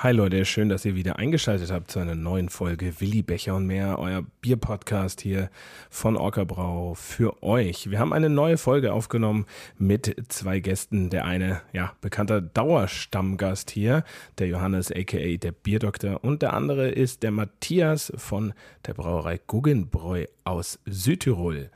Hi Leute, schön, dass ihr wieder eingeschaltet habt zu einer neuen Folge Willi Becher und mehr, euer Bierpodcast hier von Orcabrau für euch. Wir haben eine neue Folge aufgenommen mit zwei Gästen. Der eine, ja, bekannter Dauerstammgast hier, der Johannes aka der Bierdoktor und der andere ist der Matthias von der Brauerei Guggenbräu aus Südtirol.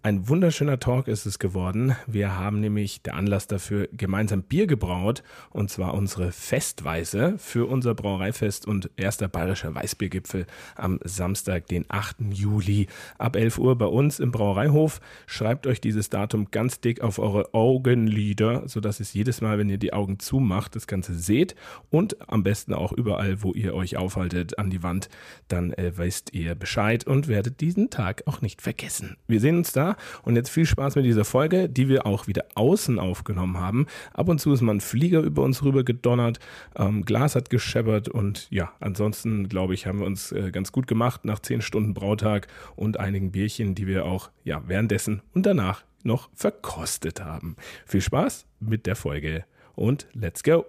Ein wunderschöner Talk ist es geworden. Wir haben nämlich der Anlass dafür gemeinsam Bier gebraut und zwar unsere Festweise für unser Brauereifest und erster bayerischer Weißbiergipfel am Samstag, den 8. Juli ab 11 Uhr bei uns im Brauereihof. Schreibt euch dieses Datum ganz dick auf eure Augenlider, sodass es jedes Mal, wenn ihr die Augen zumacht, das Ganze seht und am besten auch überall, wo ihr euch aufhaltet, an die Wand, dann äh, wisst ihr Bescheid und werdet diesen Tag auch nicht vergessen. Wir sehen uns da und jetzt viel Spaß mit dieser Folge, die wir auch wieder außen aufgenommen haben. Ab und zu ist mal ein Flieger über uns rüber gedonnert, ähm, Glas hat gescheppert und ja, ansonsten glaube ich, haben wir uns äh, ganz gut gemacht nach zehn Stunden Brautag und einigen Bierchen, die wir auch ja währenddessen und danach noch verkostet haben. Viel Spaß mit der Folge und let's go!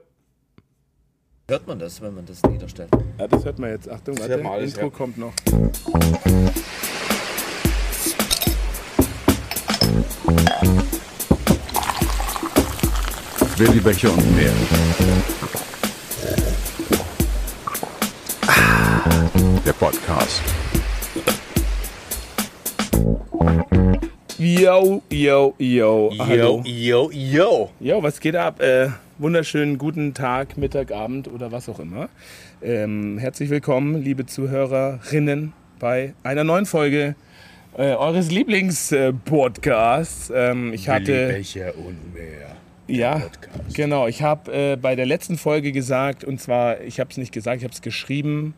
Hört man das, wenn man das niederstellt? Ja, das hört man jetzt. Achtung, warte, Intro ja. kommt noch. Willi Becher und mehr. Der Podcast. Yo, yo, yo. Hallo. yo, yo. Jo, was geht ab? Äh, wunderschönen guten Tag, Mittag, Abend oder was auch immer. Ähm, herzlich willkommen, liebe Zuhörerinnen, bei einer neuen Folge äh, eures Lieblings-Podcasts. ähm, ich hatte. Becher und mehr. Ja, Podcast. genau. Ich habe äh, bei der letzten Folge gesagt, und zwar, ich habe es nicht gesagt, ich habe es geschrieben,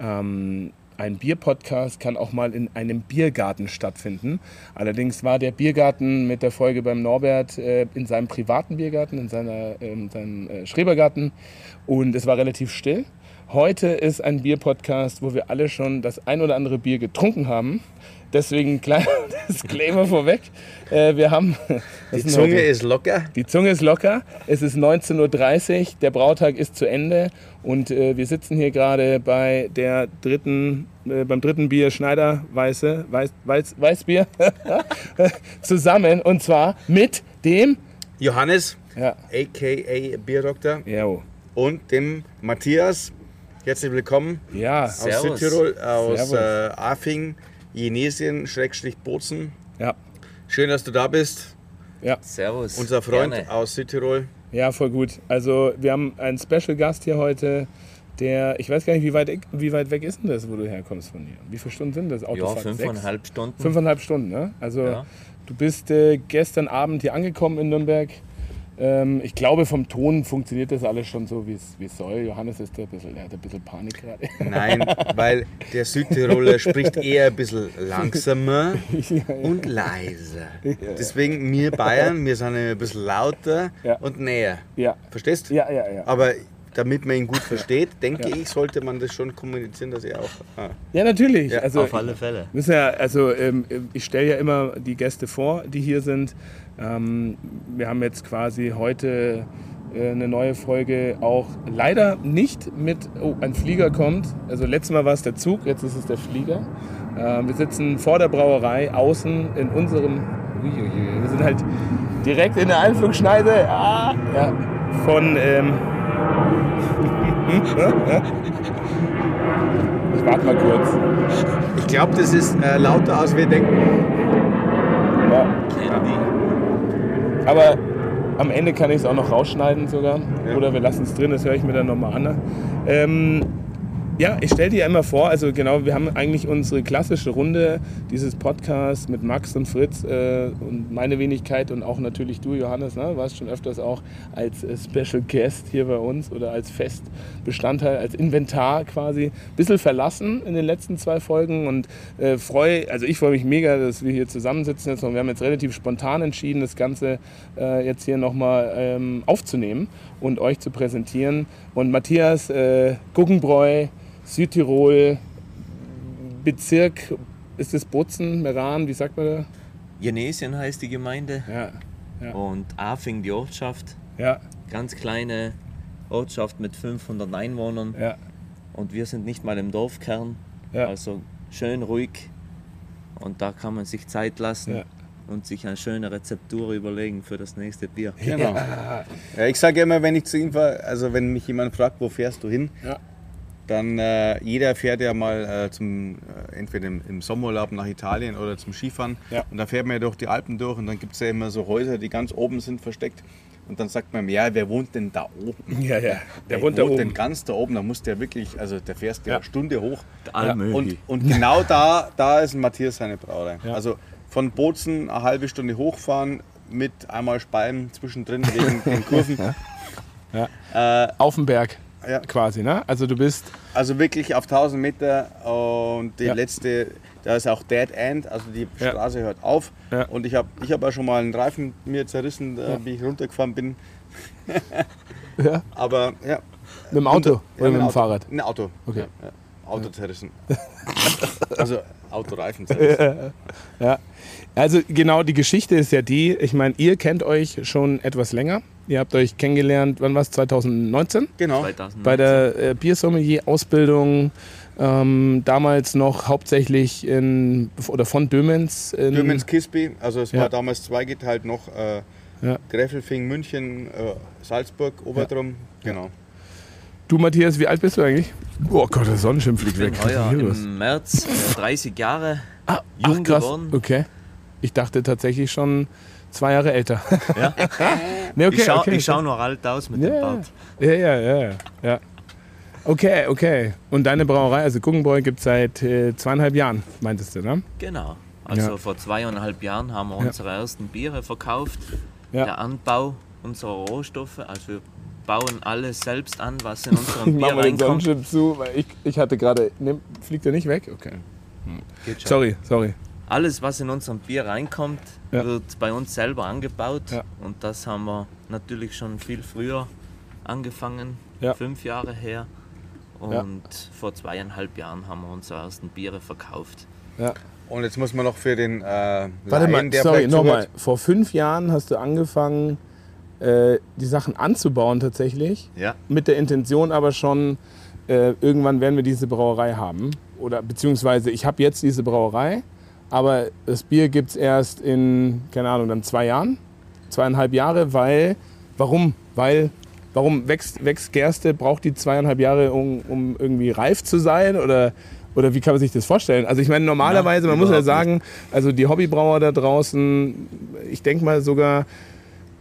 ähm, ein Bierpodcast kann auch mal in einem Biergarten stattfinden. Allerdings war der Biergarten mit der Folge beim Norbert äh, in seinem privaten Biergarten, in seiner, ähm, seinem äh, Schrebergarten und es war relativ still. Heute ist ein Bierpodcast, wo wir alle schon das ein oder andere Bier getrunken haben. Deswegen kleiner Disclaimer vorweg. Äh, wir haben Die Zunge heute? ist locker. Die Zunge ist locker. Es ist 19.30 Uhr. Der Brautag ist zu Ende. Und äh, wir sitzen hier gerade bei der dritten, äh, beim dritten Bier Schneider Weiße, Weiß, Weiß, Weißbier zusammen. Und zwar mit dem. Johannes, Ja, a.k.a. Bierdoktor ja, und dem Matthias. Herzlich willkommen ja, aus Servus. Südtirol, aus äh, Afing, Jenesien, Schrägstrich Bozen. ja, Schön, dass du da bist. ja, Servus. Unser Freund Gerne. aus Südtirol. ja, voll gut. Also, wir haben einen Special Gast hier heute. Der, ich weiß gar nicht, wie weit, wie weit weg ist denn das, wo du herkommst von hier? Wie viele Stunden sind das? Ja, Autofahrt? Sechs? fünfeinhalb Stunden. Fünfeinhalb Stunden, ne? Also Ja. du bist äh, gestern Abend hier angekommen in Nürnberg. Ähm, ich glaube, vom Ton funktioniert das alles schon so, wie es soll. Johannes ist da ein bisschen, er hat ein bisschen Panik gerade. Nein, weil der Südtiroler spricht eher ein bisschen langsamer und leiser. Deswegen wir Bayern, wir sind ein bisschen lauter Ja. und näher. ja, Verstehst? ja, ja, ja. Aber damit man ihn gut versteht, denke Ja. ich, sollte man das schon kommunizieren, dass er auch. Ah. Ja, natürlich. Ja, also, Auf alle Fälle. Müssen ja, also ähm, ich stelle ja immer die Gäste vor, die hier sind. Ähm, wir haben jetzt quasi heute äh, eine neue Folge auch leider nicht mit, oh, ein Flieger kommt. Also letztes Mal war es der Zug, jetzt ist es der Flieger. Ähm, wir sitzen vor der Brauerei, außen in unserem, uiuiui, wir sind halt direkt in der Einflugschneise ah, ja, von, ähm, ich warte mal kurz. Ich glaube, das ist äh, lauter aus wir denken. Ja. Aber am Ende kann ich es auch noch rausschneiden sogar. Ja. Oder wir lassen es drin, das höre ich mir dann nochmal an. Ähm, ja, ich stelle dir immer vor, also genau, wir haben eigentlich unsere klassische Runde dieses Podcasts mit Max und Fritz äh, und meine Wenigkeit und auch natürlich du, Johannes, ne? warst schon öfters auch als äh, Special Guest hier bei uns oder als Festbestandteil, als Inventar quasi. Ein bisschen verlassen in den letzten zwei Folgen und äh, freue, also ich freue mich mega, dass wir hier zusammensitzen jetzt und wir haben jetzt relativ spontan entschieden, das Ganze äh, jetzt hier nochmal ähm, aufzunehmen und euch zu präsentieren. Und Matthias äh, Guggenbräu, Südtirol, Bezirk, ist es Bozen, Meran, wie sagt man da? Jenesien heißt die Gemeinde Ja, Ja. und Afing die Ortschaft. ja, Ganz kleine Ortschaft mit 500 Einwohnern Ja. und wir sind nicht mal im Dorfkern. Ja. Also schön ruhig und da kann man sich Zeit lassen Ja. Und sich eine schöne Rezeptur überlegen für das nächste Bier. Genau. Ja, ich sage immer, wenn ich zu ihm fahre, also wenn mich jemand fragt, wo fährst du hin, Ja. dann äh, jeder fährt ja mal äh, zum, äh, entweder im, im Sommerurlaub nach Italien oder zum Skifahren. Ja. Und da fährt man ja durch die Alpen durch und dann gibt es ja immer so Häuser, die ganz oben sind versteckt. Und dann sagt man, ja, wer wohnt denn da oben? Ja, ja. Der Wer wohnt da oben. denn ganz da oben? Da muss der wirklich, also der fährst ja Ja. eine Stunde hoch. Almöhi. Und, und genau da, da ist Matthias seine Brauerei. Ja. Also von Bozen eine halbe Stunde hochfahren mit einmal Speiben zwischendrin wegen den Kurven. Auf dem Berg Ja. quasi, ne? Also du bist. Also wirklich auf 1000 Meter und die Ja. letzte, da ist auch Dead End, also die Ja. Straße hört auf. Ja. Und ich habe ich hab auch schon mal einen Reifen mir zerrissen, äh, wie ich runtergefahren bin. Ja. Aber ja. Mit dem Auto Ja, oder mit dem Auto. Fahrrad? Ein Auto. Okay. Ja, ja. Auto zerrissen. also Autoreifen. Ja. Also genau, die Geschichte ist ja die, ich meine, ihr kennt euch schon etwas länger. Ihr habt euch kennengelernt, wann war es? 2019? Genau. 2019. Bei der äh, Biersommelier-Ausbildung. Ähm, damals noch hauptsächlich in, oder von Dömens. In, Dürmens Kisby, also es Ja. war damals zweigeteilt noch äh, Ja. Gräfelfing, München, äh, Salzburg, Oberdrum. Genau. Du, Matthias, wie alt bist du eigentlich? Oh Gott, der Sonnenschirm fliegt Ich weg. heuer im März äh, 30 Jahre Ah, jung ach, krass. geworden. Okay. Ich dachte tatsächlich schon zwei Jahre älter. Ja. nee, okay, ich schaue okay. schau noch alt aus mit Ja, dem. Bart. Ja, ja, ja, ja. Okay, okay. Und deine Brauerei, also Guggenbräu, gibt es seit äh, zweieinhalb Jahren, meintest du, ne? Genau. Also Ja. vor zweieinhalb Jahren haben wir Ja. unsere ersten Biere verkauft. Ja. Der Anbau unserer Rohstoffe, also wir bauen alles selbst an, was in unserem Bier mach mal den reinkommt. Sonnenschirm zu, weil ich, ich hatte gerade. Ne, fliegt er nicht weg? Okay. Geht schon. Sorry, sorry. Alles, was in unserem Bier reinkommt, Ja. wird bei uns selber angebaut. Ja. Und das haben wir natürlich schon viel früher angefangen, Ja. fünf Jahre her. Und Ja. vor zweieinhalb Jahren haben wir unsere ersten Biere verkauft. Ja. Und jetzt muss man noch für den äh, Warte mal, Laien, der sorry, nochmal. Vor fünf Jahren hast du angefangen, äh, die Sachen anzubauen tatsächlich. Ja. Mit der Intention aber schon, äh, irgendwann werden wir diese Brauerei haben. Oder beziehungsweise ich habe jetzt diese Brauerei, aber das Bier gibt es erst in, keine Ahnung, dann zwei Jahren, zweieinhalb Jahre, weil, warum? Weil, warum wächst, wächst Gerste, braucht die zweieinhalb Jahre, um, um irgendwie reif zu sein? Oder, oder wie kann man sich das vorstellen? Also ich meine, normalerweise, man muss ja sagen, also die Hobbybrauer da draußen, ich denke mal sogar,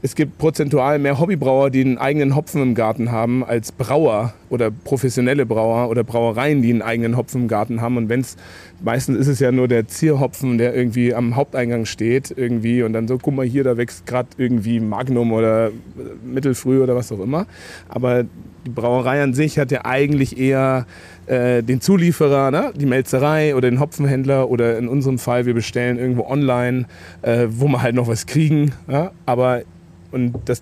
es gibt prozentual mehr Hobbybrauer, die einen eigenen Hopfen im Garten haben, als Brauer oder professionelle Brauer oder Brauereien, die einen eigenen Hopfen im Garten haben. Und wenn es, meistens ist es ja nur der Zierhopfen, der irgendwie am Haupteingang steht irgendwie und dann so, guck mal hier, da wächst gerade irgendwie Magnum oder äh, Mittelfrüh oder was auch immer. Aber die Brauerei an sich hat ja eigentlich eher äh, den Zulieferer, ne? die Melzerei oder den Hopfenhändler oder in unserem Fall, wir bestellen irgendwo online, äh, wo wir halt noch was kriegen. Ja? Aber und das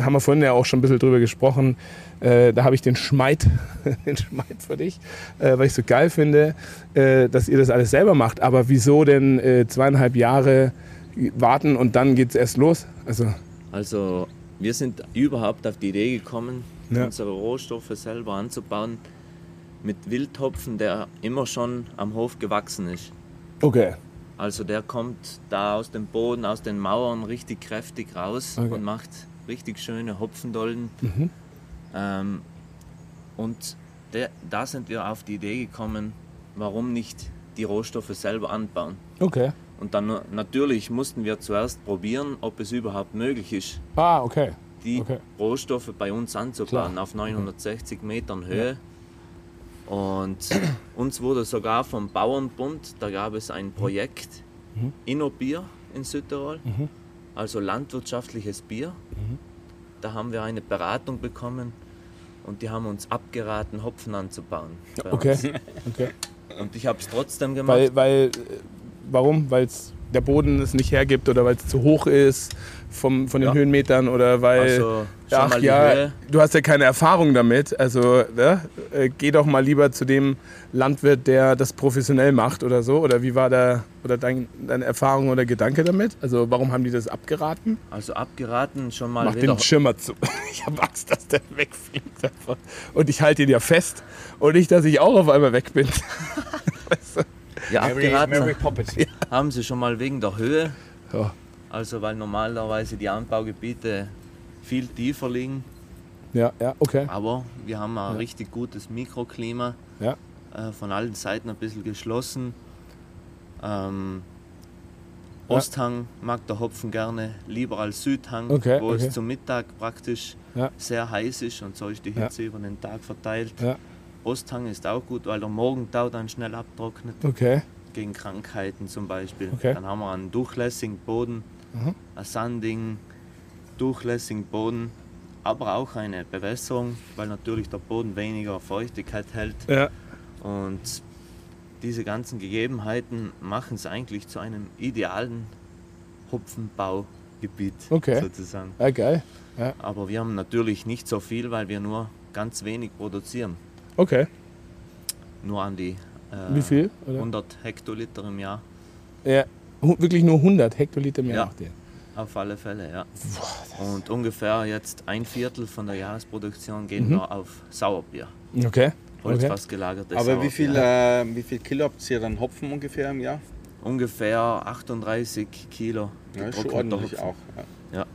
haben wir vorhin ja auch schon ein bisschen drüber gesprochen. Äh, da habe ich den Schmeid, den Schmeid für dich, äh, weil ich so geil finde, äh, dass ihr das alles selber macht. Aber wieso denn äh, zweieinhalb Jahre warten und dann geht es erst los? Also, Also wir sind überhaupt auf die Idee gekommen, Ja. unsere Rohstoffe selber anzubauen mit Wildhopfen, der immer schon am Hof gewachsen ist. okay. Also der kommt da aus dem Boden, aus den Mauern richtig kräftig raus Okay. und macht richtig schöne Hopfendollen. Ähm, und der, da sind wir auf die Idee gekommen, warum nicht die Rohstoffe selber anbauen. Okay. Und dann natürlich mussten wir zuerst probieren, ob es überhaupt möglich ist, Ah, okay. die Okay. Rohstoffe bei uns anzubauen Klar. auf 960 Metern Höhe. Und uns wurde sogar vom Bauernbund, da gab es ein Projekt Mhm. Innobier in Südtirol, also landwirtschaftliches Bier. Mhm. Da haben wir eine Beratung bekommen und die haben uns abgeraten, Hopfen anzubauen. Okay. okay. Und ich habe es trotzdem gemacht. Weil, weil, äh, warum? Weil es der Boden es nicht hergibt oder weil es zu hoch ist vom, von den Ja. Höhenmetern oder weil. Also, Ach ja, du hast ja keine Erfahrung damit. Also ne? äh, geh doch mal lieber zu dem Landwirt, der das professionell macht oder so. Oder wie war da oder dein, deine Erfahrung oder Gedanke damit? Also warum haben die das abgeraten? Also abgeraten schon mal Mach den Schimmer zu. Ich habe Angst, dass der wegfliegt einfach. Und ich halte ihn ja fest. Und nicht, dass ich auch auf einmal weg bin. Ja, Mary, abgeraten Mary Poppins. haben sie schon mal wegen der Höhe. Ja. Also weil normalerweise die Anbaugebiete viel tiefer liegen. Ja, ja, okay. Aber wir haben ein richtig gutes Mikroklima. Ja. Äh, von allen Seiten ein bisschen geschlossen. Ähm, Ja. Osthang mag der Hopfen gerne lieber als Südhang, Okay, wo okay. es zum Mittag praktisch Ja. sehr heiß ist und so ist die Ja. Hitze über den Tag verteilt. Ja. Osthang ist auch gut, weil der Morgentau dann schnell abtrocknet, Okay. gegen Krankheiten zum Beispiel. Okay. Dann haben wir einen durchlässigen Boden, Mhm. einen sandigen, durchlässigen Boden, aber auch eine Bewässerung, weil natürlich der Boden weniger Feuchtigkeit hält. Ja. Und diese ganzen Gegebenheiten machen es eigentlich zu einem idealen Hopfenbaugebiet Okay. sozusagen. Ja, geil. Aber wir haben natürlich nicht so viel, weil wir nur ganz wenig produzieren. Okay. Nur an die äh, Wie viel? Oder? 100 Hektoliter im Jahr. Ja, wirklich nur 100 Hektoliter mehr Ja. macht ihr. Auf alle Fälle, ja. Und ungefähr jetzt ein Viertel von der Jahresproduktion gehen Mhm. wir auf Sauerbier. Okay. okay. Holzfass gelagertes Aber wie viel, äh, wie viel Kilo habt ihr dann Hopfen ungefähr im Jahr? Ungefähr 38 Kilo Ja, ist schon ordentlich Hopfen. auch. Ja. Ja.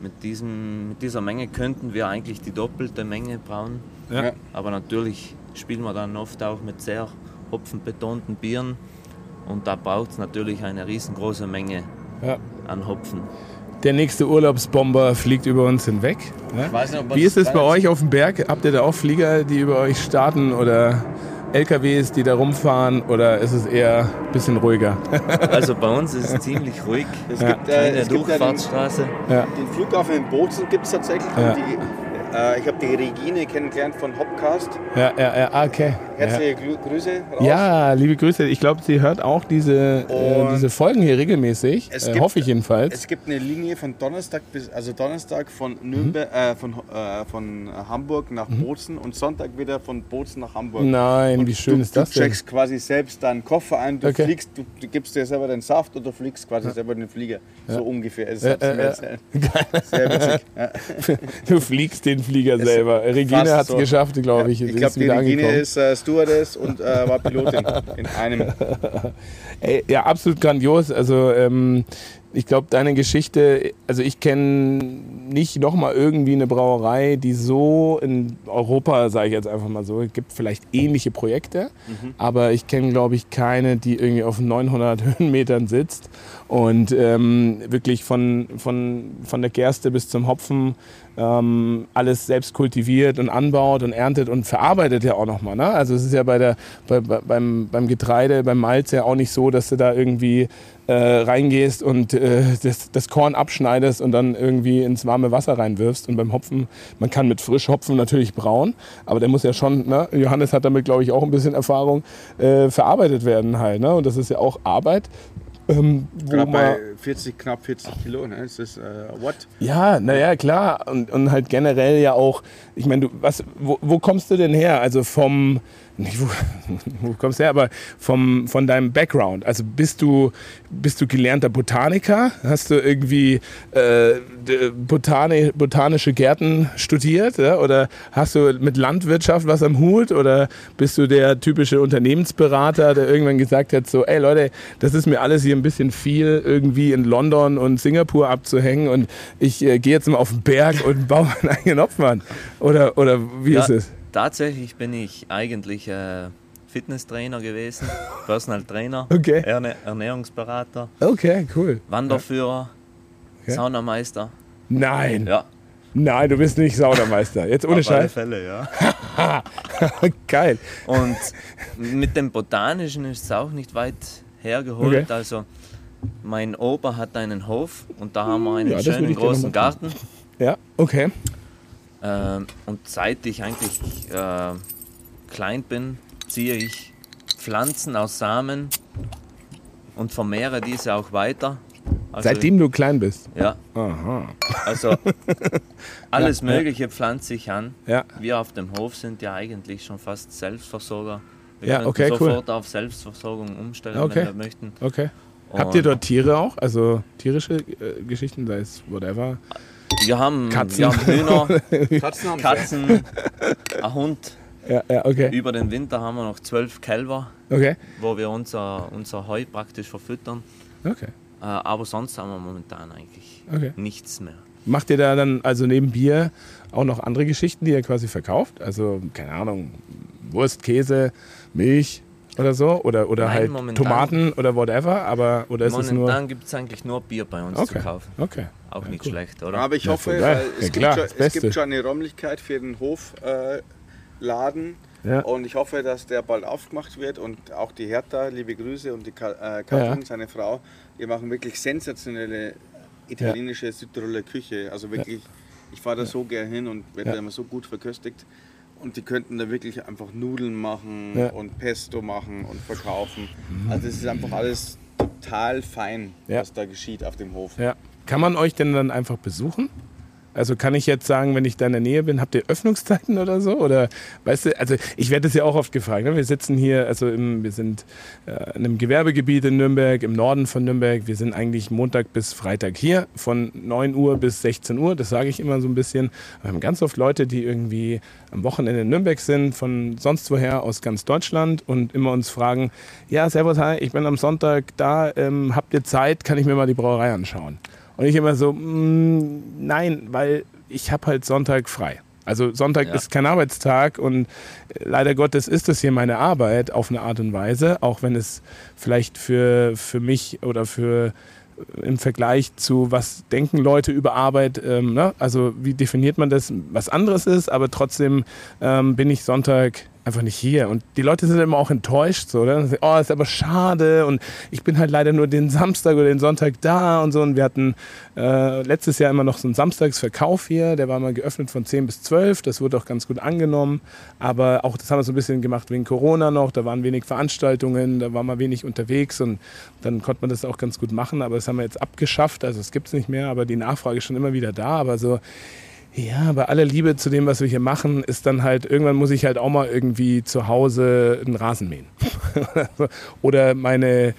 Mit, diesem, mit dieser Menge könnten wir eigentlich die doppelte Menge brauen. Ja. Aber natürlich spielen wir dann oft auch mit sehr hopfenbetonten Bieren. Und da braucht es natürlich eine riesengroße Menge Ja. an Hopfen. Der nächste Urlaubsbomber fliegt über uns hinweg. Weiß nicht, Wie ist es bei euch auf dem Berg? Habt ihr da auch Flieger, die über euch starten oder LKWs, die da rumfahren? Oder ist es eher ein bisschen ruhiger? Also bei uns ist es ziemlich ruhig. Es Ja. gibt, äh, Keine es gibt ja den, Durchfahrtsstraße. Ja. den Flughafen in Bozen gibt es tatsächlich. Ja. Und die, ich habe die Regine kennengelernt von Hopcast. Ja, ja, ja, ah, okay. Ja. Herzliche Glü- Grüße raus. Ja, liebe Grüße. Ich glaube, sie hört auch diese, äh, diese Folgen hier regelmäßig. Äh, gibt- hoffe ich jedenfalls. Es gibt eine Linie von Donnerstag bis, also Donnerstag von Mhm. Nürnberg, äh, von, äh, von Hamburg nach Bozen und Sonntag wieder von Bozen nach Hamburg. Nein, Und wie schön du, ist das Du denn? checkst quasi selbst deinen Koffer ein, du Okay. fliegst, du, du gibst dir selber den Saft und du fliegst quasi selber den Flieger. So ungefähr. Ja, hat's mir ja, ja. erzählt. Sehr witzig. Ja. Du fliegst den Flieger selber. Regine hat es so. geschafft, glaube ich. Ich glaube, die Regine angekommen. ist äh, Stewardess und äh, war Pilotin in einem. Ey, ja, absolut grandios. Also ähm, ich glaube, deine Geschichte, also ich kenne nicht nochmal irgendwie eine Brauerei, die so in Europa, sage ich jetzt einfach mal so, es gibt vielleicht ähnliche Projekte, aber ich kenne, glaube ich, keine, die irgendwie auf 900 Höhenmetern sitzt und ähm, wirklich von, von, von der Gerste bis zum Hopfen ähm, alles selbst kultiviert und anbaut und erntet und verarbeitet ja auch nochmal. Ne? Also es ist ja bei der, bei, beim, beim Getreide, beim Malz ja auch nicht so, dass du da irgendwie äh, reingehst und äh, das, das Korn abschneidest und dann irgendwie ins warme Wasser reinwirfst. Und beim Hopfen, man kann mit Frischhopfen natürlich brauen, aber der muss ja schon, ne? Johannes hat damit, glaube ich, auch ein bisschen Erfahrung, äh, verarbeitet werden halt. Ne? Und das ist ja auch Arbeit. Ähm, Gerade bei 40, knapp 40 Kilo. Ne? Das ist äh, what? ja, naja, klar. Und, und halt generell ja auch, ich meine, du, was, wo, wo kommst du denn her? Also vom, nicht wo, wo kommst du her, aber vom, von deinem Background. Also bist du, bist du gelernter Botaniker? Hast du irgendwie äh, Botani, botanische Gärten studiert? Ja? Oder hast du mit Landwirtschaft was am Hut? Oder bist du der typische Unternehmensberater, der irgendwann gesagt hat, so, ey Leute, das ist mir alles hier ein bisschen viel, irgendwie in London und Singapur abzuhängen und ich äh, gehe jetzt mal auf den Berg und baue meinen eigenen Opfer an. Oder, oder wie Ja, ist es? Tatsächlich bin ich eigentlich äh, Fitnesstrainer gewesen, Personal Trainer, Okay. Erne Ernährungsberater, Okay, cool. Wanderführer, Okay. Saunameister. Nein, Ja, nein, du bist nicht Saunameister. Jetzt ohne auf alle Scheiß. Fälle, ja. Geil. Und mit dem Botanischen ist es auch nicht weit hergeholt. Okay. Also mein Opa hat einen Hof und da haben wir einen Ja, schönen großen Garten. Ja, okay. Ähm, und seit ich eigentlich äh, klein bin, ziehe ich Pflanzen aus Samen, und vermehre diese auch weiter. Also, Seitdem du klein bist. Ja, Aha. also alles Ja, ja. Mögliche pflanze ich an. Ja. Wir auf dem Hof sind ja eigentlich schon fast Selbstversorger. Wir Ja, okay, cool. sofort auf Selbstversorgung umstellen, Okay. wenn wir möchten. Okay. Habt ihr Und dort Tiere auch? Also tierische äh, Geschichten, sei es whatever. Wir haben, Katzen. wir haben Hühner, Katzen haben Katzen, ein Hund. Ja, ja, okay. Über den Winter haben wir noch zwölf Kälber, Okay. wo wir unser, unser Heu praktisch verfüttern. Okay. Äh, aber sonst haben wir momentan eigentlich Okay. nichts mehr. Macht ihr da dann also neben Bier auch noch andere Geschichten, die ihr quasi verkauft? Also, keine Ahnung, Wurst, Käse, Milch oder so? Oder, oder Nein, halt momentan- Tomaten oder whatever? Aber, oder ist es nur. Momentan gibt es eigentlich nur Bier bei uns Okay. zu kaufen. Okay. Auch Ja, nicht cool. schlecht, oder? Aber ich Ja, hoffe, weil es, gibt schon, es gibt schon eine Räumlichkeit für den Hofladen. Äh, Laden. Ja. Und ich hoffe, dass der bald aufgemacht wird. Und auch die Hertha, liebe Grüße, und die Ka äh, Katrin, Ja. seine Frau, die machen wirklich sensationelle italienische Südtiroler Küche. Also wirklich, ich fahre da so gern hin und werde Ja. da immer so gut verköstigt. Und die könnten da wirklich einfach Nudeln machen Ja. und Pesto machen und verkaufen. Also es ist einfach alles total fein, Ja. was da geschieht auf dem Hof. Ja. Kann man euch denn dann einfach besuchen? Also kann ich jetzt sagen, wenn ich da in der Nähe bin, habt ihr Öffnungszeiten oder so? Oder weißt du, also ich werde das ja auch oft gefragt. Ne? Wir sitzen hier, also im, wir sind äh, in einem Gewerbegebiet in Nürnberg, im Norden von Nürnberg. Wir sind eigentlich Montag bis Freitag hier, von 9 Uhr bis 16 Uhr. Das sage ich immer so ein bisschen. Wir haben ganz oft Leute, die irgendwie am Wochenende in Nürnberg sind, von sonst woher aus ganz Deutschland und immer uns fragen, ja, servus, hi, ich bin am Sonntag da, ähm, habt ihr Zeit, kann ich mir mal die Brauerei anschauen? Und ich immer so, mm, nein, weil ich habe halt Sonntag frei. Also Sonntag Ja. ist kein Arbeitstag und äh, leider Gottes ist das hier meine Arbeit auf eine Art und Weise, auch wenn es vielleicht für, für mich oder für äh, im Vergleich zu, was denken Leute über Arbeit, ähm, ne? also wie definiert man das, was anderes ist, aber trotzdem ähm, bin ich Sonntag einfach nicht hier. Und die Leute sind immer auch enttäuscht, so, oder? Oh, ist aber schade und ich bin halt leider nur den Samstag oder den Sonntag da und so. Und wir hatten äh, letztes Jahr immer noch so einen Samstagsverkauf hier, der war mal geöffnet von 10 bis 12, das wurde auch ganz gut angenommen. Aber auch das haben wir so ein bisschen gemacht wegen Corona noch, da waren wenig Veranstaltungen, da war man wenig unterwegs und dann konnte man das auch ganz gut machen. Aber das haben wir jetzt abgeschafft, also es gibt es nicht mehr, aber die Nachfrage ist schon immer wieder da. Aber so, ja, bei aller Liebe zu dem, was wir hier machen, ist dann halt, irgendwann muss ich halt auch mal irgendwie zu Hause einen Rasen mähen. Oder meine,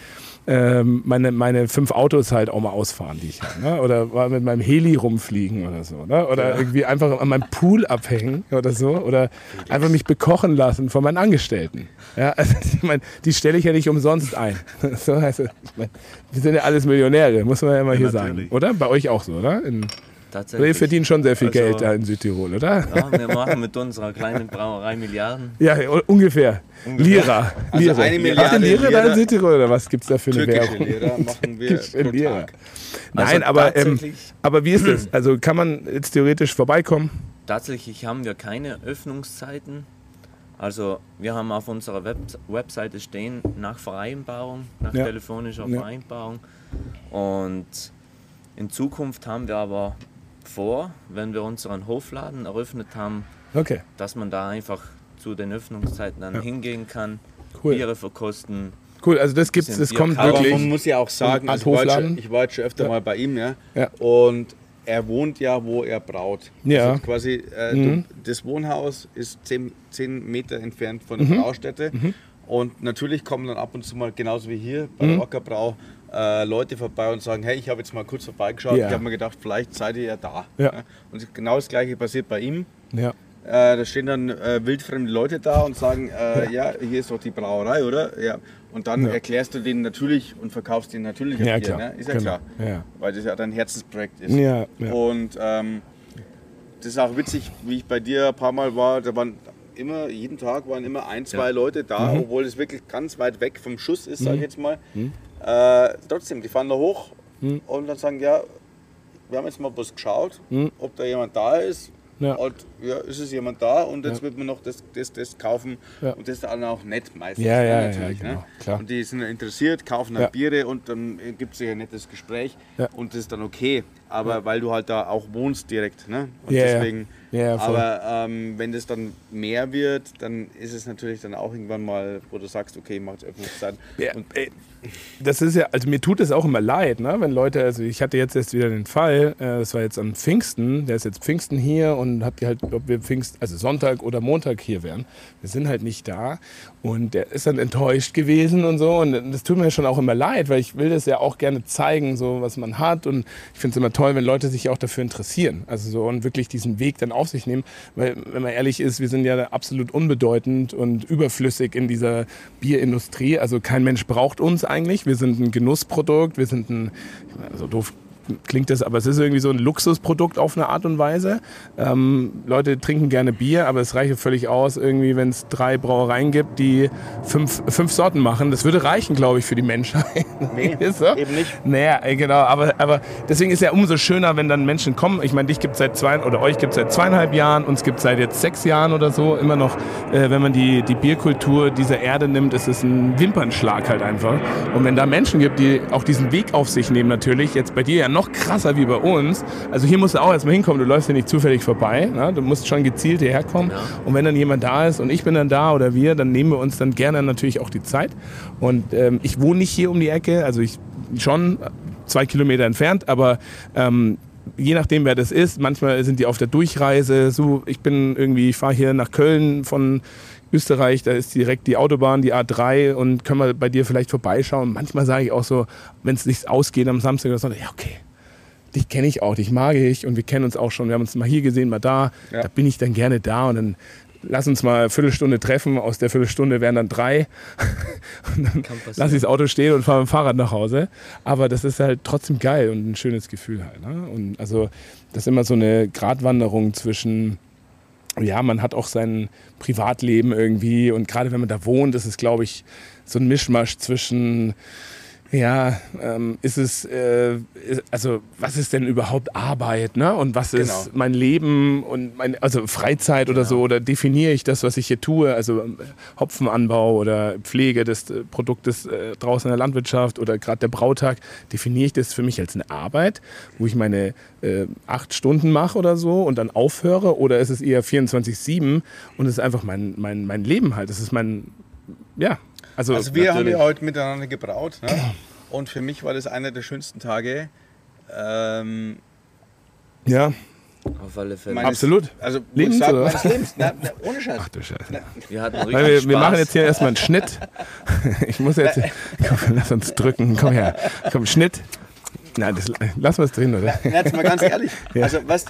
ähm, meine, meine fünf Autos halt auch mal ausfahren, die ich habe. Ne? Oder mit meinem Heli rumfliegen oder so. Ne? Oder irgendwie einfach an meinem Pool abhängen oder so. Oder einfach mich bekochen lassen von meinen Angestellten. Ja, also ich meine, die stelle ich ja nicht umsonst ein. So, also, ich mein, wir sind ja alles Millionäre, muss man ja mal hier sagen. natürlich. Oder? Bei euch auch so, oder? In, oder Tatsächlich. ihr verdient schon sehr viel Also- Geld da in Südtirol, oder? Ja, wir machen mit unserer kleinen Brauerei Milliarden. Ja, u- ungefähr. Lira. Also Lira. eine Milliarde ihr Lira da in Lira- Südtirol oder was gibt es da für eine Türkische Währung? Lehrer machen wir pro Lira. Tag. Nein, Also aber, ähm, aber wie ist das? Also kann man jetzt theoretisch vorbeikommen? Tatsächlich haben wir keine Öffnungszeiten. Also wir haben auf unserer Web Webseite stehen nach Vereinbarung, nach Ja. telefonischer Ja. Vereinbarung. Und in Zukunft haben wir aber vor, wenn wir unseren Hofladen eröffnet haben, Okay, dass man da einfach zu den Öffnungszeiten dann Ja. hingehen kann, cool. Biere verkosten. Cool, also das gibt's, Bisschen das kommt Aber wirklich. man muss ja auch sagen, also ich, war schon, ich war jetzt schon öfter Ja. mal bei ihm, ja? Ja. Und er wohnt ja, wo er braut. Ja. Also quasi, äh, Mhm. du, das Wohnhaus ist 10, 10 Meter entfernt von Mhm. der Braustätte. Und natürlich kommen dann ab und zu mal, genauso wie hier bei Mhm. der Ockerbrau, äh, Leute vorbei und sagen, hey, ich habe jetzt mal kurz vorbeigeschaut. Ja. Ich habe mir gedacht, vielleicht seid ihr ja da. Ja. Und genau das gleiche passiert bei ihm. Ja. Äh, da stehen dann äh, wildfremde Leute da und sagen, äh, ja. hier ist doch die Brauerei, oder? Ja. Und dann Ja. erklärst du denen natürlich und verkaufst denen natürlich Ja, klar. Ne? Ist ja Genau. klar. Ja. Weil das ja dein Herzensprojekt ist. Ja, ja. Und ähm, das ist auch witzig, wie ich bei dir ein paar Mal war, da waren immer, jeden Tag waren immer ein, zwei Ja. Leute da, Mhm. obwohl es wirklich ganz weit weg vom Schuss ist, sage ich jetzt mal. Äh, trotzdem, die fahren da hoch und dann sagen, ja, wir haben jetzt mal bloß geschaut, ob da jemand da ist. Ja. Und ja, ist es jemand da und jetzt Ja. wird man noch das, das, das kaufen Ja. und das ist dann auch nett meistens. Ja, ja, ne, ja, natürlich, genau, ne? klar. Und die sind interessiert, kaufen dann. Biere und dann gibt es ein nettes Gespräch und das ist dann okay. Aber weil du halt da auch wohnst direkt, ne? Und Ja, ja. deswegen. Ja, ja, voll. aber ähm, wenn das dann mehr wird, dann ist es natürlich dann auch irgendwann mal, wo du sagst, okay, macht Öffnungszeit. Ja, Und ey, das ist ja, also mir tut es auch immer leid, ne? wenn Leute, also ich hatte jetzt erst wieder den Fall, äh, das war jetzt am Pfingsten, der ist jetzt Pfingsten hier und hat halt, ob wir Pfingst, also Sonntag oder Montag hier wären. Wir sind halt nicht da und der ist dann enttäuscht gewesen und so und das tut mir schon auch immer leid, weil ich will das ja auch gerne zeigen, so was man hat und ich finde es immer toll, wenn Leute sich auch dafür interessieren, also so und wirklich diesen Weg dann auf sich nehmen, weil wenn man ehrlich ist, wir sind ja absolut unbedeutend und überflüssig in dieser Bierindustrie, also kein Mensch braucht uns eigentlich, wir sind ein Genussprodukt, wir sind ein, also doof klingt das, aber es ist irgendwie so ein Luxusprodukt auf eine Art und Weise. Ähm, Leute trinken gerne Bier, aber es reicht völlig aus, irgendwie, wenn es drei Brauereien gibt, die fünf, fünf Sorten machen. Das würde reichen, glaube ich, für die Menschheit. Nee, so? eben nicht. Naja, äh, genau, aber, aber deswegen ist ja umso schöner, wenn dann Menschen kommen. Ich meine, dich gibt es seit zwei, oder euch gibt es seit zweieinhalb Jahren, uns gibt es seit jetzt sechs Jahren oder so. Immer noch, äh, wenn man die, die Bierkultur dieser Erde nimmt, ist es ein Wimpernschlag halt einfach. Und wenn da Menschen gibt, die auch diesen Weg auf sich nehmen, natürlich, jetzt bei dir ja noch krasser wie bei uns. Also hier musst du auch erstmal hinkommen, du läufst ja nicht zufällig vorbei. Ne? Du musst schon gezielt hierher kommen. Und wenn dann jemand da ist und ich bin dann da oder wir, dann nehmen wir uns dann gerne natürlich auch die Zeit. Und ähm, ich wohne nicht hier um die Ecke, also ich schon zwei Kilometer entfernt, aber ähm, je nachdem, wer das ist, manchmal sind die auf der Durchreise. So, ich bin irgendwie, ich fahre hier nach Köln von Österreich, da ist direkt die Autobahn, die A3 und können wir bei dir vielleicht vorbeischauen. Manchmal sage ich auch so, wenn es nicht ausgeht am Samstag oder Sonntag, ja okay, dich kenne ich auch, dich mag ich und wir kennen uns auch schon. Wir haben uns mal hier gesehen, mal da. Ja. Da bin ich dann gerne da und dann lass uns mal eine Viertelstunde treffen. Aus der Viertelstunde wären dann drei. und dann lasse ich das Auto stehen und fahre mit dem Fahrrad nach Hause. Aber das ist halt trotzdem geil und ein schönes Gefühl halt. Ne? Und also das ist immer so eine Gratwanderung zwischen ja, man hat auch sein Privatleben irgendwie und gerade wenn man da wohnt, ist es, glaube ich, so ein Mischmasch zwischen, ja, ähm, ist es, äh, ist, also was ist denn überhaupt Arbeit, ne? Und was ist Genau. mein Leben und mein, also Freizeit oder so, oder definiere ich das, was ich hier tue, also ähm, Hopfenanbau oder Pflege des äh, Produktes äh, draußen in der Landwirtschaft oder gerade der Brautag, definiere ich das für mich als eine Arbeit, wo ich meine äh, acht Stunden mache oder so und dann aufhöre, oder ist es eher 24-7 und es ist einfach mein, mein, mein Leben halt, das ist mein, ja, also, Also wir haben Natürlich. ja heute miteinander gebraut. Ne? Und für mich war das einer der schönsten Tage. Ähm, ja, Auf alle Fälle. meines- Absolut. Also Lebens, sag, oder? Lebens. Na, na, ohne Scheiß. ach du Scheiße. Wir hatten richtig Weil wir, Spaß. wir machen jetzt hier erstmal einen Schnitt. Ich muss jetzt. Komm, lass uns drücken. Komm her. Komm, Schnitt. Nein, das, lassen wir es drin, oder? Na, Jetzt mal ganz ehrlich. Ja. Also was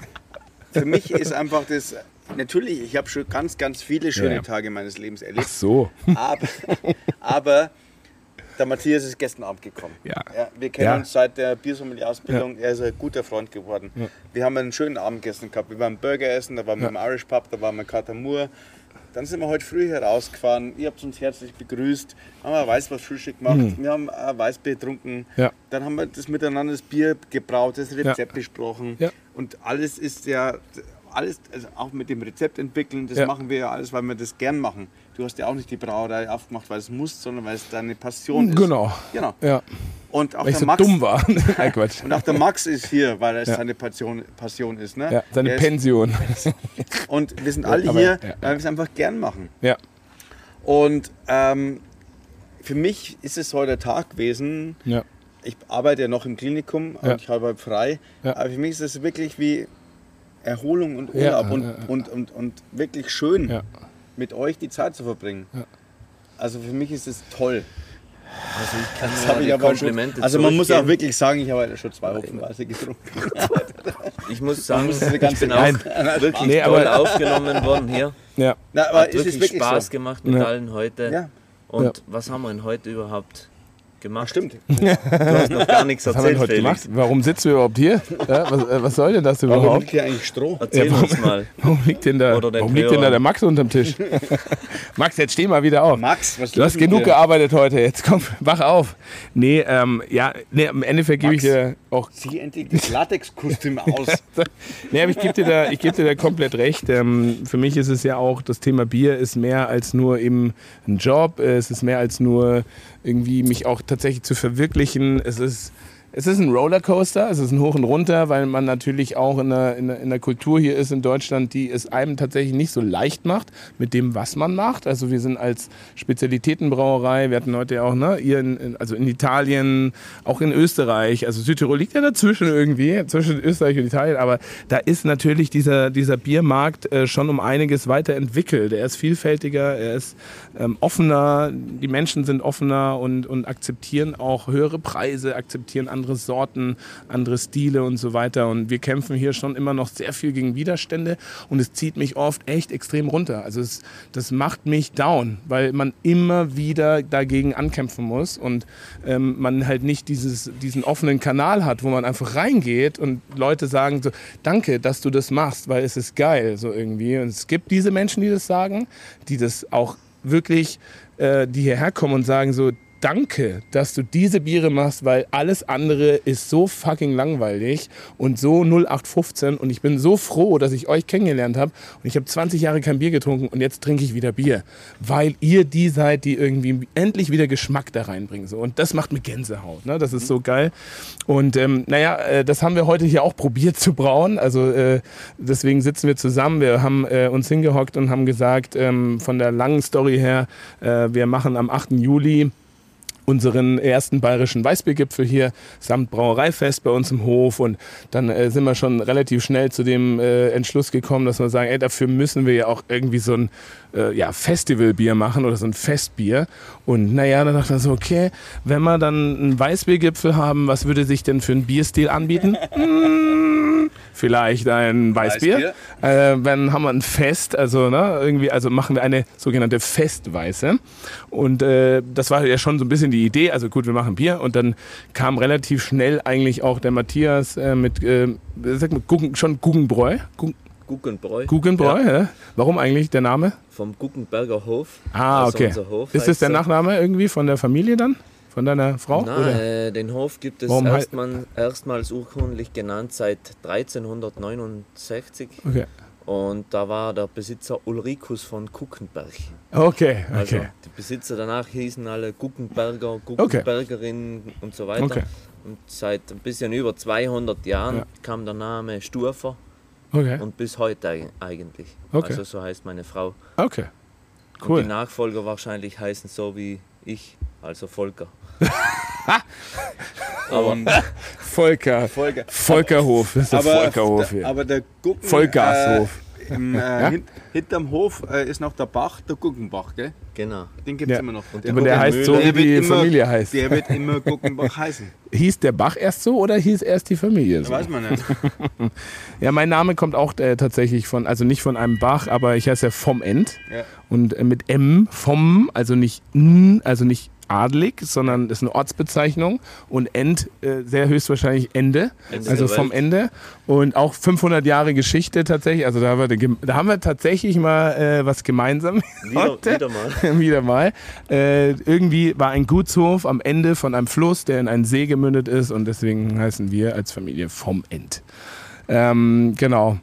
für mich ist einfach das. Natürlich, ich habe schon ganz, ganz viele schöne Ja. Tage meines Lebens Ach erlebt. so. Aber, aber der Matthias ist gestern Abend gekommen. Ja. wir kennen Ja. uns seit der Biersommelier-Ausbildung. Er ist ein guter Freund geworden. Wir haben einen schönen Abend gestern gehabt. Wir waren Burger essen, da waren wir im Irish Pub, da waren wir in Katamur. Dann sind wir heute früh hier rausgefahren. Ihr habt uns herzlich begrüßt. Haben wir ein Weißwurst-Frühstück gemacht. Wir haben ein Weißbier getrunken. Ja. Dann haben wir das miteinander das Bier gebraut, das Rezept Ja. besprochen. Ja. Und alles ist ja, alles, also auch mit dem Rezept entwickeln, das Ja. machen wir ja alles, weil wir das gern machen. Du hast ja auch nicht die Brauerei aufgemacht, weil es muss, sondern weil es deine Passion ist. Genau. Genau. Ja. Und auch Weil ich der so Max. dumm war. Nein, Quatsch. Und auch der Max ist hier, weil es Ja. seine Passion, Passion ist. Ne? Ja, seine Der ist- Pension. Und wir sind alle aber- hier, weil wir es einfach gern machen. Ja. Und ähm, für mich ist es heute der Tag gewesen. Ja. Ich arbeite ja noch im Klinikum und ich habe frei. Aber für mich ist es wirklich wie Erholung und Ja, Urlaub und, ja, ja. Und, und, und wirklich schön, Ja. mit euch die Zeit zu verbringen. Ja. Also für mich ist es toll. Also ich kann Das nur habe ich aber schon, Komplimente also man muss auch wirklich sagen, ich habe heute schon zwei Hopfenweise getrunken. Ich muss sagen, muss ich bin auch wirklich Nee, toll aufgenommen worden hier. Ja. Na, aber Hat es ist wirklich wirklich Spaß so. gemacht mit Ja. allen heute. Ja. Und Ja. was haben wir denn heute überhaupt? Gemacht. Stimmt. Du hast noch gar nichts Was haben wir erzählt, heute Felix. gemacht? Warum sitzen wir überhaupt hier? Ja, was, äh, was soll denn das Warum überhaupt? liegt hier eigentlich Stroh? Erzähl Ja, warum- uns mal. Warum liegt denn da, warum liegt denn da der Max unterm Tisch? Max, jetzt steh mal wieder auf. Max, was Du hast genug dir? gearbeitet heute. Jetzt komm, wach auf. Nee, ähm, ja, nee, im Endeffekt gebe ich dir auch. Zieh endlich das Latexkostüm aus. Nee, aber ich gebe dir, da, ich geb dir da komplett recht. Ähm, für mich ist es ja auch, das Thema Bier ist mehr als nur eben ein Job. Es ist mehr als nur irgendwie mich auch tatsächlich zu verwirklichen. Es ist. Es ist ein Rollercoaster, es ist ein Hoch und Runter, weil man natürlich auch in der, in, der, in der Kultur hier ist in Deutschland, die es einem tatsächlich nicht so leicht macht mit dem, was man macht. Also wir sind als Spezialitätenbrauerei, wir hatten heute ja auch, ne, in, in, also in Italien, auch in Österreich, also Südtirol liegt ja dazwischen irgendwie, zwischen Österreich und Italien, aber da ist natürlich dieser, dieser Biermarkt äh, schon um einiges weiterentwickelt. Er ist vielfältiger, er ist ähm, offener, die Menschen sind offener und, und akzeptieren auch höhere Preise, akzeptieren andere Sorten, andere Stile und so weiter. Und wir kämpfen hier schon immer noch sehr viel gegen Widerstände und es zieht mich oft echt extrem runter. Also es, das macht mich down, weil man immer wieder dagegen ankämpfen muss und ähm, man halt nicht dieses, diesen offenen Kanal hat, wo man einfach reingeht und Leute sagen so, danke, dass du das machst, weil es ist geil, so irgendwie. Und es gibt diese Menschen, die das sagen, die das auch wirklich, äh, die hierher kommen und sagen so, danke, dass du diese Biere machst, weil alles andere ist so fucking langweilig und so 0815 und ich bin so froh, dass ich euch kennengelernt habe und ich habe 20 Jahre kein Bier getrunken und jetzt trinke ich wieder Bier, weil ihr die seid, die irgendwie endlich wieder Geschmack da reinbringen so und das macht mir Gänsehaut, ne? das ist so geil und ähm, naja, äh, das haben wir heute hier auch probiert zu brauen, also äh, deswegen sitzen wir zusammen, wir haben äh, uns hingehockt und haben gesagt, ähm, von der langen Story her, äh, wir machen am 8. Juli unseren ersten bayerischen Weißbiergipfel hier samt Brauereifest bei uns im Hof. Und dann äh, sind wir schon relativ schnell zu dem äh, Entschluss gekommen, dass wir sagen, ey, dafür müssen wir ja auch irgendwie so ein äh, ja, Festivalbier machen oder so ein Festbier. Und naja, dann dachte ich so, okay, wenn wir dann einen Weißbiergipfel haben, was würde sich denn für einen Bierstil anbieten? Hm, vielleicht ein Weißbier. Äh, dann haben wir ein Fest, also ne, irgendwie, also machen wir eine sogenannte Festweiße. Und äh, das war ja schon so ein bisschen die Idee. Also gut, wir machen Bier und dann kam relativ schnell eigentlich auch der Matthias äh, mit, äh, sag mal, Guggen, schon Guggenbräu. Guggen- Guggenbräu. Guggenbräu, Ja, ja. Warum eigentlich der Name? vom Guggenberger Hof. Ah, Also okay. Hof Ist das der. Nachname irgendwie von der Familie dann? Von deiner Frau? Nein, äh, den Hof gibt es erstmal, erstmals urkundlich genannt seit 1369 Okay. und da war der Besitzer Ulrikus von Guckenberg. Okay, Also okay. die Besitzer danach hießen alle Guckenberger, Guckenbergerinnen und so weiter. Okay. Und seit ein bisschen über 200 Jahren Ja. kam der Name Sturfer Okay. und bis heute eig- eigentlich. Okay. Also so heißt meine Frau. Okay. Und Cool. die Nachfolger wahrscheinlich heißen so wie ich, also Volker. Aber, Volker. Volker. Volkerhof. Das ist der aber, Volkerhof der, hier. aber der Gucken, Vollgashof. Äh, im, äh, hint, hinterm Hof äh, ist noch der Bach, der Guckenbach, gell? Genau. Den gibt es Ja. immer noch. Und Aber der heißt so, Der wie die immer- Familie heißt. Der wird immer Guckenbach heißen. Hieß der Bach erst so oder hieß erst die Familie so? Weiß man nicht. Ja, mein Name kommt auch äh, tatsächlich von, also nicht von einem Bach, aber ich heiße ja vom End. Ja. Und äh, mit M, vom, also nicht N, also nicht adlig, sondern ist eine Ortsbezeichnung. Und End, äh, sehr höchstwahrscheinlich Ende, Ende also vom. Ende. Und auch 500 Jahre Geschichte tatsächlich. Also da haben wir, da haben wir tatsächlich mal äh, was gemeinsam. Wieder, wieder mal. wieder mal. Äh, irgendwie war ein Gutshof am Ende von einem Fluss, der in einen See gemündet ist und deswegen heißen wir als Familie vom End. Ähm, genau.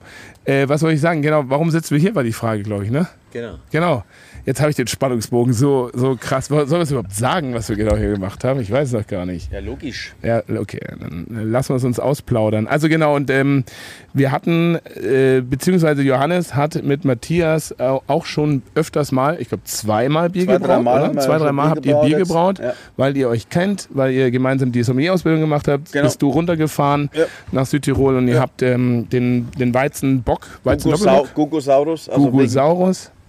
Äh, was soll ich sagen? Genau, warum sitzen wir hier, war die Frage, glaube ich, ne? Genau. Genau. Jetzt habe ich den Spannungsbogen so, so krass. Sollen wir es überhaupt sagen, was wir genau hier gemacht haben? Ich weiß es noch gar nicht. Ja, logisch. Ja, okay, dann lassen wir es uns ausplaudern. Also genau, und ähm, wir hatten, äh, beziehungsweise Johannes hat mit Matthias au- auch schon öfters mal, ich glaube zweimal Bier Zwei, gebraut, dreimal oder? haben wir Zwei, dreimal habt ihr Bier gebraut. Ja. weil ihr euch kennt, weil ihr gemeinsam die Sommelier-Ausbildung gemacht habt. Genau. Bist du runtergefahren Ja. nach Südtirol und ihr habt ähm, den, den Weizenbock, Weizen Gugosau Gugosaurus, also wegen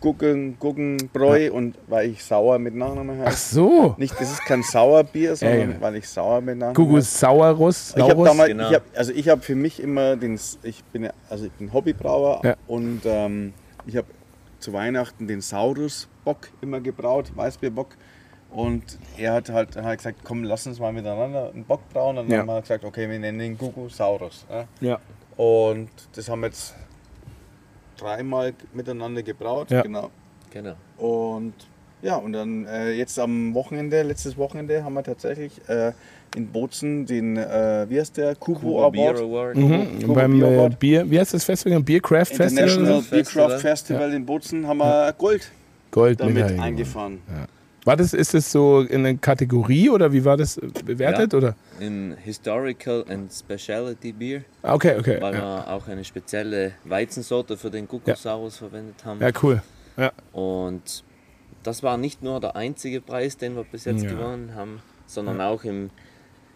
Gugusaurus. Guggen, Guggenbräu und weil ich sauer mit Nachnamen Ach heiße. so, Nicht, das ist kein Sauerbier, sondern ja. weil ich sauer mit Nachnamen heiße. Gugusaurus. Ich habe Saurus. damals, Genau. ich hab, also ich habe für mich immer den, ich bin also ich bin Hobbybrauer Ja. und ähm, ich habe zu Weihnachten den Saurus Bock immer gebraut, Weißbierbock Und er hat halt hat gesagt, komm, lass uns mal miteinander einen Bock brauen. Und dann Ja. haben wir gesagt, okay, wir nennen ihn Gugusaurus. Ja. Ja. Und das haben wir jetzt dreimal miteinander gebraut. Ja. Genau. Genau. Und ja, und dann äh, jetzt am Wochenende, letztes Wochenende, haben wir tatsächlich äh, in Bozen den, äh, wie heißt der, Kubo Kuba Beer Award. Award. Mhm. Kuba Beim Beer äh, Award. Bier, wie heißt das Festival? Biercraft Festival? International so? Festival. Beercraft Festival in Bozen haben wir Gold Gold damit eingefahren. gewonnen. War das, ist das so in einer Kategorie oder wie war das äh, bewertet? Ja. Oder? Im Historical and Speciality Beer, Ah, Okay, okay. weil Ja. wir auch eine spezielle Weizensorte für den Guckosaurus verwendet haben. ja, cool. Ja. Und das war nicht nur der einzige Preis, den wir bis jetzt Ja. gewonnen haben, sondern auch im,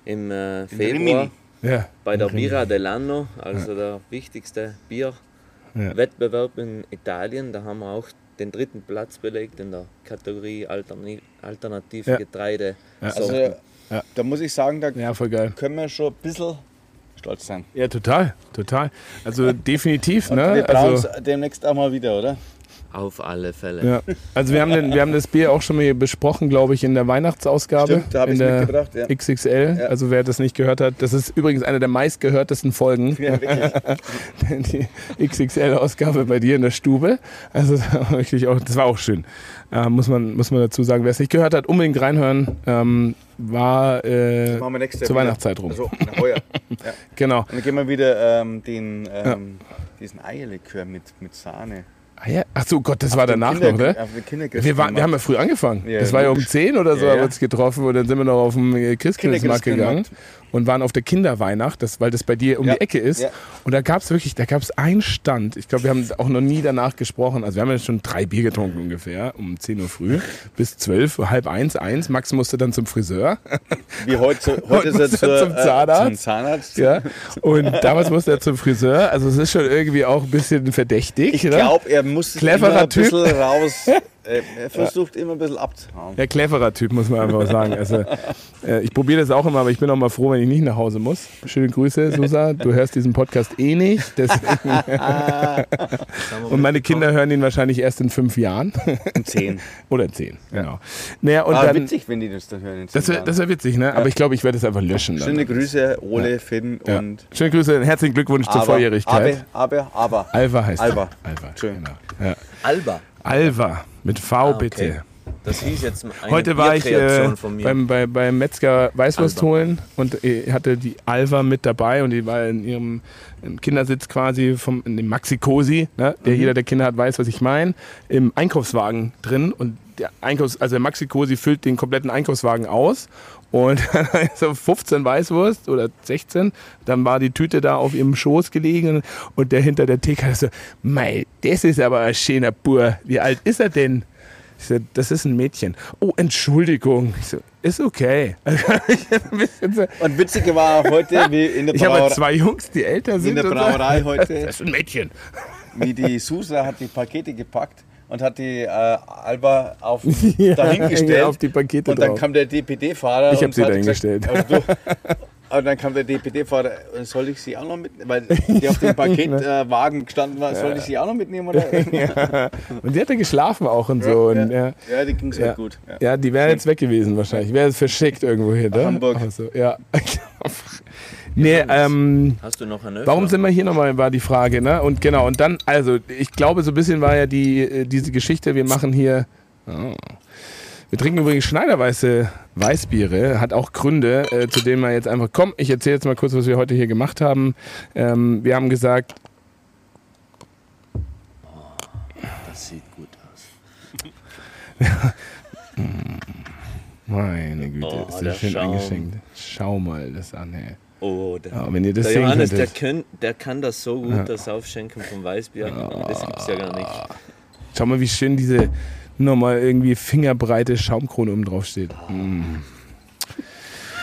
im äh, In Februar ja. bei der. Bira dell'Anno, also der wichtigste Bierwettbewerb in Italien. Da haben wir auch den dritten Platz belegt in der Kategorie Alterni alternative Ja. Getreide. Ja. Also Ja. da muss ich sagen, da ja, voll geil. können wir schon ein bisschen stolz sein. Ja, total, total. Also definitiv, Und ne? wir brauchen Also, demnächst auch mal wieder, oder? Auf alle Fälle. ja. also wir haben, den, wir haben das Bier auch schon mal besprochen, glaube ich, in der Weihnachtsausgabe. Stimmt, da hab in ich's der mitgebracht, ja. XXL. Ja. Also wer das nicht gehört hat, das ist übrigens eine der meistgehörtesten Folgen. Ja, wirklich. die XXL-Ausgabe bei dir in der Stube. Also das war wirklich auch, das war auch schön. Äh, muss, man, muss man dazu sagen. Wer es nicht gehört hat, unbedingt reinhören. Ähm, war äh, zur. Weihnachtszeit rum. Also, na, heuer. ja. Genau. Und dann gehen wir wieder ähm, den, ähm, diesen Eierlikör mit, mit Sahne. Ah, ja. Ach so, Gott, das war Den danach Kinder- noch, ne? Auf den Wir, waren, wir haben ja früh angefangen. Ja, das war ja um logisch. 10 oder so, Ja, haben wir uns getroffen und dann sind wir noch auf dem äh, Christkindlesmarkt gegangen und waren auf der Kinderweihnacht, das, weil das bei dir um die Ecke ist. Und da gab es wirklich, da gab es einen Stand. Ich glaube, wir haben auch noch nie danach gesprochen. Also wir haben ja schon drei Bier getrunken ungefähr, um 10 Uhr früh bis 12, halb eins, eins. Max musste dann zum Friseur. Wie heute, heute ist er zur, zum Zahnarzt. Äh, zum Zahnarzt. ja. Und damals musste er zum Friseur. Also es ist schon irgendwie auch ein bisschen verdächtig. Ich ne? glaube, er muss sich Cleverer immer ein Typ. bisschen raus. er versucht immer ein bisschen abzuhauen. Ja, cleverer Typ, muss man einfach sagen. Also, äh, ich probiere das auch immer, aber ich bin auch mal froh, wenn ich nicht nach Hause muss. Schöne Grüße, Susa. Du hörst diesen Podcast eh nicht. Und meine Kinder hören ihn wahrscheinlich erst in fünf Jahren. Um 10. Oder in zehn, genau. Naja, und Ah, dann, witzig, wenn die das dann hören. in das zehn wäre das wär witzig, ne? Aber ich glaube, ich werde es einfach löschen. Dann. Schöne Grüße, Ole, Finn Ja. und Schöne Grüße und herzlichen Glückwunsch zur Volljährigkeit. Aber, aber, aber. Alva heißt Alva. er. Alva. Schön. Genau. Ja. Alba. Alva. Mit V Ah, bitte. okay. Das hieß jetzt eine Heute war ich äh, Bierkreation von mir. beim, bei, beim Metzger Weißwurst holen und äh, hatte die Alva mit dabei und die war in ihrem im Kindersitz quasi vom in dem Maxi Cosi, ne? der Mhm. jeder, der Kinder hat, weiß, was ich meine, im Einkaufswagen drin und der Einkaufs, also der Maxi Cosi füllt den kompletten Einkaufswagen aus und dann so 15 Weißwurst oder 16, dann war die Tüte da auf ihrem Schoß gelegen und der hinter der Theke so, mei, das ist aber ein schöner Bur, wie alt ist er denn? Ich so, das ist ein Mädchen. Oh, Entschuldigung. Ich so, ist okay. Bisschen so- Und witziger war heute, wie in der ich habe Brauerei, zwei Jungs, die älter wie in sind. der. Brauerei heute, Das ist ein Mädchen. wie die Susa hat die Pakete gepackt und hat die äh, Alba auf Ja, dahingestellt. auf die Pakete und dann drauf. kam der DPD-Fahrer. Ich hab und sie dahingestellt. gesagt, also du, und dann kam der DPD-Fahrer, soll ich sie auch noch mitnehmen? Weil die auf dem Paketwagen äh, gestanden war, soll ich sie auch noch mitnehmen? Oder? ja. Und die hat ja geschlafen auch und so. Und, ja. ja, die ging sehr Ja. gut. Ja. Ja, die wäre jetzt weg gewesen wahrscheinlich. Wäre jetzt verschickt irgendwo hin. Ne? Hamburg. Aber So, ja. nee, ähm, Hast du noch eine Warum sind wir hier nochmal, war die Frage, ne? Und genau, und dann, also, ich glaube, so ein bisschen war ja die, äh, diese Geschichte, wir machen hier. Oh. Wir trinken übrigens Schneiderweiße Weißbiere, hat auch Gründe, äh, zu denen wir jetzt einfach kommen. Ich erzähle jetzt mal kurz, was wir heute hier gemacht haben. Ähm, wir haben gesagt, Das sieht gut aus. meine Güte, Oh, ist das schön Schaum. eingeschenkt. Schau mal das an, hey. Oh, der, Ja, wenn ihr das der sehen Johannes, der, könnt, der kann das so gut, das Aufschenken vom Weißbier. Das gibt's ja gar nicht. Schau mal, wie schön diese nochmal irgendwie fingerbreite Schaumkrone oben drauf steht. Mm.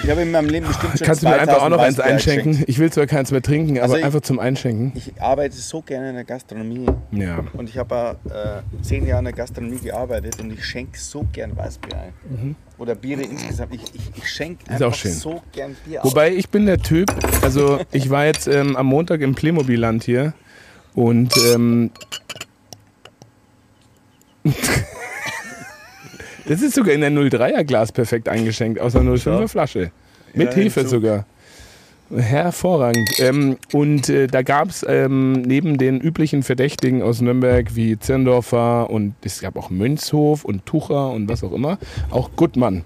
Ich habe in meinem Leben bestimmt schon Kannst du mir einfach auch noch eins 2000 Weißbier einschenken? geschenkt. Ich will zwar keins mehr trinken, aber Also ich- einfach zum Einschenken. Ich arbeite so gerne in der Gastronomie Ja. und ich habe äh, zehn Jahre in der Gastronomie gearbeitet und ich schenke so gern Weißbier ein. Oder Biere insgesamt. Ich, ich, ich schenke Mhm. Einfach so gern Bier. Wobei ich bin der Typ, also ich war jetzt ähm, am Montag im Playmobil-Land hier und ähm, Das ist sogar in der 03er Glas perfekt eingeschenkt, aus einer 05er Flasche. Mit Ja, Hefe so. sogar. Hervorragend. Ähm, und äh, da gab es ähm, neben den üblichen Verdächtigen aus Nürnberg wie Zirndorfer und es gab auch Mönchshof und Tucher und was auch immer, auch Gutmann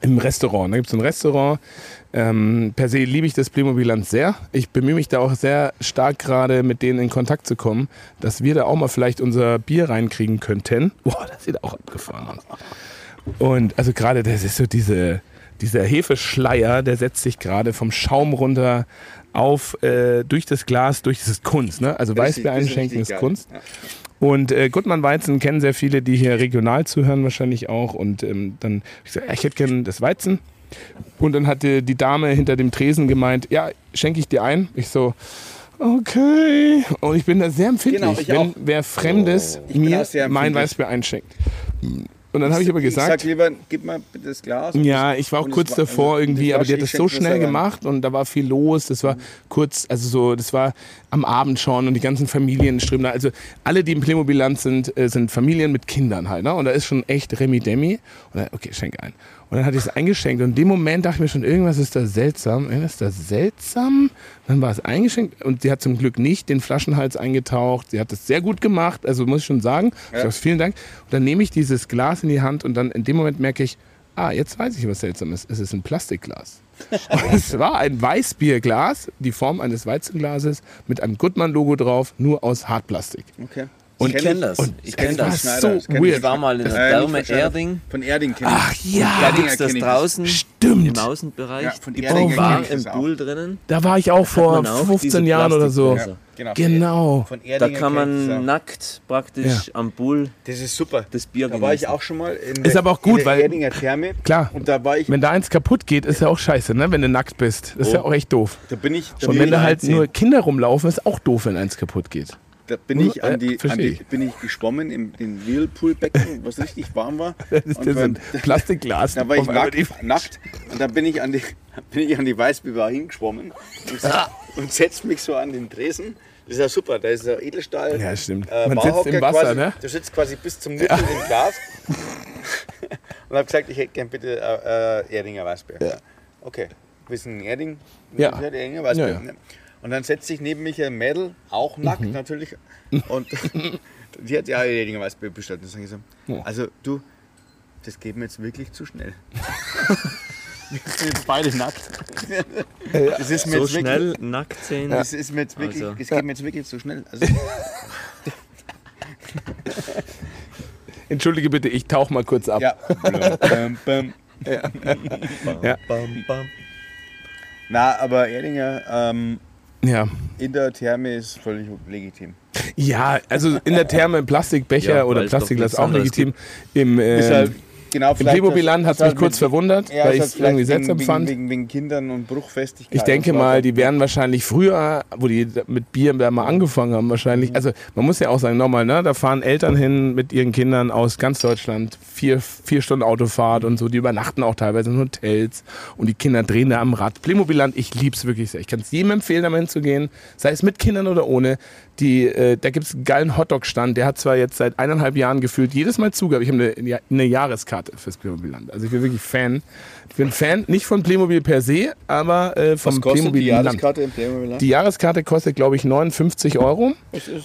im Restaurant. Da gibt es ein Restaurant. Ähm, per se liebe ich das Playmobil-Land sehr. Ich bemühe mich da auch sehr stark gerade mit denen in Kontakt zu kommen, dass wir da auch mal vielleicht unser Bier reinkriegen könnten. Boah, das sieht auch abgefahren aus. Und also gerade das ist so diese, dieser Hefeschleier, der setzt sich gerade vom Schaum runter auf äh, durch das Glas, durch dieses Kunst. Ne? Also Weißbier das einschenken ist. Kunst. Ja. Und äh, Gutmann Weizen kennen sehr viele, die hier regional zuhören, wahrscheinlich auch. Und ähm, dann ich ja, ich hätte gern das Weizen. Und dann hatte die Dame hinter dem Tresen gemeint, ja, schenke ich dir ein. Ich so, okay. Und ich bin da sehr empfindlich, Genau, wenn auch. wer Fremdes bin mir mein. Weißbier einschenkt. Und dann habe ich aber Ich sag gesagt, lieber, gib mal bitte das Glas. ja, ich war auch kurz es war- davor irgendwie, aber die hat das so schnell gemacht und da war viel los. Das war kurz, also so, das war am Abend schon und die ganzen Familien strömen da. Also alle, die im Playmobil-Land sind, äh, sind Familien mit Kindern halt. Ne? Und da ist schon echt Remi Demi. Und dann, okay, schenke ein. Und dann hatte ich es eingeschenkt und in dem Moment dachte ich mir schon, irgendwas ist da seltsam. Irgendwas ist da seltsam. Dann war es eingeschenkt und sie hat zum Glück nicht den Flaschenhals eingetaucht. Sie hat das sehr gut gemacht, also muss ich schon sagen. Ich sag, vielen Dank. Und dann nehme ich dieses Glas in die Hand und dann in dem Moment merke ich, ah, jetzt weiß ich, was seltsam ist. Es ist ein Plastikglas. Und es war ein Weißbierglas, die Form eines Weizenglases mit einem Goodman-Logo drauf, nur aus Hartplastik. Okay. Und Ich kenne das. Und Ich kenn kenne das. das. Schneider, so das kenn weird. Ich war mal in der Therme. Erding. Von Erding kenne ich Ach das. ja, Da gibt's das kenn das. draußen stimmt. im Außenbereich. Ja, von Bar kenn ich im das auch. Pool drinnen. Da war ich auch vor man auch 15 diese Jahren oder so. Plastikgläser. Genau. Genau. Von Da Erdinger kann kenn das man nackt praktisch am Pool Das ist super. das Bier Da war ich auch schon mal in Ist der, aber auch gut, in der weil- Erdinger Therme. Klar. Und da war ich, Wenn da eins kaputt geht, ist ja auch scheiße, ne? wenn du nackt bist. Das ist ja Oh. auch echt doof. da bin ich, da Und wenn da halt nur Kinder rumlaufen, ist auch doof, wenn eins kaputt geht. Da bin ich an die, an die bin ich geschwommen im den Whirlpool-Becken, was richtig warm war. Das ist Und beim- ein Plastikglas. Da war ich nackt, nackt und dann bin ich an die, bin ich an die Weißbiber hingeschwommen und, Ah. und setzt mich so an den Tresen. Das ist ja super, da ist ja Edelstahl. Ja, stimmt. Äh, Man sitzt im Wasser, quasi, ne? Du sitzt quasi bis zum Mittel im Glas und habe gesagt, ich hätte gern bitte äh, äh, Erdinger Weißbier. Ja. Okay, wir sind in Erding. Ja. Erdinger Weißbier. Ja, ja. Und dann setzt sich neben mich ein Mädel, auch nackt Mhm. natürlich. Und die hat ja Erdinger Weißbier bestellt. Und dann sag ich so, Ja. also du, das geht mir jetzt wirklich zu schnell. beide nackt. Das ist mir So jetzt wirklich, schnell nackt sehen. Das ist mir jetzt wirklich, Also. das geht mir jetzt wirklich zu schnell. Also, Entschuldige bitte, ich tauche mal kurz ab. ja. Bam, bam. Ja. Bam, bam. Na, aber Erdinger ähm, Ja. in der Therme ist völlig legitim. Ja, also in der Therme Plastikbecher Ja, oder Plastikglas auch legitim. Im, Ist äh, halt, genau, im Playmobil-Land hat es mich halt kurz mit- verwundert, Ja, weil ich es irgendwie seltsam wegen, fand. Wegen, wegen Kindern und Bruchfestigkeit. Ich denke und so mal, die werden wahrscheinlich früher, wo die mit Bier da mal angefangen haben, wahrscheinlich. Also man muss ja auch sagen, nochmal, ne, da fahren Eltern hin mit ihren Kindern aus ganz Deutschland, vier, vier Stunden Autofahrt und so, die übernachten auch teilweise in Hotels und die Kinder drehen da am Rad. Playmobil-Land, ich lieb's wirklich sehr. Ich kann es jedem empfehlen, da mal hinzugehen, sei es mit Kindern oder ohne. Die, äh, da gibt's einen geilen Hotdog-Stand, der hat zwar jetzt seit eineinhalb Jahren gefühlt jedes Mal Zugabe. Ich habe eine, eine Jahreskarte fürs Playmobil-Land. Also ich bin wirklich Fan. Ich bin Fan, nicht von Playmobil per se, aber äh, vom Was kostet die Playmobil-Land. Jahreskarte im Playmobil? Die Jahreskarte kostet, glaube ich, 59 Euro.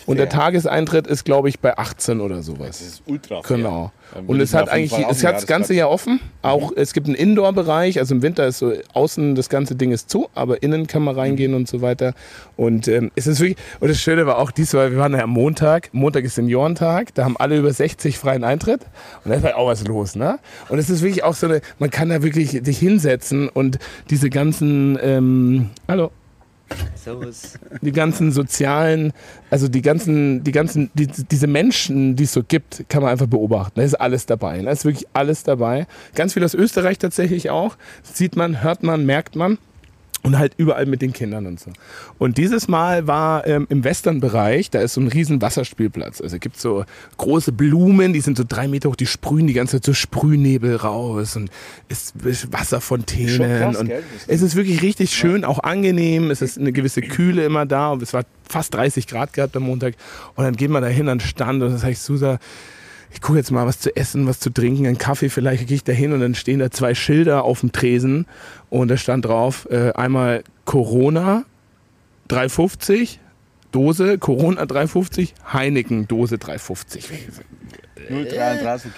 Und der Tageseintritt ist, glaube ich, bei 18 oder sowas. Das ist ultra fair. Genau. Dann Und es hat eigentlich, es hat das ganze Jahr offen. Auch es gibt einen Indoor-Bereich, also im Winter ist so außen das ganze Ding ist zu, aber innen kann man reingehen und so weiter. Und ähm, es ist wirklich, und das Schöne war auch diesmal, wir waren ja am Montag, Montag ist Seniorentag, da haben alle über 60 freien Eintritt. Und da ist halt auch was los, ne? Und es ist wirklich auch so eine, man kann da wirklich sich hinsetzen und diese ganzen, ähm, hallo, Servus. die ganzen sozialen, also die ganzen, die ganzen, die, diese Menschen, die es so gibt, kann man einfach beobachten. Da ist alles dabei. Da ist wirklich alles dabei. Ganz viel aus Österreich tatsächlich auch. Sieht man, hört man, merkt man. Und halt überall mit den Kindern und so. Und dieses Mal war ähm, im Western-Bereich, da ist so ein riesen Wasserspielplatz. Also es gibt so große Blumen, die sind so drei Meter hoch, die sprühen die ganze Zeit so Sprühnebel raus und es ist Wasserfontänen. Krass, und gell? es ist wirklich richtig schön, auch angenehm. Es ist eine gewisse Kühle immer da und es war fast 30 Grad gehabt am Montag. Und dann geht man da hin an den Stand und dann sage ich, Susa, ich gucke jetzt mal was zu essen, was zu trinken, einen Kaffee vielleicht, gehe ich da hin und dann stehen da zwei Schilder auf dem Tresen und da stand drauf, äh, einmal Corona 350 Dose, Corona 350, Heineken Dose 350. 033.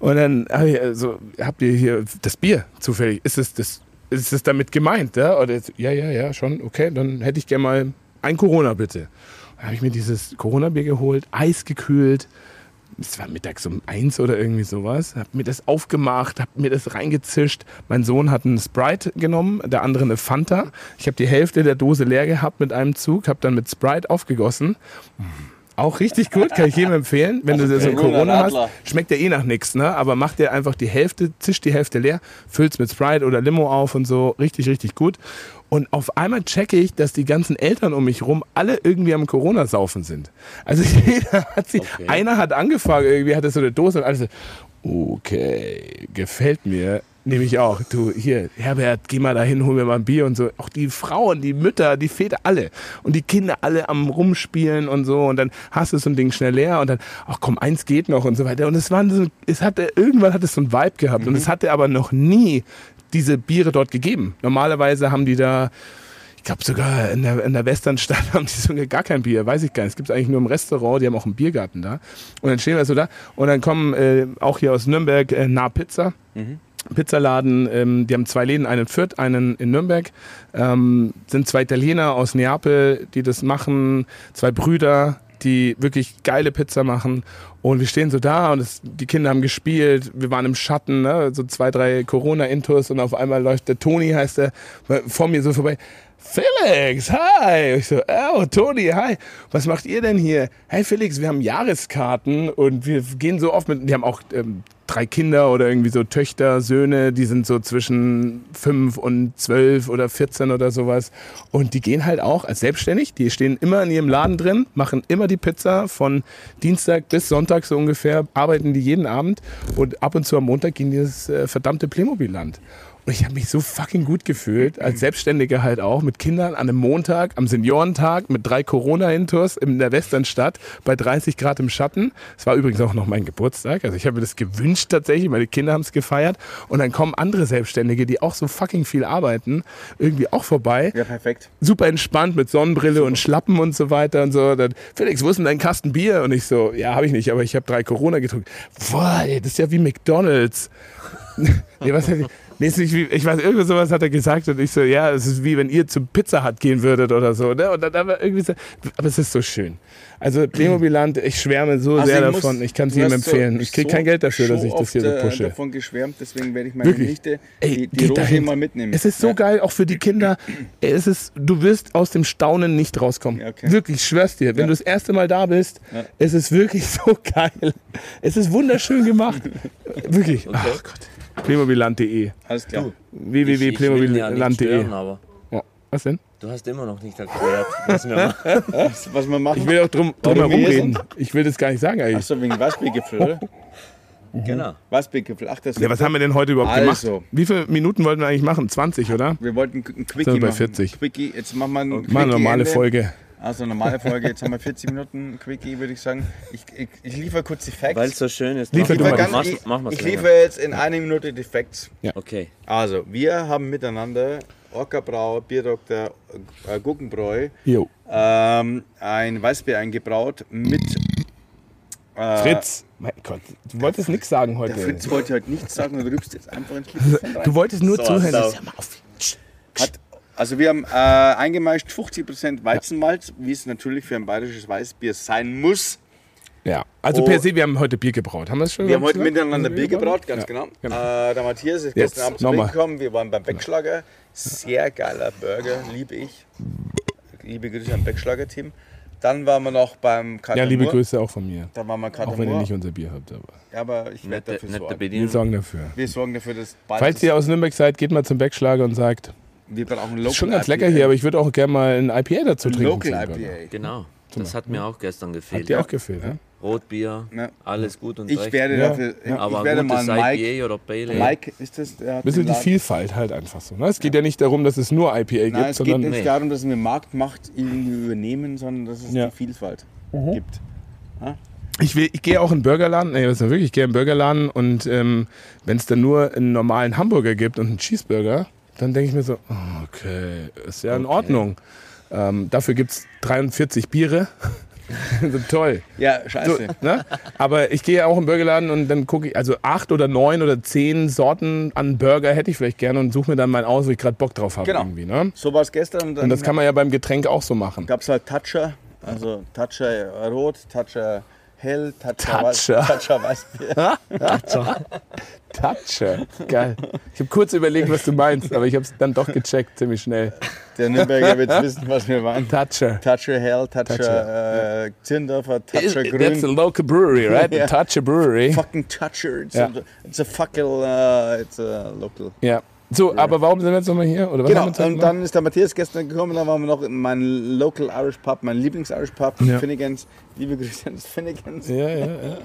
Und dann hab ich, also, habt ihr hier das Bier zufällig? Ist es das, ist es damit gemeint? Ja? Oder jetzt, ja, ja, ja, schon, okay, dann hätte ich gerne mal ein Corona bitte. Dann habe ich mir dieses Corona-Bier geholt, eisgekühlt. Es war mittags um eins oder irgendwie sowas. Hab mir das aufgemacht, hab mir das reingezischt. Mein Sohn hat einen Sprite genommen, der andere eine Fanta. Ich habe die Hälfte der Dose leer gehabt mit einem Zug, habe dann mit Sprite aufgegossen. Auch richtig gut, kann ich jedem empfehlen. Wenn du so Corona hast, schmeckt ja eh nach nichts, ne? Aber mach dir einfach die Hälfte, zisch die Hälfte leer, füll's mit Sprite oder Limo auf und so. Richtig, richtig gut. Und auf einmal checke ich, dass die ganzen Eltern um mich rum alle irgendwie am Corona-Saufen sind. Also jeder hat sie, einer hat angefangen, irgendwie hatte so eine Dose und alles so, okay, gefällt mir. Nehme ich auch. Du, hier, Herbert, geh mal dahin, hol mir mal ein Bier und so. Auch die Frauen, die Mütter, die Väter, alle. Und die Kinder alle am Rumspielen und so. Und dann hast du so ein Ding schnell leer und dann, ach komm, eins geht noch und so weiter. Und es war so, es hatte, irgendwann hat es so ein Vibe gehabt. Und es hatte aber noch nie diese Biere dort gegeben. Normalerweise haben die da, ich glaube sogar in der, in der Westernstadt haben die sogar gar kein Bier, weiß ich gar nicht. Es gibt es eigentlich nur im Restaurant, die haben auch einen Biergarten da. Und dann stehen wir so da und dann kommen äh, auch hier aus Nürnberg äh, nah Pizza. Pizzaladen, ähm, die haben zwei Läden, einen in Fürth, einen in Nürnberg. Ähm, sind zwei Italiener aus Neapel, die das machen, zwei Brüder, die wirklich geile Pizza machen. Und wir stehen so da und es, die Kinder haben gespielt. Wir waren im Schatten, ne? so zwei, drei Corona-Intos und auf einmal läuft der Toni, heißt der, vor mir so vorbei. Felix, hi. Ich so, oh, Toni, hi. Was macht ihr denn hier? Hey Felix, wir haben Jahreskarten und wir gehen so oft mit, die haben auch ähm, drei Kinder oder irgendwie so Töchter, Söhne, die sind so zwischen fünf und zwölf oder 14 oder sowas. Und die gehen halt auch als selbstständig, die stehen immer in ihrem Laden drin, machen immer die Pizza von Dienstag bis Sonntag so ungefähr, arbeiten die jeden Abend und ab und zu am Montag gehen die das äh, verdammte Playmobil-Land. Und ich habe mich so fucking gut gefühlt, als Selbstständiger halt auch, mit Kindern an einem Montag, am Seniorentag, mit drei Corona-Intos in der Westernstadt bei 30 Grad im Schatten. Es war übrigens auch noch mein Geburtstag. Also ich habe mir das gewünscht tatsächlich, meine Kinder haben es gefeiert. Und dann kommen andere Selbstständige, die auch so fucking viel arbeiten, irgendwie auch vorbei. Ja, perfekt. Super entspannt mit Sonnenbrille und Schlappen und so weiter und so. Dann, Felix, wo ist denn dein Kasten Bier? Und ich so, ja, habe ich nicht, aber ich habe drei Corona getrunken. Boah, ey, das ist ja wie McDonalds. nee, was hat, nee, ist nicht wie, ich weiß, irgendwie sowas hat er gesagt und ich so, ja, es ist wie wenn ihr zum Pizza Hut gehen würdet oder so. Ne? Und dann aber irgendwie so, aber es ist so schön. Also Playmobil-Land, ich schwärme so Also sehr ich muss- davon. Ich kann es jedem so- empfehlen. Ich kriege so- kein Geld dafür, dass ich das hier so pushe. Äh, davon geschwärmt, deswegen werde ich meine Wirklich? Nichte, Ey, die, die geht Rosi dahin. mal mitnehmen. Es ist so Ja. geil, auch für die Kinder. Es ist, du wirst aus dem Staunen nicht rauskommen. Ja, okay. Wirklich, ich schwör's dir. Wenn Ja. du das erste Mal da bist, es ist wirklich so geil. Es ist wunderschön gemacht. wirklich. Ach Gott. Playmobilland.de. Alles klar. Ja www.playmobilland.de. Ja. Was denn? du hast immer noch nicht erklärt, was wir machen. Was wir machen. Ich will auch drum, drum herum reden. Ich will das gar nicht sagen eigentlich. Achso, wegen oder? Genau. Weißbiergipfel. Ach, das Ja, was haben wir denn heute überhaupt Also. gemacht? Wie viele Minuten wollten wir eigentlich machen? 20, oder? Wir wollten ein Quickie Sind wir bei machen. 40. Quickie, jetzt machen wir ein Quickie Mal eine normale Ende. Folge. Also normale Folge, jetzt haben wir 40 Minuten Quickie, würde ich sagen. Ich, ich, ich liefere kurz die Facts. Weil es so schön ist. Liefer ich du liefere, mal. ganz, ich, ich liefere jetzt in einer Minute die Facts. Okay. Also, wir haben miteinander Orca Brauer, Bierdoktor, äh, Guggenbräu, Jo. ähm, ein Weißbier eingebraut mit. Äh, Fritz. Mein Gott, du wolltest nichts sagen heute. Der Fritz wollte heute nichts sagen und rübst jetzt einfach ins Mikrofon rein. Du wolltest nur So, zuhören. so. Hat, also wir haben äh, eingemeischt 50% Weizenmalz, wie es natürlich für ein bayerisches Weißbier sein muss. Ja, also Oh. per se, wir haben heute Bier gebraut. Haben wir es schon Wir haben heute gesagt? miteinander Bier gebraut, ganz Ja, genau. genau. Äh, der Matthias ist Jetzt, gestern Abend zu mir gekommen. Wir waren beim Beckschlager. Sehr geiler Burger, liebe ich. Liebe Grüße am Beckschlager-Team. Dann waren wir noch beim Katamur. Ja, liebe Grüße auch von mir. Dann waren wir Auch wenn ihr Katamur. nicht unser Bier habt. Aber Ja, aber ich werde dafür sorgen. wir Bedienung. sorgen dafür. Wir sorgen dafür, dass bald Falls ihr aus Nürnberg seid, geht mal zum Backschlager und sagt, wir brauchen ist Local schon ganz lecker IPA. hier, aber ich würde auch gerne mal ein IPA dazu trinken. Local. IPA. Genau. Das hat mir auch gestern gefehlt. Hat dir auch gefehlt, ne? Rotbier, Ja. alles gut und Ich recht. werde Ja, dafür, ja. aber ich werde mal Mike, IPA oder Pale Ale. Mike ist das, der hat Bisschen die Vielfalt halt einfach so. Ne? Es geht ja nicht darum, dass es nur IPA Nein, gibt, es geht sondern nicht Nee. darum, dass wir Marktmacht irgendwie übernehmen, sondern dass es Ja. die Vielfalt Mhm. gibt. Ja? Ich, will, ich gehe auch in den Burgerladen, nee, das ist ja wirklich, ich gehe in den Burgerladen und ähm, wenn es dann nur einen normalen Hamburger gibt und einen Cheeseburger, dann denke ich mir so, oh, okay, ist ja in Okay. Ordnung. Ähm, dafür gibt es 43 Biere. so toll. Ja, So, scheiße. ne? Aber ich gehe auch im Burgerladen und dann gucke ich, also acht oder neun oder zehn Sorten an Burger hätte ich vielleicht gerne und suche mir dann mal aus, wo ich gerade Bock drauf habe. Genau. Irgendwie, ne? So war es gestern. Und das kann man ja beim Getränk auch so machen. gab es halt Toucher, also Toucher Rot, Toucher Hell, Toucher, Toucher. Weiß, Toucher Weißbier. Toucher. Geil. Ich habe kurz überlegt, was du meinst, aber ich habe es dann doch gecheckt, ziemlich schnell. Der Nürnberger wird wissen, was wir meinen. Toucher. Toucher Hell, Toucher, Toucher, äh, Zindorfer, Toucher That's a Grün. local brewery, right? Ja. Toucher Brewery. Fucking Toucher. It's, Ja. a, it's a fucking, uh, it's a local. Ja. So, aber warum sind wir jetzt nochmal hier? Oder was Genau, haben wir jetzt und dann ist der Matthias gestern gekommen, dann waren wir noch in meinem Local Irish Pub, mein Lieblings-Irish Pub, Ja. Finnegans. Liebe Grüße an das Finnegans. Ja, ja, ja.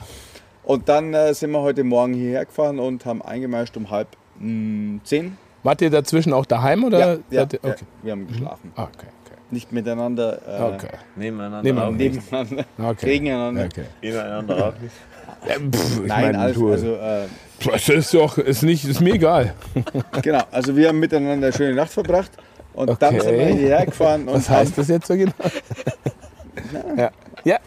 Und dann äh, sind wir heute Morgen hierher gefahren und haben eingemeischt um halb mh, zehn. Wart ihr dazwischen auch daheim oder? ja, seid ihr, ja, okay. wir haben geschlafen. Ah, okay, okay. Nicht miteinander, äh, Okay. Nebeneinander. Nebeneinander. nebeneinander, okay. gegeneinander. okay. Nebeneinander auch nicht. Ja, pff, ich Nein, meine, alles, also äh, das ist doch, ist nicht, ist mir egal. genau, also wir haben miteinander eine schöne Nacht verbracht und dann Okay. sind wir hierher gefahren und Was heißt das jetzt so genau? ja. ja.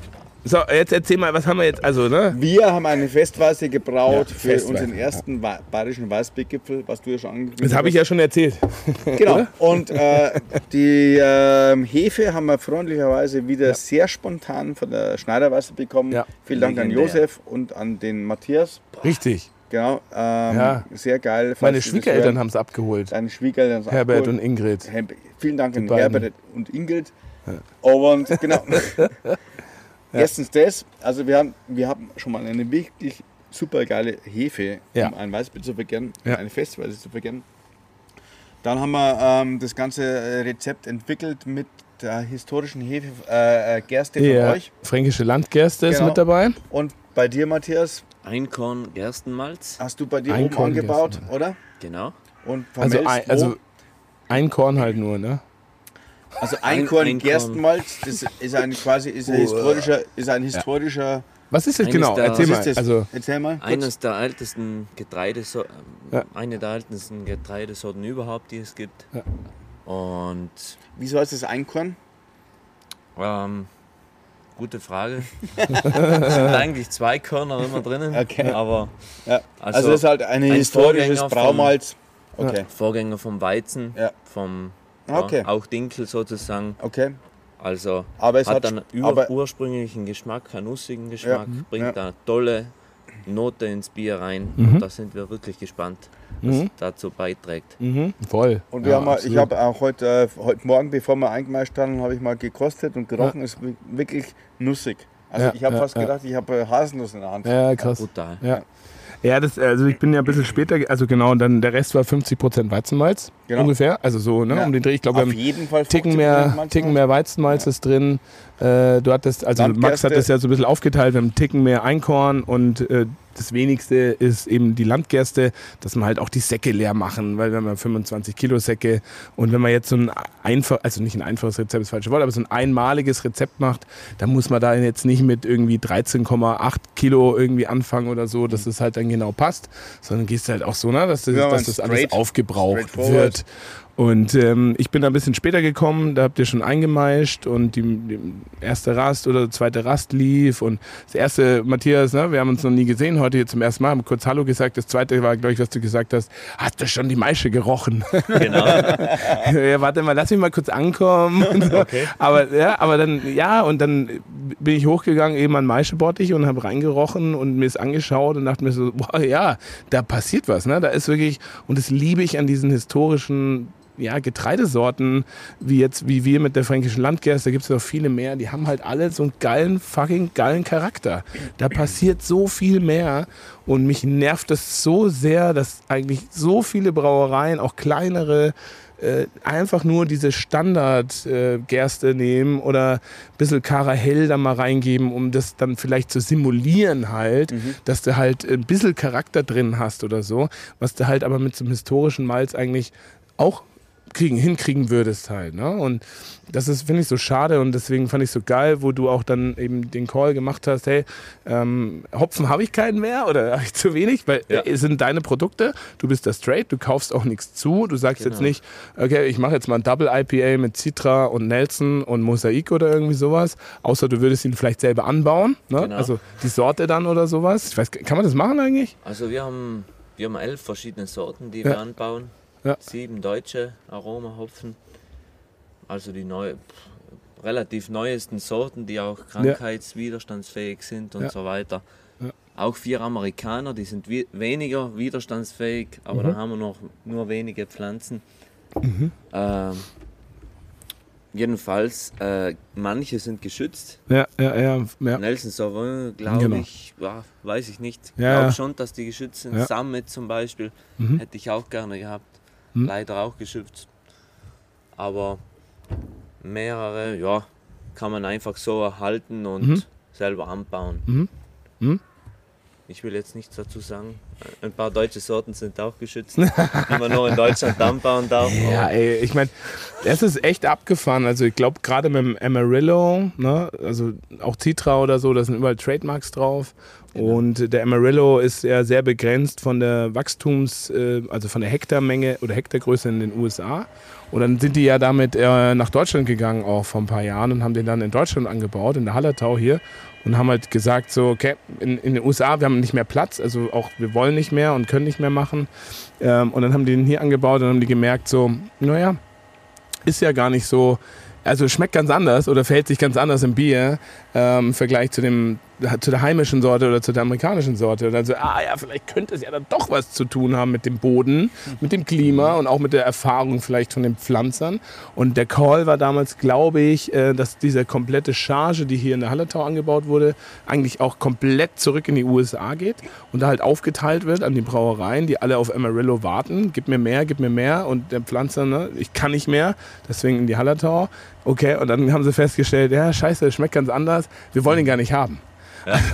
So, jetzt erzähl mal, was haben wir jetzt, also, ne? wir haben eine Festweise gebraut Ja, für Festweise, unseren ersten wa- bayerischen Weißbiergipfel, was du ja schon angekündigt Das habe ich ja schon erzählt. Genau. Und äh, die ähm, Hefe haben wir freundlicherweise wieder sehr spontan von der Schneiderweiße bekommen. Ja. Vielen Dank an. Josef und an den Matthias. Richtig. Genau. Ähm, Ja. Sehr geil. Meine Schwiegereltern haben es abgeholt. Deine Schwiegereltern. sind Herbert abgeholt. und Ingrid. Her- Vielen Dank an beiden. Herbert und Ingrid. Und genau. Erstens das, also wir haben, wir haben schon mal eine wirklich super geile Hefe, Ja. um ein Weißbier zu vergären, Ja. eine Festweise zu vergären. Dann haben wir ähm, das ganze äh, Rezept entwickelt mit der historischen Hefe, äh, äh, Gerste von Ja, euch. fränkische Landgerste ist Genau. mit dabei. Und bei dir, Matthias, Einkorn, Gerstenmalz. hast du bei dir Einkorn oben angebaut, oder? Genau. Und Also, ein, also ein Korn halt nur, ne? Also Ein- Einkorn, Einkorn. Gerstenmalz, das ist ein quasi ist ein historischer, ist ein historischer. Was ist das genau? der- Erzähl mal. ist das? Also, Erzähl mal. kurz. Eines der ältesten Getreidesorten, Ja. eine der ältesten Getreidesorten überhaupt, die es gibt. Ja. Und Wieso heißt das Einkorn? ähm, gute Frage. es sind eigentlich zwei Körner immer drinnen, Okay. aber Ja. Also, Also, ist halt ein, ein historisches Braumalz. Okay, Vorgänger vom Weizen, Ja. vom Okay. auch Dinkel sozusagen. okay. Also Aber es hat hat, einen ur aber ursprünglichen Geschmack, einen nussigen Geschmack, bringt ja. eine tolle Note ins Bier rein. Mhm. Und da sind wir wirklich gespannt, was Mhm. dazu beiträgt. mhm, voll. und wir Ja, haben mal, ich habe auch heute, äh, heute Morgen, bevor wir eingemeischt haben, habe ich mal gekostet und gerochen, ist wi- wirklich nussig. Also Ja, ich habe ja, fast ja. gedacht, ich habe äh, Haselnuss in der Hand. Ja, krass. Brutal. Ja. Ja, das, also ich bin ja ein bisschen später, also genau, und dann der Rest war 50% Weizenmalz Genau. ungefähr. Also so, ne, Ja. um den Dreh. Ich glaube, wir haben jeden Fall Ticken 50% mehr. Ticken mehr Weizenmalz ist drin. Äh, du hattest, also Max hat das ja so ein bisschen aufgeteilt, wir haben Ticken mehr Einkorn und äh, das wenigste ist eben die Landgerste, dass man halt auch die Säcke leer machen, weil haben ja 25 Kilo Säcke und wenn man jetzt so ein einfach, also nicht ein einfaches Rezept, ist das falsche Wort, aber so ein einmaliges Rezept macht, dann muss man da jetzt nicht mit irgendwie 13,8 Kilo irgendwie anfangen oder so, dass es halt dann genau passt, sondern gehst halt auch so, ne, dass das, Ja, dass man das alles aufgebraucht wird. Und ähm, ich bin da ein bisschen später gekommen, da habt ihr schon eingemeischt und die, die erste Rast oder zweite Rast lief und das erste, Matthias, ne, wir haben uns noch nie gesehen, heute hier zum ersten Mal, haben kurz Hallo gesagt, das zweite war, glaube ich, was du gesagt hast, hast du schon die Maische gerochen? Genau. ja, warte mal, lass mich mal kurz ankommen. So. Aber ja, aber dann, ja, und dann bin ich hochgegangen, eben an Maischebottich und habe reingerochen und mir es angeschaut und dachte mir so, boah, ja, da passiert was, ne? Da ist wirklich, und das liebe ich an diesen historischen ja, Getreidesorten, wie jetzt, wie wir mit der fränkischen Landgerste, da gibt es noch viele mehr, die haben halt alle so einen geilen, fucking geilen Charakter. Da passiert so viel mehr und mich nervt es so sehr, dass eigentlich so viele Brauereien, auch kleinere, äh, einfach nur diese Standard-Gerste äh, nehmen oder ein bisschen Karahell da mal reingeben, um das dann vielleicht zu simulieren halt, dass du halt ein bisschen Charakter drin hast oder so, was du halt aber mit so einem historischen Malz eigentlich auch kriegen, hinkriegen würdest halt. Ne? Und das ist, finde ich, so schade und deswegen fand ich so geil, wo du auch dann eben den Call gemacht hast, hey, ähm, Hopfen habe ich keinen mehr oder habe ich zu wenig, weil Ja. es sind deine Produkte, du bist da straight, du kaufst auch nichts zu, du sagst jetzt Genau. nicht, okay, ich mache jetzt mal ein Double IPA mit Citra und Nelson und Mosaik oder irgendwie sowas, außer du würdest ihn vielleicht selber anbauen, ne? Genau. also die Sorte dann oder sowas. Ich weiß, kann man das machen eigentlich? Also wir haben, wir haben elf verschiedene Sorten, die Ja. wir anbauen. Ja. Sieben deutsche Aromahopfen. Also die neu, relativ neuesten Sorten, die auch krankheitswiderstandsfähig sind und Ja. so weiter. Ja. Auch vier Amerikaner, die sind wi weniger widerstandsfähig, aber Mhm. da haben wir noch nur wenige Pflanzen. Ähm, jedenfalls, äh, manche sind geschützt. Ja, ja, ja. ja. Nelson Sauvin, glaube Genau. ich, ja, weiß ich nicht. Ja, glaube schon, dass die geschützt sind. Summit zum Beispiel Mhm. hätte ich auch gerne gehabt. Mhm. Leider auch geschützt. Aber mehrere, ja, kann man einfach so erhalten und Mhm. selber anbauen. Mhm. Mhm. Ich will jetzt nichts dazu sagen. Ein paar deutsche Sorten sind auch geschützt, die man nur in Deutschland anbauen darf. Ja, ey, ich meine, das ist echt abgefahren. Also ich glaube gerade mit dem Amarillo, ne, also auch Citra oder so, da sind überall Trademarks drauf. Genau. Und der Amarillo ist ja sehr begrenzt von der Wachstums-, äh, also von der Hektarmenge oder Hektargröße in den USA. Und dann sind die ja damit äh, nach Deutschland gegangen, auch vor ein paar Jahren, und haben den dann in Deutschland angebaut, in der Hallertau hier. Und haben halt gesagt, so, okay, in, in den USA, wir haben nicht mehr Platz, also auch wir wollen nicht mehr und können nicht mehr machen. Ähm, und dann haben die den hier angebaut und haben die gemerkt, so, naja, ist ja gar nicht so, also schmeckt ganz anders oder verhält sich ganz anders im Bier ähm, im Vergleich zu, dem, zu der heimischen Sorte oder zu der amerikanischen Sorte. Und dann so, ah ja, vielleicht könnte es ja dann doch was zu tun haben mit dem Boden, mit dem Klima und auch mit der Erfahrung vielleicht von den Pflanzern. Und der Call war damals, glaube ich, äh, dass diese komplette Charge, die hier in der Hallertau angebaut wurde, eigentlich auch komplett zurück in die USA geht und da halt aufgeteilt wird an die Brauereien, die alle auf Amarillo warten. Gib mir mehr, gib mir mehr. Und der Pflanzer, ne, ich kann nicht mehr, deswegen in die Hallertau. Okay, und dann haben sie festgestellt, ja, scheiße, das schmeckt ganz anders. Wir wollen ihn gar nicht haben.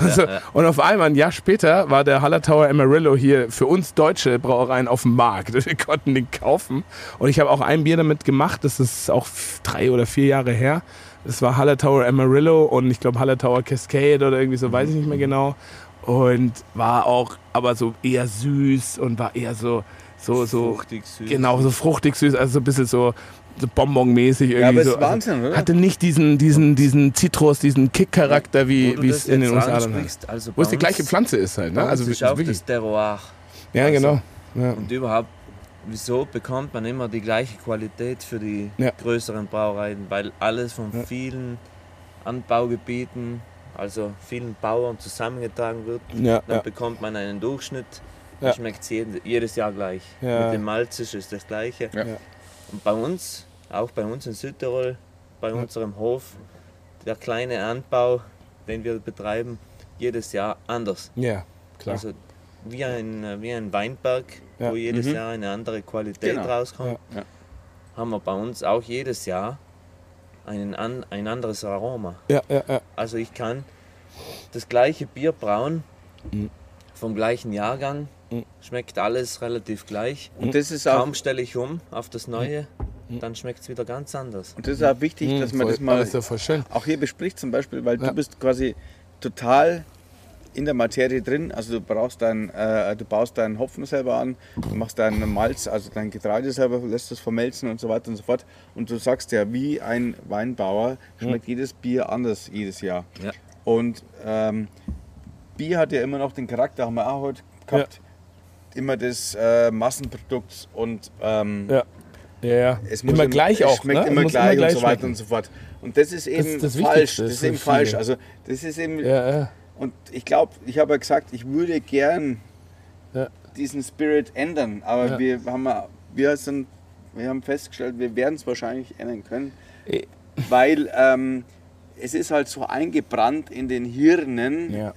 Also, Und auf einmal, ein Jahr später, war der Hallertauer Amarillo hier für uns deutsche Brauereien auf dem Markt. Wir konnten den kaufen. Und ich habe auch ein Bier damit gemacht, das ist auch drei oder vier Jahre her. Das war Hallertauer Amarillo und ich glaube Hallertauer Cascade oder irgendwie so, weiß ich nicht mehr genau. Und war auch aber so eher süß und war eher so, so, so, fruchtig, süß. genau, so fruchtig süß, also so ein bisschen so Bonbon-mäßig irgendwie. Ja, aber so. ist Wahnsinn, oder? Hatte nicht diesen, diesen, diesen Zitrus, diesen Kick-Charakter, wie es in den USA hat. ansprichst, also Wo es die gleiche Pflanze ist halt, ne? Also ist auch wirklich. das Terroir. Ja, also- genau. Ja. Und überhaupt, wieso bekommt man immer die gleiche Qualität für die Ja. größeren Brauereien? Weil alles von Ja. vielen Anbaugebieten, also vielen Bauern zusammengetragen wird. Ja, Dann bekommt man einen Durchschnitt. Ja. Schmeckt jedes, jedes Jahr gleich. Mit dem Malzisch ist das gleiche. Und bei uns, auch bei uns in Südtirol, bei unserem Hof, der kleine Anbau, den wir betreiben, jedes Jahr anders. ja, klar. Also wie ein, äh, wie ein Weinberg, Ja. wo jedes Mhm. Jahr eine andere Qualität Genau. rauskommt, Ja. haben wir bei uns auch jedes Jahr einen an, ein anderes Aroma. ja, ja, ja. Also ich kann das gleiche Bier brauen, Mhm. vom gleichen Jahrgang, Mhm. schmeckt alles relativ gleich. Und das ist auch, Kaum stelle ich um auf das Neue, dann schmeckt es wieder ganz anders. und das ist auch wichtig, dass Mhm, man voll, das mal ja voll schön. auch hier bespricht zum Beispiel, weil Ja. du bist quasi total in der Materie drin. Also du brauchst dein, äh, du baust deinen Hopfen selber an, du machst deinen Malz, also dein Getreide selber, lässt es vermelzen und so weiter und so fort. Und du sagst ja, wie ein Weinbauer schmeckt jedes Bier anders jedes Jahr. Ja. Und ähm, Bier hat ja immer noch den Charakter, haben wir auch heute gehabt, immer des äh, Massenprodukts und ähm, Ja. Ja, ja. es muss immer im- gleich es auch. schmeckt ne? immer Muss gleich, und so weiter schmecken. und so fort. Und das ist eben ist das falsch. Das ist eben falsch. viele. Also das ist eben Ja, ja. und ich glaube, ich habe ja gesagt, ich würde gern Ja. diesen Spirit ändern, aber Ja. wir haben wir sind wir haben festgestellt, wir werden es wahrscheinlich ändern können, Eh. weil ähm, es ist halt so eingebrannt in den Hirnen, Ja.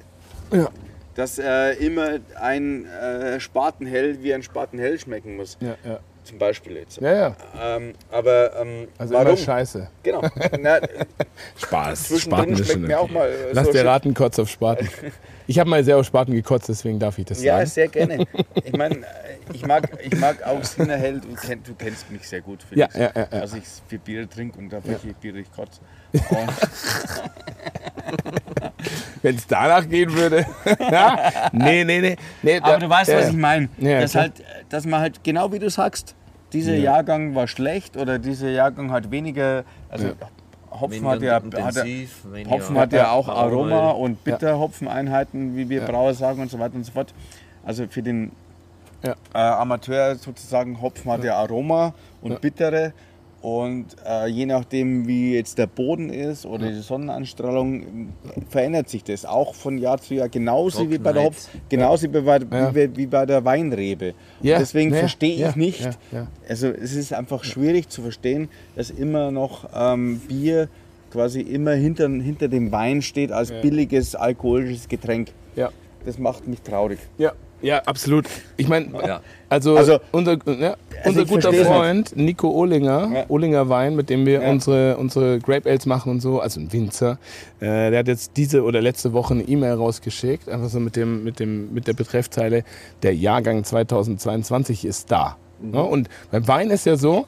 Ja, dass äh, immer ein äh, Spatenhell wie ein Spatenhell schmecken muss. Ja, ja. Zum Beispiel jetzt. Ja, ja. Ähm, aber ähm, Also warum? immer scheiße. Genau. Na, Spaß. zwischendrin ist schmeckt mir okay. auch mal. äh, Lass so dir raten, Kotz auf Spaten. Ich habe mal sehr auf Spaten gekotzt, deswegen darf ich das Ja, sagen. sehr gerne. Ich meine, ich mag, ich mag auch Sinnerhell, du, kenn, du kennst mich sehr gut, Ja, ja, ja, ja. Also ich viel Bier trinke und da welche Bier ich kotze. Wenn es danach gehen würde. ja? Nee, nee, nee. nee Aber da- du weißt, ja, was ja. ich meine. Ja, dass, halt, dass man halt, genau wie du sagst, dieser Jahrgang war schlecht oder dieser Jahrgang hat weniger, also Hopfen Weniger hat ja, hat ja, Hopfen hat ja auch Aroma. Und Bitterhopfeneinheiten, wie wir Brauer sagen und so weiter und so fort. Also für den Ja. äh, Amateur sozusagen, Hopfen hat ja Aroma und bittere. Und äh, je nachdem, wie jetzt der Boden ist oder die Sonnenanstrahlung, verändert sich das auch von Jahr zu Jahr. Genauso wie bei der. Hopf, genauso wie, bei, Ja. wie, wie bei der Weinrebe. Ja, deswegen ja, verstehe ich ja, nicht, ja, ja. also es ist einfach schwierig zu verstehen, dass immer noch ähm, Bier quasi immer hinter, hinter dem Wein steht als billiges alkoholisches Getränk. Ja. Das macht mich traurig. Ja, absolut. Ich meine, Ja. also, Also- unser, ja, Also unser guter Freund Nico Ohlinger, Ja. Ohlinger Wein, mit dem wir Ja. unsere, unsere Grape Ales machen und so, also ein Winzer, äh, der hat jetzt diese oder letzte Woche eine E-Mail rausgeschickt, einfach so mit, dem, mit, dem, mit der Betreffzeile, der Jahrgang 2022 ist da. Mhm. Ja, und beim Wein ist ja so,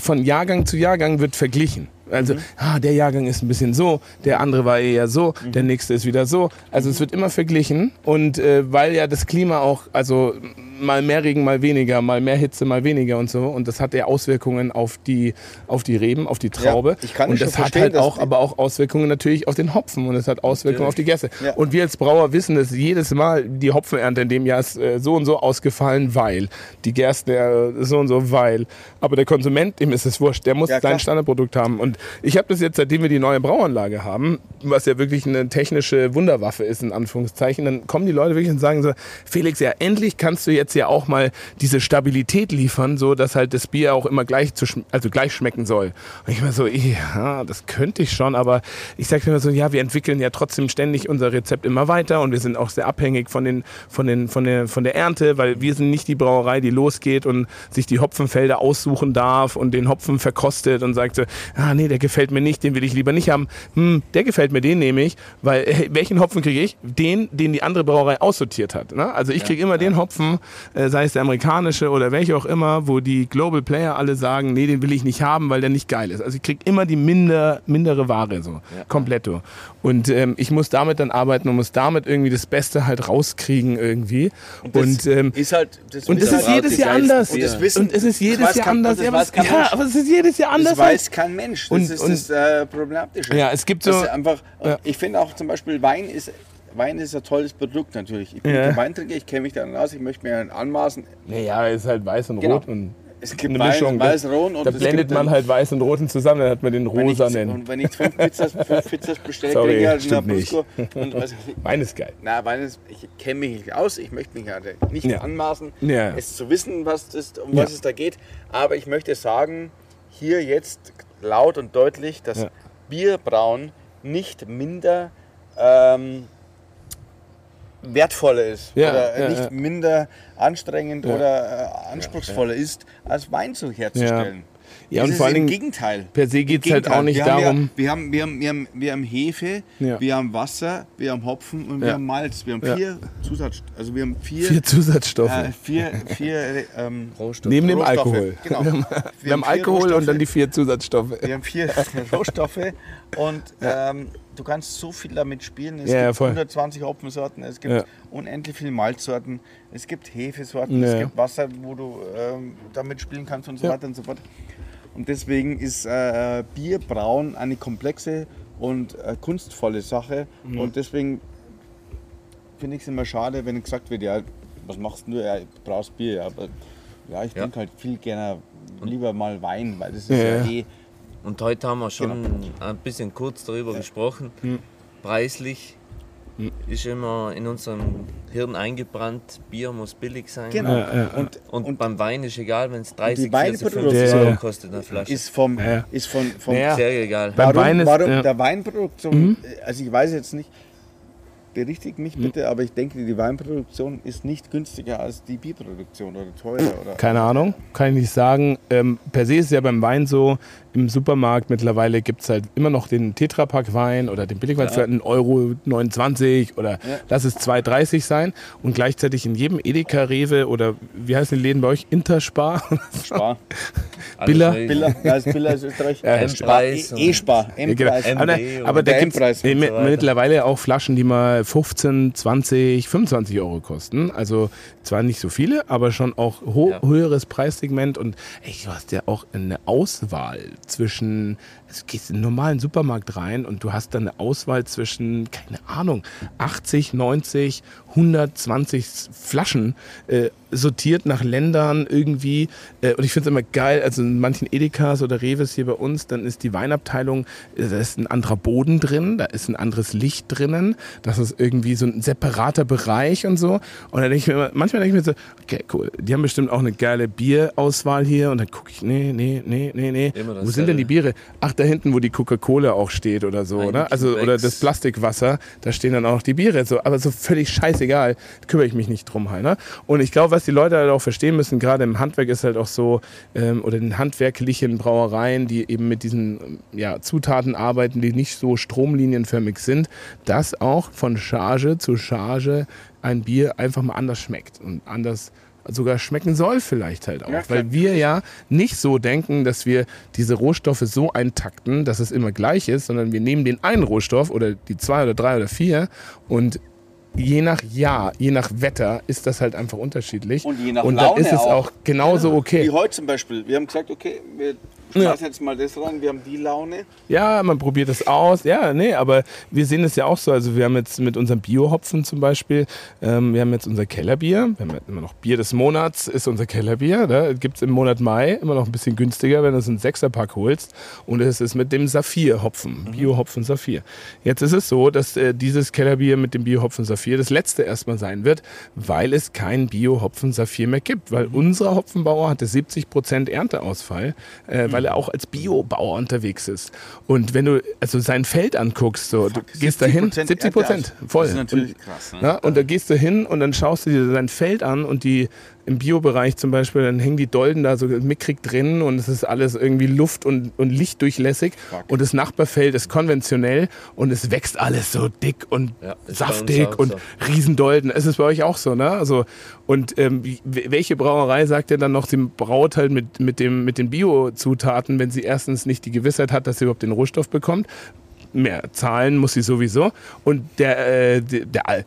von Jahrgang zu Jahrgang wird verglichen. Also, Mhm. ah, der Jahrgang ist ein bisschen so, der andere war eher so, Mhm. der nächste ist wieder so. Also es wird immer verglichen und äh, weil ja das Klima auch, also mal mehr Regen, mal weniger, mal mehr Hitze, mal weniger und so und das hat ja Auswirkungen auf die, auf die Reben, auf die Traube. ich kann und das hat halt auch, aber auch Auswirkungen natürlich auf den Hopfen und es hat Auswirkungen auf die Gäste. Ja. Und wir als Brauer wissen, dass jedes Mal die Hopfenernte in dem Jahr ist äh, so und so ausgefallen, weil die Gerste äh, so und so, weil. Aber der Konsument, dem ist es wurscht, der muss Ja, sein Standardprodukt haben. Und ich habe das jetzt, seitdem wir die neue Brauanlage haben, was ja wirklich eine technische Wunderwaffe ist, in Anführungszeichen, dann kommen die Leute wirklich und sagen so, Felix, ja, endlich kannst du jetzt ja auch mal diese Stabilität liefern, so dass halt das Bier auch immer gleich, zu also gleich schmecken soll. Und ich war so, ja, das könnte ich schon, aber ich sage immer so, ja, wir entwickeln ja trotzdem ständig unser Rezept immer weiter und wir sind auch sehr abhängig von, den, von, den, von, der, von der Ernte, weil wir sind nicht die Brauerei, die losgeht und sich die Hopfenfelder aussuchen darf und den Hopfen verkostet und sagt so, ah nee, der gefällt mir nicht, den will ich lieber nicht haben. Hm, der gefällt mir, den nehme ich, weil welchen Hopfen kriege ich? Den, den die andere Brauerei aussortiert hat. Ne? Also ich kriege immer den Hopfen, äh, sei es der amerikanische oder welche auch immer, wo die Global Player alle sagen, nee, den will ich nicht haben, weil der nicht geil ist. Also ich kriege immer die minder, mindere Ware so, kompletto. Und ähm, ich muss damit dann arbeiten und muss damit irgendwie das Beste halt rauskriegen irgendwie. Und, ähm, ist halt, das und das ist halt jedes Jahr anders. Und das wissen, und es ist jedes Jahr kein- anders. Ja, aber, ja, aber es ist jedes Jahr anders. Das weiß kein Mensch. Das Und- ist und- das äh, Problematische. Ja, es gibt Das so- ist einfach, Ja. Ich finde auch zum Beispiel Wein ist, Wein ist ein tolles Produkt natürlich. Ich bin Ja. kein Weintrinker, ich kenne mich daran aus, ich möchte mir einen anmaßen. Naja, es ist halt weiß und Genau. rot und Es gibt eine Wein, Mischung. Weiß, da Rot und da es blendet gibt man halt weiß und roten zusammen, dann hat man den rosanen. und wenn ich fünf Pizzas, fünf Pizzas bestelle, Sorry, kriege ich halt nicht. Brusco. Und was, Wein ist geil. na, Wein ist, ich kenne mich nicht aus, ich möchte mich halt nicht Ja. anmaßen, Ja. es zu wissen, was das, um Ja. was es da geht. Aber ich möchte sagen, hier jetzt laut und deutlich, dass Ja. Bierbrauen nicht minder ähm, wertvoller ist Ja, oder ja, nicht ja. minder anstrengend Ja. oder äh, anspruchsvoller ist, als Wein zu herzustellen. Ja, Das und ist vor Dingen, Gegenteil. per se Im geht's halt auch nicht wir haben darum- Ja, wir, haben, wir, haben, wir, haben, wir haben Hefe, Ja. wir haben Wasser, wir haben Hopfen und wir haben Malz. Wir haben Ja. vier Zusatz, also wir haben vier, vier Zusatzstoffe. äh, vier, vier ähm, Rohstoff. Neben dem Rohstoffe. Alkohol. Genau. Wir haben, wir haben Alkohol und Rohstoffe. dann die vier Zusatzstoffe. Wir haben vier Rohstoffe und ähm, du kannst so viel damit spielen. Es Ja, ja, gibt voll. 120 Hopfensorten, es gibt Ja. unendlich viele Malzsorten, es gibt Hefesorten, Ja. es gibt Wasser, wo du ähm, damit spielen kannst und so Ja. weiter und so fort. Und deswegen ist äh, Bierbrauen eine komplexe und äh, kunstvolle Sache. Mhm. Und deswegen finde ich es immer schade, wenn gesagt wird, ja, was machst du? Ja, du brauchst Bier. Ja, aber ja ich Ja. trinke halt viel gerne lieber mal Wein, weil das ist Ja, ja, ja. eh Und heute haben wir schon Genau. ein bisschen kurz darüber gesprochen. Hm. Preislich ist immer in unserem Hirn eingebrannt, Bier muss billig sein. Genau. Ja, ja. Und, Und, und beim Wein ist egal, wenn es 30, die 40, Weinprodukte- 50 Ja, Euro ja. kostet eine Flasche. ist vom, Ja, ja. ist von, vom. Sehr egal. Beim warum, Wein ist- warum ja. Mhm. der Weinprodukt, zum, also ich weiß jetzt nicht, berichtigt mich bitte, aber ich denke, die Weinproduktion ist nicht günstiger als die Bierproduktion oder teurer. Oder Keine Ahnung, kann ich nicht sagen. Ähm, per se ist es ja beim Wein so, im Supermarkt mittlerweile gibt es halt immer noch den Tetrapack-Wein oder den Billigwein für 1,29 Euro 29 oder lass es 2,30 sein. Und gleichzeitig in jedem Edeka, Rewe oder wie heißen die Läden bei euch? Interspar? Spar. Billa? Billa, ja, ist Billa ist Österreich. Ja, das Spar, stimmt. E- E-Spar, Ja, genau. M-Preis. Aber, MD aber da der gibt Endpreis es so mittlerweile auch Flaschen, die mal 15, 20, 25 Euro kosten. Also zwar nicht so viele, aber schon auch ho Ja. höheres Preissegment. Und ey, du hast ja auch eine Auswahl zwischen, also du gehst in einen normalen Supermarkt rein und du hast dann eine Auswahl zwischen, keine Ahnung, 80, 90, 120 Flaschen äh, sortiert nach Ländern irgendwie. Äh, und ich finde es immer geil, also in manchen Edekas oder Reves hier bei uns, dann ist die Weinabteilung, äh, da ist ein anderer Boden drin, da ist ein anderes Licht drinnen, das ist irgendwie so ein separater Bereich und so. Und dann denke ich mir immer, manchmal denke ich mir so, okay, cool, die haben bestimmt auch eine geile Bierauswahl hier und dann gucke ich, nee, nee, nee, nee, nee. Wo sind denn die. Biere? Ach, da hinten, wo die Coca-Cola auch steht oder so, Ein oder? Also, oder das Plastikwasser, da stehen dann auch noch die Biere. So, aber so völlig scheißegal, kümmere ich mich nicht drum halt. Ne? Und ich glaube, was die Leute halt auch verstehen müssen, gerade im Handwerk ist halt auch so, ähm, oder in handwerklichen Brauereien, die eben mit diesen ja, Zutaten arbeiten, die nicht so stromlinienförmig sind, dass auch von Charge zu Charge ein Bier einfach mal anders schmeckt und anders sogar schmecken soll vielleicht halt auch. Ja, weil wir ja nicht so denken, dass wir diese Rohstoffe so eintakten, dass es immer gleich ist, sondern wir nehmen den einen Rohstoff oder die zwei oder drei oder vier und je nach Jahr, je nach Wetter ist das halt einfach unterschiedlich. Und je nach Und dann Laune ist es auch. auch genauso Wie okay. heute zum Beispiel. Wir haben gesagt, okay, wir schmeißen jetzt mal das rein, wir haben die Laune. Ja, man probiert es aus. Ja, nee, aber wir sehen es ja auch so. Also wir haben jetzt mit unserem Biohopfen zum Beispiel, ähm, wir haben jetzt unser Kellerbier. Wir haben ja immer noch Bier des Monats, ist unser Kellerbier. Ne? Gibt es im Monat Mai immer noch ein bisschen günstiger, wenn du es einen Sechserpack holst. Und es ist mit dem Saphir-Hopfen, Biohopfen Saphir. Jetzt ist es so, dass äh, dieses Kellerbier mit dem Biohopfen Saphir das letzte erstmal sein wird, weil es kein Biohopfen Saphir mehr gibt. Weil unser Hopfenbauer hatte 70% Ernteausfall, äh, weil er auch als Biobauer unterwegs ist. Und wenn du also sein Feld anguckst, so, du gehst dahin, 70 Prozent, voll. Das ist natürlich und, krass. Ne? ja, und da gehst du hin und dann schaust du dir sein Feld an und die im Biobereich zum Beispiel, dann hängen die Dolden da so mickrig drin und es ist alles irgendwie luft- und, und lichtdurchlässig. Und das Nachbarfeld ist konventionell und es wächst alles so dick und Ja, saftig und so. Riesendolden. Es ist bei euch auch so, ne? Also, und ähm, welche Brauerei sagt denn dann noch, sie braut halt mit, mit, dem, mit den Bio-Zutaten, wenn sie erstens nicht die Gewissheit hat, dass sie überhaupt den Rohstoff bekommt? Mehr zahlen muss sie sowieso. Und der, äh, der, der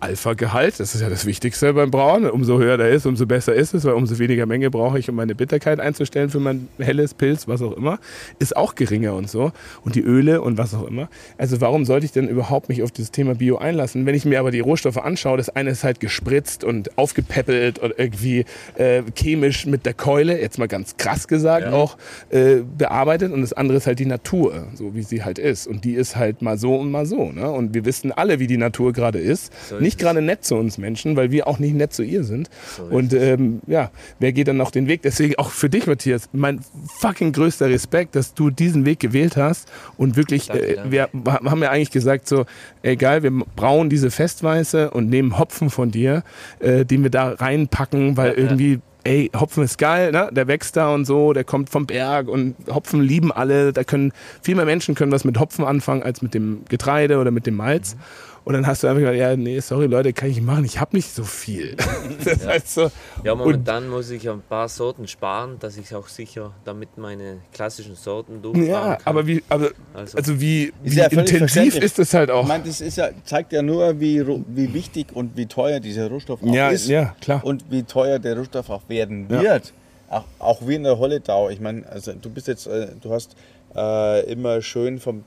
Alpha-Gehalt, das ist ja das Wichtigste beim Brauen. Umso höher der ist, umso besser ist es, weil umso weniger Menge brauche ich, um meine Bitterkeit einzustellen für mein helles Pilz, was auch immer, ist auch geringer und so. Und die Öle und was auch immer. Also warum sollte ich denn überhaupt mich auf dieses Thema Bio einlassen? Wenn ich mir aber die Rohstoffe anschaue, das eine ist halt gespritzt und aufgepäppelt und irgendwie äh, chemisch mit der Keule, jetzt mal ganz krass gesagt, auch äh, bearbeitet und das andere ist halt die Natur, so wie sie halt ist. Und die ist halt mal so und mal so. Ne? Und wir wissen alle, wie die Natur gerade ist. So nicht gerade nett zu uns Menschen, weil wir auch nicht nett zu ihr sind. So und ähm, ja, wer geht dann noch den Weg? Deswegen auch für dich, Matthias, mein fucking größter Respekt, dass du diesen Weg gewählt hast und wirklich, Danke, äh, danke. wir haben ja eigentlich gesagt so, egal, wir brauen diese Festweiße und nehmen Hopfen von dir, äh, den wir da reinpacken, weil Ja, ja. irgendwie ey, Hopfen ist geil, ne? der wächst da und so, der kommt vom Berg und Hopfen lieben alle. Da können viel mehr Menschen können was mit Hopfen anfangen als mit dem Getreide oder mit dem Malz. Mhm. Und dann hast du einfach gesagt, ja, nee, sorry Leute, kann ich nicht machen, ich habe nicht so viel. Das heißt so, Ja, und, momentan muss ich ein paar Sorten sparen, dass ich auch sicher damit meine klassischen Sorten durchfahren ja, kann. aber wie, aber, Also- also wie, Ist wie ja intensiv ist das halt auch. Ich meine, das ist ja, zeigt ja nur, wie, wie wichtig und wie teuer dieser Rohstoff auch Ja, ist. ja, klar. Und wie teuer der Rohstoff auch werden Ja. wird. Auch, auch wie in der Holledau. Ich meine, also du bist jetzt, äh, du hast äh, immer schön vom,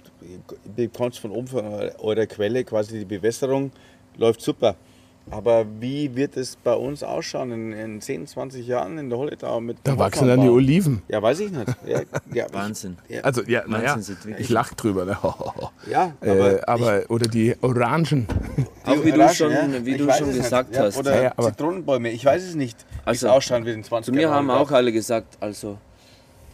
du bekommst von oben von eurer Quelle quasi die Bewässerung, läuft super. Aber wie wird es bei uns ausschauen in, in 10, 20 Jahren in der Holledau mit da dem wachsen dann die? Oliven. Ja, weiß ich nicht. Ja, ja, ich- Wahnsinn. Ja, Also ja, naja, Wahnsinnsentwicklung. ich lach drüber. Ne? ja Aber, aber, äh, aber oder die Orangen. Auch wie du Orangen, schon, ja. wie Ich du schon gesagt ja, hast. Oder Ja, ja, aber- Zitronenbäume, ich weiß es nicht, wie Also, es ausschauen wird in 20 Zu mir Jahren. haben auch alle gesagt, also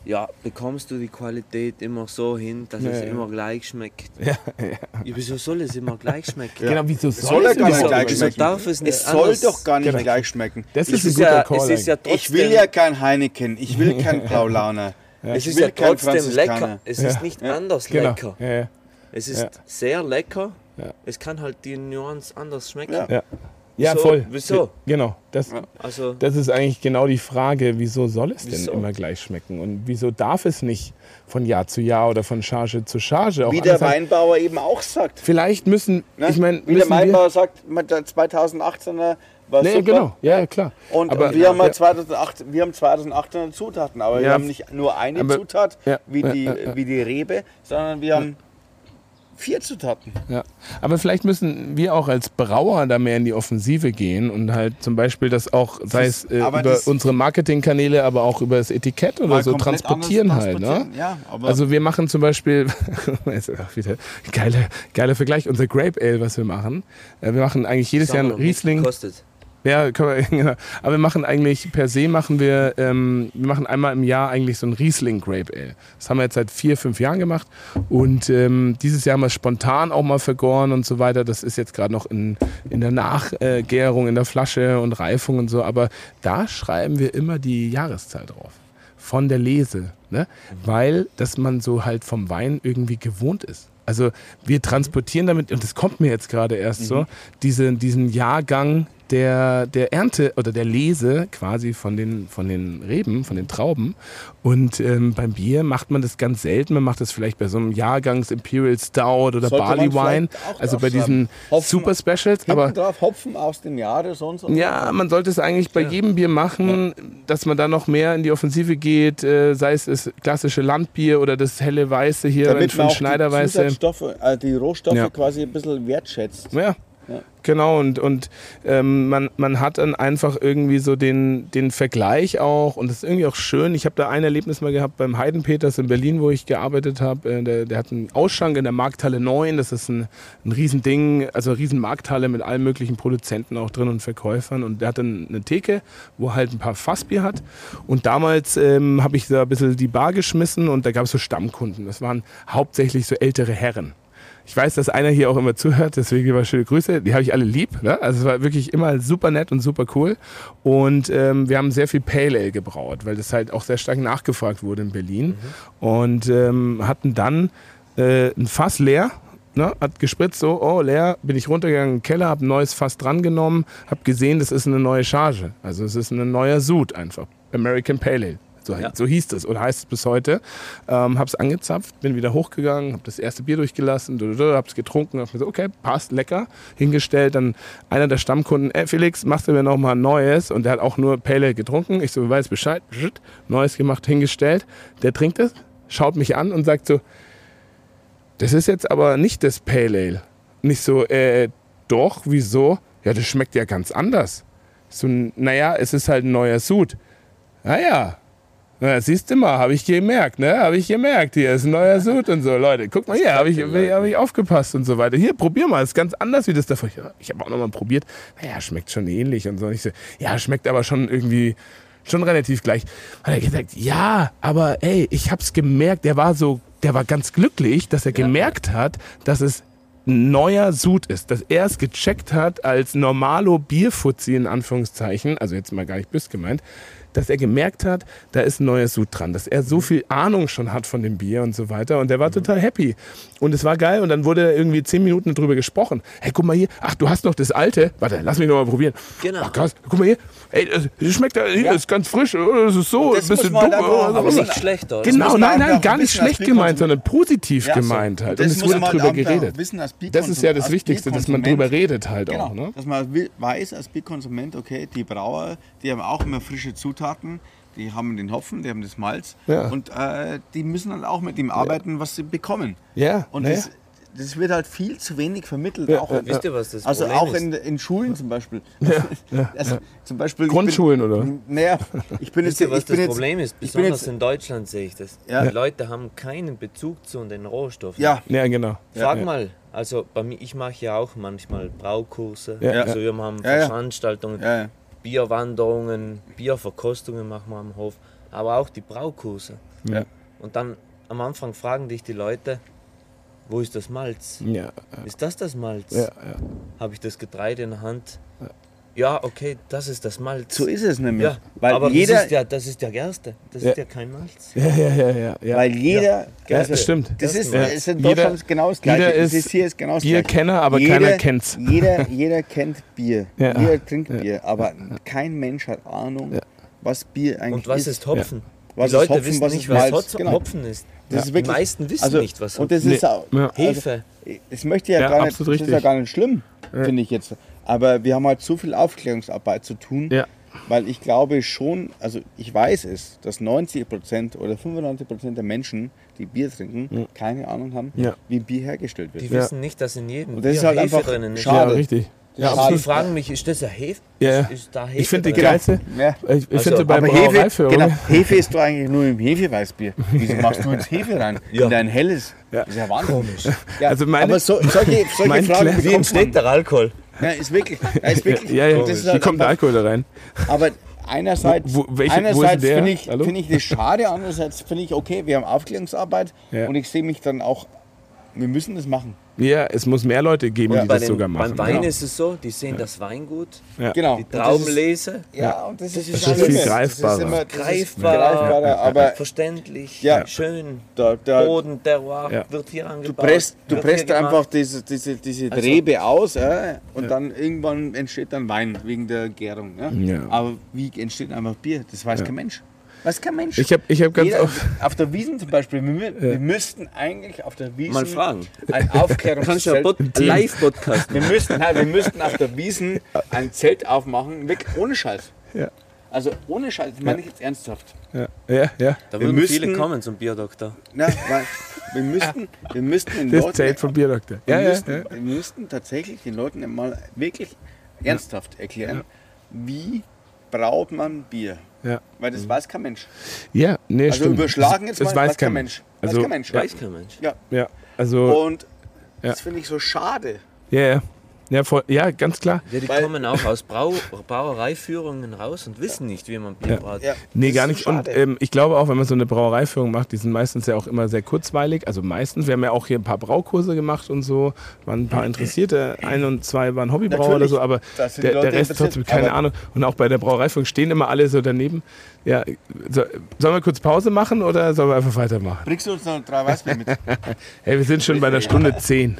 ja, bekommst du die Qualität immer so hin, dass Ja, es ja. immer gleich schmeckt. Ja, ja. Ja, wieso soll es immer gleich schmecken? Genau, wieso soll, es gar nicht gleich schmecken. darf es nicht Es soll doch gar nicht Genau. gleich schmecken. Das Es ist ein ist, guter ja, Call. es ist ja trotzdem, Ich will ja kein Heineken, ich will kein Paulaner. es Ich ist will ja kein trotzdem lecker. Es Ja. ist nicht Ja. anders genau. lecker. Ja, ja. Es ist Ja. sehr lecker. Ja. Es kann halt die Nuance anders schmecken. Ja. Wieso? voll. Wieso? Genau. Das, Ja. Also das ist eigentlich genau die Frage, wieso soll es denn Wieso? immer gleich schmecken? Und wieso darf es nicht von Jahr zu Jahr oder von Charge zu Charge auch Wie der? Weinbauer eben auch sagt. Vielleicht müssen, Ne? ich meine, Wie der wir, Weinbauer sagt, der 2018er war nee, super. genau, ja, klar. Und, Aber- wir, haben ja. halt 2008, wir haben 2800 Zutaten, aber wir Ja. haben nicht nur eine Aber- Zutat ja, wie, die, wie die Rebe, sondern wir haben vier Zutaten. Ja, aber vielleicht müssen wir auch als Brauer da mehr in die Offensive gehen und halt zum Beispiel das auch, sei es äh, über unsere Marketingkanäle, aber auch über das Etikett oder so transportieren halt. Ne? transportieren. Ja, aber Also wir machen zum Beispiel, ist auch wieder geiler, geiler Vergleich, unser Grape Ale, was wir machen. Äh, Wir machen eigentlich jedes Jahr sagen ein wir, wie viel Riesling. Kostet. Ja, können wir, genau. Aber wir machen eigentlich, per se machen wir, ähm, wir machen einmal im Jahr eigentlich so ein Riesling Grape Ale. Das haben wir jetzt seit vier, fünf Jahren gemacht. Und ähm, dieses Jahr haben wir es spontan auch mal vergoren und so weiter. Das ist jetzt gerade noch in, in der Nachgärung, in der Flasche und Reifung und so. Aber da schreiben wir immer die Jahreszahl drauf. Von der Lese. Ne? Weil, dass man so halt vom Wein irgendwie gewohnt ist. Also wir transportieren damit, und das kommt mir jetzt gerade erst so, diese, diesen Jahrgang der, der Ernte oder der Lese quasi von den, von den Reben, von den Trauben. Und ähm, beim Bier macht man das ganz selten. Man macht das vielleicht bei so einem Jahrgangs Imperial Stout oder Sollte Barley Wine, also bei diesen Hopfen- Super Specials. Aber drauf Hopfen aus dem Jahre, so und so. ja, man sollte es eigentlich bei Ja. jedem Bier machen, dass man da noch mehr in die Offensive geht, äh, sei es das klassische Landbier oder das helle Weiße hier damit man auch die Schneiderweiße. Zusatzstoffe, äh, die Rohstoffe Ja. quasi ein bisschen wertschätzt. Ja. Genau, und, und ähm, man, man hat dann einfach irgendwie so den, den Vergleich auch und das ist irgendwie auch schön. Ich habe da ein Erlebnis mal gehabt beim Heidenpeters in Berlin, wo ich gearbeitet habe. Äh, der, der hat einen Ausschank in der Markthalle 9, das ist ein, ein Riesending, also eine riesen Markthalle mit allen möglichen Produzenten auch drin und Verkäufern und der hat dann eine Theke, wo er halt ein paar Fassbier hat und damals ähm, habe ich da ein bisschen die Bar geschmissen und da gab es so Stammkunden. Das waren hauptsächlich so ältere Herren. Ich weiß, dass einer hier auch immer zuhört, deswegen lieber schöne Grüße. Die habe ich alle lieb. Ne? Also es war wirklich immer super nett und super cool. Und ähm, wir haben sehr viel Pale Ale gebraut, weil das halt auch sehr stark nachgefragt wurde in Berlin. Und ähm, hatten dann äh, ein Fass leer. Ne, hat gespritzt, so, oh, leer, bin ich runtergegangen in den Keller, habe ein neues Fass drangenommen, habe gesehen, das ist eine neue Charge. Also es ist ein neuer Sud einfach. American Pale Ale. So, Ja. so hieß es oder heißt es bis heute. Ähm, hab's angezapft, bin wieder hochgegangen, hab das erste Bier durchgelassen, du, du, du, hab's getrunken, hab mir so, okay, passt, lecker, hingestellt. Dann einer der Stammkunden, ey Felix, machst du mir noch mal ein neues? Und der hat auch nur Pale Ale getrunken. Ich so, weiß Bescheid, neues gemacht, hingestellt. Der trinkt es, schaut mich an und sagt so, das ist jetzt aber nicht das Pale Ale. Nicht so, äh, doch, wieso? Ja, das schmeckt ja ganz anders. So, naja, es ist halt ein neuer Sud. Naja, na, siehst du mal, habe ich gemerkt, ne? Habe ich gemerkt, hier ist ein neuer Sud und so. Leute, guck mal hier, habe ich, hab ich aufgepasst und so weiter. Hier, probier mal, ist ganz anders wie das davor. Ja, Ich habe auch nochmal probiert. Naja, schmeckt schon ähnlich und so. Ich so, ja, schmeckt aber schon irgendwie, schon relativ gleich. Hat er gesagt, ja, aber ey, ich hab's gemerkt, der war so, der war ganz glücklich, dass er gemerkt hat, dass es ein neuer Sud ist, dass er es gecheckt hat als normalo Bierfuzzi in Anführungszeichen, also jetzt mal gar nicht bös gemeint, dass er gemerkt hat, da ist ein neuer Sud dran, dass er so viel Ahnung schon hat von dem Bier und so weiter und der war total happy und es war geil und dann wurde irgendwie zehn Minuten darüber gesprochen. Hey, guck mal hier, ach, du hast noch das alte, warte, lass mich noch mal probieren. Genau. Ach krass, guck mal hier, ey, das schmeckt ja, hier, ist ganz frisch, oder? das ist so, Das ein bisschen dumm. oder? Aber nicht man- schlechter. Genau, nein, nein, gar nicht schlecht gemeint, sondern positiv Ja, so. gemeint halt. Und es wurde drüber auch geredet. wissen Das ist ja das Wichtigste, dass man drüber redet halt Genau, auch. Ne? dass man weiß als Bierkonsument, okay, die Brauer, die haben auch immer frische Zutaten, die haben den Hopfen, die haben das Malz Ja. und äh, die müssen dann auch mit dem arbeiten, was sie bekommen. Ja, Und naja. das, das wird halt viel zu wenig vermittelt. Ja, auch, ja, Wisst ihr, was das also Problem auch ist? in, in Schulen zum Beispiel. also, Zum Beispiel Grundschulen, bin, oder? Naja, ich bin jetzt, Wisst ihr, was ich bin das jetzt, Problem ist? Besonders jetzt, in Deutschland sehe ich das. Ja. Die Leute haben keinen Bezug zu den Rohstoffen. ja, Ja, genau. Frag ja. mal, also bei mir, ich mache ja auch manchmal Braukurse. Ja, also wir haben Ja, ja. Veranstaltungen, ja, ja. Bierwanderungen, Bierverkostungen machen wir am Hof. aber auch die Braukurse. Ja. Und dann am Anfang fragen dich die Leute, wo ist das Malz? Ja, Ist das das Malz? ja, ja. Habe ich das Getreide in der Hand? Ja, okay, das ist das Malz. So ist es nämlich. ja, weil aber jeder, das ist ja, das ist ja Gerste. Das Ja. ist ja kein Malz. Ja, ja, ja, ja. ja. weil jeder, Ja, also, das stimmt. Das ist, Ja. ist in Jeder- Deutschland genau das Gleiche. jeder Das ist hier ist genau das Bierkenner, aber Jeder- keiner kennt's. Jeder, jeder kennt Bier. Ja. Jeder trinkt Bier, aber kein Mensch hat Ahnung, Ja. was Bier eigentlich Und was ist. ist Hopfen? Was die ist Leute Hopfen, wissen was nicht, ist was? Hopfen Genau. Hopfen ist. Das ist die wirklich- meisten wissen also, nicht, was Und Hopfen das Nee. ist auch, Ja. also, Hefe. das möchte ja, Ja, gar nicht, absolut das ist ja gar nicht schlimm, finde ich jetzt. Aber wir haben halt so viel Aufklärungsarbeit zu tun, Ja. weil ich glaube schon, also ich weiß es, dass 90% oder 95% der Menschen, die Bier trinken, keine Ahnung haben, Ja. wie Bier hergestellt wird. Die Ja. wissen nicht, dass in jedem Und das Bier ist halt Hefe einfach drinnen ist. schade. Ja, richtig. Ja, Schade. Die fragen mich, ist das ja Hefe? Ja, ja. Ist, ist da Hefe Ich finde die geilste, Ja. ich, ich Also, finde bei Aber Hefe, genau, Hefe ist doch eigentlich nur im Hefeweißbier. Wieso machst du jetzt Hefe rein? Ja. In dein helles? Ja. Das ist ja Wahnsinn. Ja, Also meine- aber so, solche, solche Mein Fragen Klär- Wie entsteht der Alkohol? Ja, ist wirklich. Ja, ist wirklich ja, ja, das ist wie halt kommt der Alkohol da rein? Aber einerseits, Wo- welche- einerseits finde ich, finde ich das schade, andererseits finde ich, okay, wir haben Aufklärungsarbeit Ja. und ich sehe mich dann auch, wir müssen das machen. Ja, es muss mehr Leute geben, Ja. die das den, sogar beim machen. Wein genau. ist es so, die sehen das Weingut, Ja. Genau. die das Traubenlese, Ja, und das, ist, ist alles- viel das ist greifbarer. immer- das ist greifbar, greifbarer, aber verständlich, Ja. schön, da, da, Boden, Terroir, Ja. wird hier du angebaut. presst, du presst hier gemacht. einfach diese, diese, diese Also- Rebe aus äh, und dann irgendwann entsteht dann Wein wegen der Gärung. Ja? Ja. Aber wie entsteht einfach Bier? Das weiß kein Mensch. Weiß kein Mensch. Ich habe ich hab ganz Jeder, oft, auf der Wiesen zum Beispiel, wir, wir müssten eigentlich auf der Wiesen Mal fragen. ein Kannst du ja Aufklärungszelt... Pod- Live-Podcast wir, müssten, nein, wir müssten auf der Wiesen ein Zelt aufmachen, wirklich ohne Scheiß. ja, Also ohne Scheiß, das meine ich jetzt ernsthaft. ja, ja, ja. Da Wir würden viele müssten- kommen zum Bierdoktor. Na, weil wir müssten, wir müssten den Das Leuten... Zelt vom Bierdoktor. Wir, Ja, ja, müssten, ja. wir müssten tatsächlich den Leuten mal wirklich ernsthaft erklären, wie braut man Bier. Ja, Weil das weiß kein Mensch. ja nee, Also stimmt. überschlagen jetzt das, das mal, weiß kein Mensch. Weiß Also, kein Mensch. Ja, Weiß kein Mensch. Ja. ja, also, Und Ja. das finde ich so schade. ja, ja. Ja, voll, ja, ganz klar. Ja, die Weil- kommen auch aus Brau Brauereiführungen raus und wissen nicht, wie man Bier Ja. braut. Ja, Nee, gar nicht. Und ähm, ich glaube auch, wenn man so eine Brauereiführung macht, die sind meistens ja auch immer sehr kurzweilig. Also meistens, wir haben ja auch hier ein paar Braukurse gemacht und so, waren ein paar Interessierte, ein und zwei waren Hobbybrauer oder Natürlich, so, aber der, der Rest trotzdem keine Ahnung. Und auch bei der Brauereiführung stehen immer alle so daneben. Ja, so, sollen wir kurz Pause machen oder sollen wir einfach weitermachen? Bringst du uns noch drei Weißbier mit? Hey, wir sind schon bei der Stunde 10.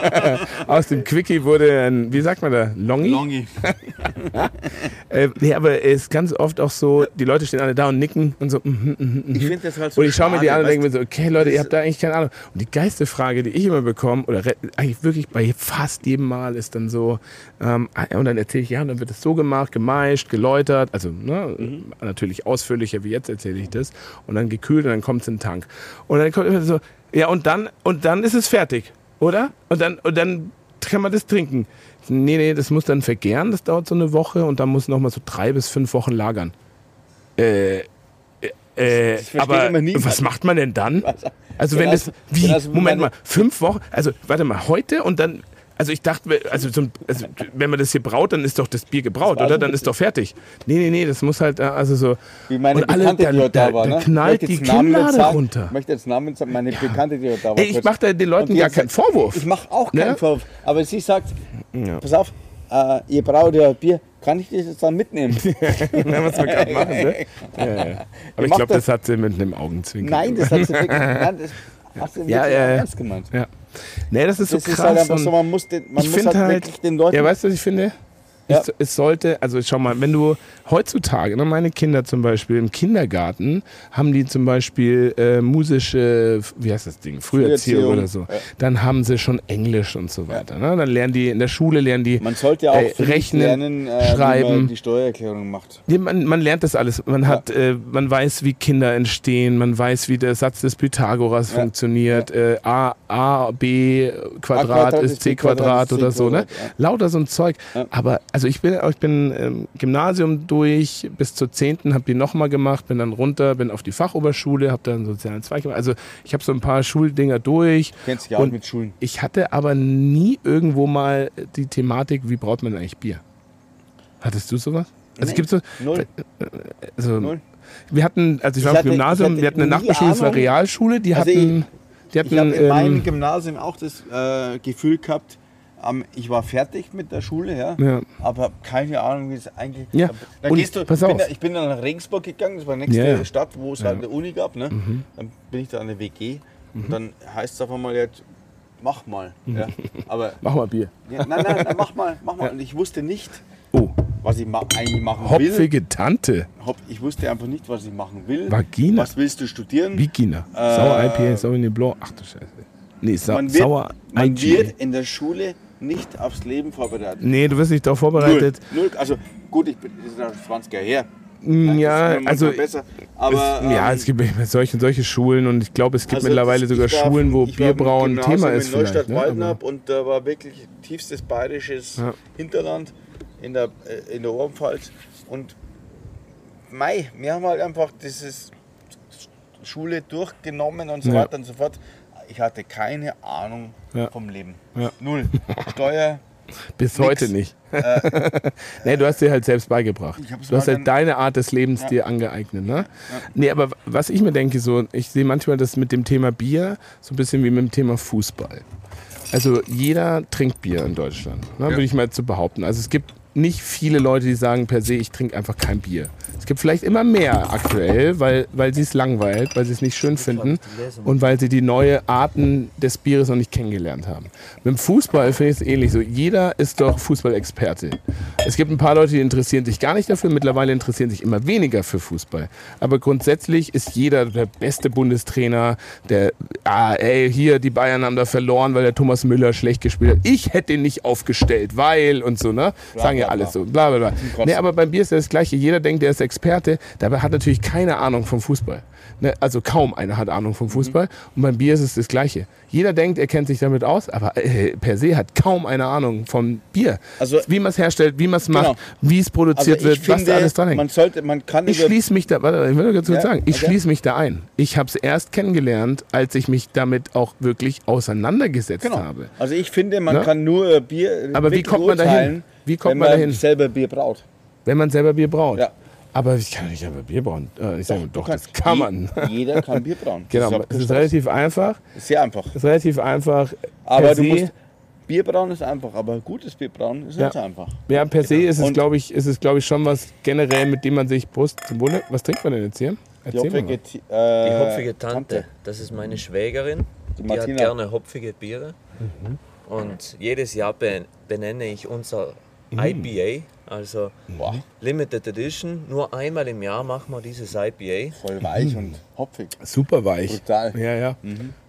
Aus dem Quickie wurde ein, wie sagt man da, Longi? Longi. Äh, nee, aber es ist ganz oft auch so, die Leute stehen alle da und nicken und so, mhm, mhm, mhm. Ich finde das halt so Und ich schaue mir die an und denke mir so, okay Leute, ihr habt da eigentlich keine Ahnung. Und die geilste Frage, die ich immer bekomme, oder eigentlich wirklich bei fast jedem Mal, ist dann so, ähm, ah, und dann erzähle ich, ja, und dann wird es so gemacht, gemeischt, geläutert, also ne, Mhm. natürlich ausführlicher wie jetzt erzähle ich das, und dann gekühlt und dann kommt es in den Tank. Und dann kommt immer so, ja, und dann, und dann ist es fertig, oder? Und dann, und dann kann man das trinken. Nee, nee, das muss dann vergären, das dauert so eine Woche und dann muss noch mal so drei bis fünf Wochen lagern. Äh, äh, versteht aber was macht man denn dann? Also wenn Genau, das, wie, Moment mal, fünf Wochen, also warte mal, heute und dann, also ich dachte, also, so, ein- also wenn man das hier braut, dann ist doch das Bier gebraut, war oder? Dann ist doch fertig. Nee, nee, nee, das muss halt, äh, also so, Wie meine und alle, Bekannte, da, die heute da da, war. da Ne? knallt Ich die Kinnlade runter. Ich möchte jetzt Namen sagen, meine Bekannte, die heute da war. Ey, ich mache da den Leuten gar keinen Vorwurf. Ich mache auch keinen Ne? Vorwurf. Aber sie sagt, Ja. pass auf, äh, ihr braut ja Bier, kann ich das jetzt dann mitnehmen? Ja, was wir gerade machen, ne? Ja, ja. Aber ich macht glaube, das- das hat sie mit einem Augenzwinkern. Nein, das hat sie wirklich, nein, das sie wirklich Ja, ja, ja. ernst gemeint. Ja. Nee, das ist so Das krass. ist halt einfach so, man muss, den, man ich muss finde halt, halt, wirklich den Leuten... ja, weißt du, was ich finde? Ja. Es, es sollte, also schau mal, wenn du heutzutage, ne, meine Kinder zum Beispiel im Kindergarten, haben die zum Beispiel äh, musische, wie heißt das Ding, Früherziehung Früherziehung, oder so, ja. dann haben sie schon Englisch und so weiter. Ne? Dann lernen die, in der Schule lernen die man sollte ja auch äh, rechnen, lernen, äh, schreiben. man die Steuererklärung macht. Ja, man, man lernt das alles. Man, hat, äh, man weiß, wie Kinder entstehen, man weiß, wie der Satz des Pythagoras funktioniert. Äh, A, A, B Quadrat ist C Quadrat ist oder C so. Ne? Quadrat. Lauter so ein Zeug. Aber also ich bin, ich bin ähm, Gymnasium durch, bis zur 10. habe die nochmal gemacht, bin dann runter, bin auf die Fachoberschule, habe dann sozialen Zweig gemacht. Also ich habe so ein paar Schuldinger durch. Kennst dich ja auch mit Schulen. Ich hatte aber nie irgendwo mal die Thematik, wie braut man eigentlich Bier? Hattest du sowas? Also Nee. gibt so, Null. also Null. Wir hatten, also ich Ich war im hatte- ich Gymnasium, wir hatten eine Nachbarschule, das war. Realschule, die Also hatten, die Ich hatten, habe in meinem ähm, Gymnasium auch das äh, Gefühl gehabt, ich war fertig mit der Schule, ja, Ja. aber keine Ahnung, wie es eigentlich. Ja, Dann und gehst du, pass ich, bin auf. da, ich bin dann nach Regensburg gegangen, das war die nächste Ja, ja. Stadt, wo es halt eine Uni gab. Ne? Mhm. Dann bin ich da an der WG und dann heißt es auf einmal jetzt, mach mal. Ja. Aber mach mal Bier. ja, nein, nein, nein, mach mal, mach mal. Und ich wusste nicht, Oh, was ich ma eigentlich machen will. hopfige Tante, Hop, ich wusste einfach nicht, was ich machen will. Vagina. Was willst du studieren? Bikina, Äh, Sauer IPA, Sauvignon Blanc, ach du Scheiße. Nee, sa man wird, Sauer man IGA. wird in der Schule nicht aufs Leben vorbereitet. Nee, du wirst nicht darauf Null, vorbereitet. null. Also gut, ich bin, das ist ja 20 Jahre her. Mm, Ja, also besser. Aber, es, ja, ähm, es gibt solche und solche Schulen und ich glaube, es gibt also mittlerweile sogar ich war- Schulen, wo ich war Bierbrauen Gymnasium Thema ist in vielleicht. Neustadt Ne? Aber, Waldnab und da war wirklich tiefstes bayerisches Ja. Hinterland in der, äh, in der Oberpfalz. Und Mai, wir haben halt einfach dieses Schule durchgenommen und so Ja. weiter und so fort. Ich hatte keine Ahnung Ja. vom Leben. Ja. Null. Steuer, bis nix. heute nicht. nee, du hast dir halt selbst beigebracht. Du hast halt deine Art des Lebens Ja. dir angeeignet. Ne? Nee, aber was ich mir denke, so, ich sehe manchmal das mit dem Thema Bier so ein bisschen wie mit dem Thema Fußball. Also jeder trinkt Bier in Deutschland, ne, würde ich mal zu behaupten. Also es gibt nicht viele Leute, die sagen per se, ich trinke einfach kein Bier. Es gibt vielleicht immer mehr aktuell, weil, weil sie es langweilt, weil sie es nicht schön finden und weil sie die neue Arten des Bieres noch nicht kennengelernt haben. Mit dem Fußball finde ich es ähnlich so. Jeder ist doch Fußballexperte. Es gibt ein paar Leute, die interessieren sich gar nicht dafür. Mittlerweile interessieren sich immer weniger für Fußball. Aber grundsätzlich ist jeder der beste Bundestrainer, der, ah, ey, hier, die Bayern haben da verloren, weil der Thomas Müller schlecht gespielt hat. Ich hätte ihn nicht aufgestellt, weil und so, ne? Sagen ja alles so. Bla, bla, bla. Nee, aber beim Bier ist ja das Gleiche. Jeder denkt, der ist Experte. Dabei hat natürlich keine Ahnung vom Fußball. Ne? Also kaum einer hat Ahnung vom Fußball. Und beim Bier ist es das Gleiche. Jeder denkt, er kennt sich damit aus, aber äh, per se hat kaum eine Ahnung vom Bier. Also- wie man es herstellt, wie man es macht, Genau. wie es produziert also wird, ich was finde, da alles dran hängt. man sollte, man kann Ich schließe mich da, warte, ich will ganz kurz Ja, sagen, ich okay. schließe mich da ein. Ich habe es erst kennengelernt, als ich mich damit auch wirklich auseinandergesetzt Genau. habe. Also ich finde, man Ne? kann nur Bier Aber wie kommt man dahin? Wie kommt wenn man man dahin? selber Bier braut. Wenn man selber Bier braut. Ja. Aber ich kann nicht selber Bier brauen. Äh, ich sage, doch, Du das kann man. Jeder kann Bier brauen. Das Genau, es kein ist relativ einfach. Sehr einfach. Es ist relativ einfach. Aber du musst Bier brauen ist einfach, aber gutes Bier brauen ist Ja. nicht so einfach. Ja, per se ist es, glaube ich, ist es, glaube ich, schon was generell, mit dem man sich Brust zum Wohle. Was trinkt man denn jetzt hier? Die Erzähl mal. hopfige, T- Die äh, hopfige Tante, das ist meine Schwägerin. Die, hat Martina. gerne hopfige Biere. Und jedes Jahr ben- benenne ich unser IPA, also Boah, Limited Edition. Nur einmal im Jahr machen wir dieses IPA. voll weich und hopfig. Super weich. Brutal. Ja, ja.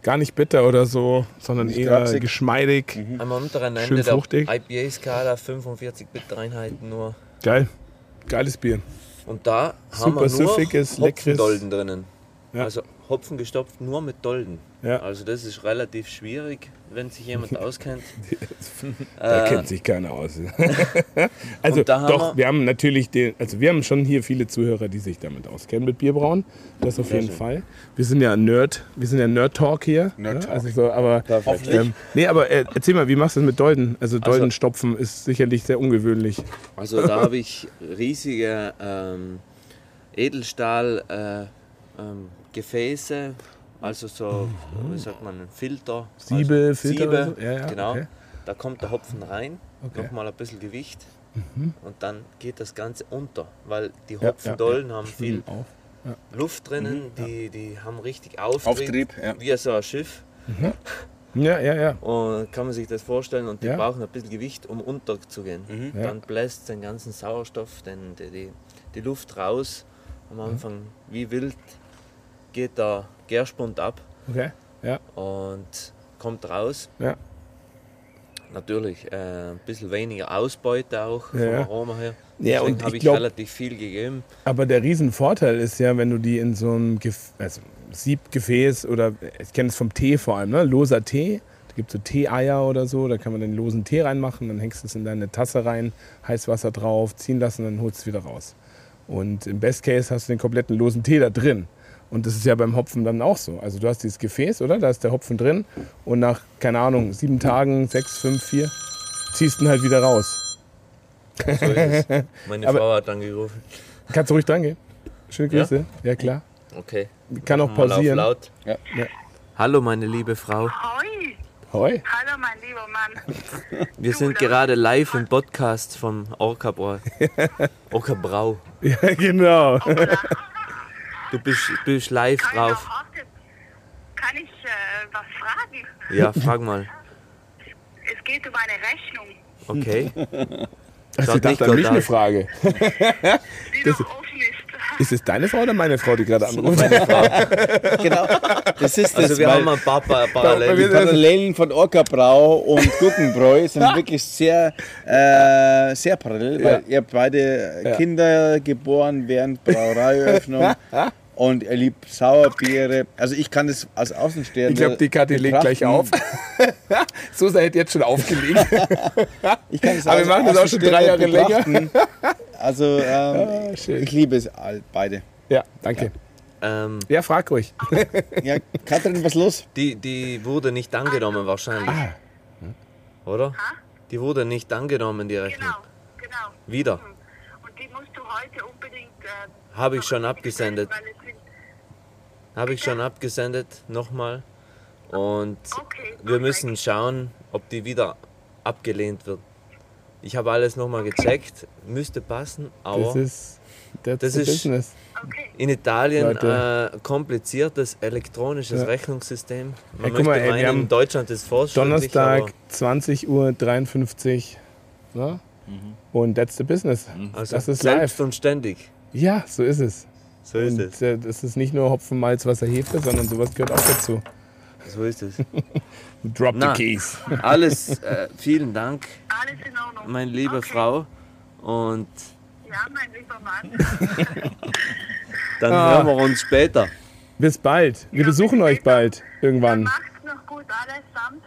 Gar nicht bitter oder so, sondern Nicht eher kratzig. geschmeidig. Am unteren Schön Ende der fruchtig. IPA-Skala 45 Bittereinheiten nur. Geil. Geiles Bier. Und da haben Super wir nur süffiges, leckeres- drinnen. Ja. Also Hopfen gestopft nur mit Dolden. Ja. Also das ist relativ schwierig, wenn sich jemand auskennt. Da Äh, kennt sich keiner aus. also da haben doch, wir- wir haben natürlich den, also wir haben schon hier viele Zuhörer, die sich damit auskennen mit Bierbrauen. Das auf jeden Fall. Wir sind ja Nerd, wir sind ja Nerd Talk hier. Nerd ne? Talk. Also so, aber ähm, nee, aber äh, erzähl mal, wie machst du das mit Dolden? Also Dolden stopfen ist sicherlich sehr ungewöhnlich. Also da habe ich riesige ähm, Edelstahl äh, ähm, Gefäße, also so, wie sagt man, Filter. Siebe, also Filter Siebe, so? Ja, ja, genau. okay. Da kommt der Hopfen rein, Okay. Mhm. nochmal ein bisschen Gewicht und dann geht das Ganze unter, weil die Hopfendollen ja, ja. haben viel Auf. Luft drinnen, die, die haben richtig Auftrieb, Auftrieb, ja. wie so ein Schiff. Ja, ja, ja. Und kann man sich das vorstellen und die Ja. brauchen ein bisschen Gewicht, um unterzugehen. Ja. Dann bläst den ganzen Sauerstoff, den, die, die, die Luft raus. Am Mhm. Anfang wie wild geht der Gärspund ab Okay. Ja, und kommt raus. ja. Natürlich äh, ein bisschen weniger Ausbeute auch vom Ja. Aroma her. Ja, Deswegen und habe ich ich glaub- relativ viel gegeben. Aber der Riesenvorteil ist ja, wenn du die in so einem Gef also Siebgefäß oder ich kenne es vom Tee vor allem, ne? loser Tee. Da gibt es so Tee-Eier oder so, da kann man den losen Tee reinmachen, dann hängst du es in deine Tasse rein, Heißwasser drauf, ziehen lassen, dann holst du es wieder raus. Und im Best Case hast du den kompletten losen Tee da drin. Und das ist ja beim Hopfen dann auch so. Also du hast dieses Gefäß, oder? Da ist der Hopfen drin und nach, keine Ahnung, sieben Tagen, sechs, fünf, vier, ziehst du ihn halt wieder raus. So ist es. Meine Aber- Frau hat dann gerufen. Kannst du ruhig dran gehen? Schöne Grüße. Ja, klar. Okay. Kann auch Mal auf pausieren. laut. Ja. Ja. Hallo, meine liebe Frau. Hoi, Hoi. hallo mein lieber Mann. Wir Du, sind gerade live im Podcast vom Orca Brau. Orca Brau. Ja, genau. Du bist, bist live Kann, drauf. ich, kann ich äh, was fragen? Ja, frag mal. Es geht um eine Rechnung, Okay. Also, Schaut ich nicht an mich eine. Frage. die noch offen ist. Ist es deine Frau oder meine Frau, die gerade anruft? Genau. Das ist das, Also wir haben ein paar Pa- die Parallelen. Parallelen von Orca-Brau und Gurkenbräu sind wirklich sehr, äh, sehr parallel, weil Ja. ihr habt beide Ja. Kinder geboren während Brauereiöffnung und ihr liebt Sauerbiere. Also ich kann das als Außenstehender Ich glaube, die Kathi legt gleich auf. Susa hätte jetzt schon aufgelegt. Ich kann das Aber wir machen das auch schon drei Jahre länger. Also ähm, Ah, ich liebe es beide. Ja, danke. Ähm, Ja, frag ruhig. Ja, Katrin, was los? die, die wurde nicht angenommen wahrscheinlich. Ah. Oder? Die wurde nicht angenommen, die Rechnung. Genau, genau. Wieder. Und die musst du heute unbedingt. Äh, Habe ich schon abgesendet. weil es Habe ich schon abgesendet, nochmal. Und Okay, wir müssen schauen, ob die wieder abgelehnt wird. Ich habe alles nochmal gecheckt, müsste passen, Das aber ist, that's Das ist- business. In Italien äh, kompliziertes elektronisches Ja. Rechnungssystem. Man guck möchte mal, ey, wir meinen, Deutschland ist fortschrittlich, Donnerstag, aber 20 Uhr 53. Ne? Und that's the business. also das ist selbst live. und ständig. Ja, so ist es. So ist und es. äh, das ist nicht nur Hopfen, Malz, Wasser, Hefe, sondern sowas gehört auch dazu. So ist es. Drop Na. the keys. Alles, äh, vielen Dank, Alles in Ordnung. meine liebe okay. Frau. Und Ja, mein lieber Mann. dann Ah. hören wir uns später. Bis bald. Wir Ja, besuchen bis euch später. bald. Irgendwann. Macht's noch gut allesamt.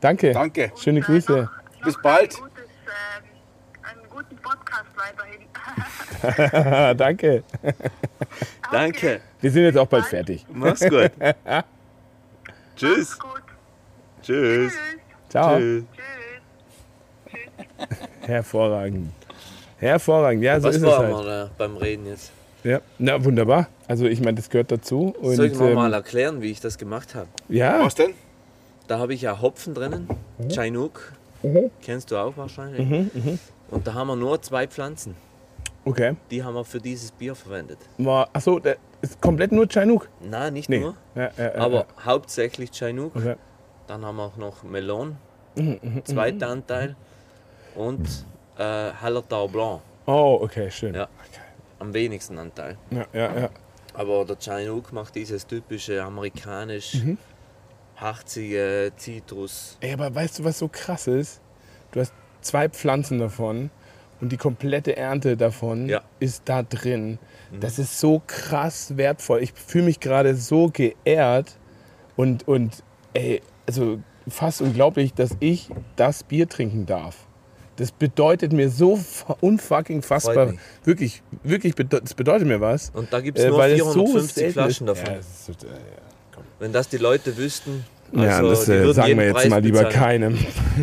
Danke. Danke. Und, Schöne äh, Grüße. noch- noch Bis bald. Ein gutes, ähm, einen guten Podcast weiterhin. Danke. Danke. Wir sind jetzt auch bald fertig. Mach's gut. Tschüss. Macht's gut. Tschüss. Tschüss. Ciao. Tschüss. Tschüss. Hervorragend. Hervorragend. Ja, so Was ist es halt. da beim Reden jetzt? Ja. Na, wunderbar. Also ich meine, das gehört dazu. Und, Soll ich mir ähm, mal erklären, wie ich das gemacht habe? Ja, Was denn? Da habe ich ja Hopfen drinnen, Chinook, kennst du auch wahrscheinlich. Mhm, Und da haben wir nur zwei Pflanzen. Okay. Die haben wir für dieses Bier verwendet. War, achso, der ist komplett nur Chinook. Na, nicht Nee. nur, Ja, ja, ja, aber hauptsächlich Chinook. ja. Okay. Dann haben wir auch noch Melon, Mhm, zweiter Anteil. Und äh, Hallertau Blanc, Oh, okay, schön. Ja. am wenigsten Anteil. Ja, ja, ja. Aber der Chinook macht dieses typische amerikanisch Mhm. harzige Zitrus. Ey, aber weißt du, was so krass ist? Du hast zwei Pflanzen davon und die komplette Ernte davon Ja. ist da drin. Das ist so krass wertvoll. Ich fühle mich gerade so geehrt und, und ey, also fast unglaublich, dass ich das Bier trinken darf. Das bedeutet mir so unfucking fassbar. Wirklich, wirklich, das bedeutet mir was. Und da gibt es Äh, nur so 450 selten Flaschen davon. Ja, das ist so, äh, Wenn das die Leute wüssten, Ja, also das die äh, sagen wir jetzt Preis mal lieber bezahlen. keinem.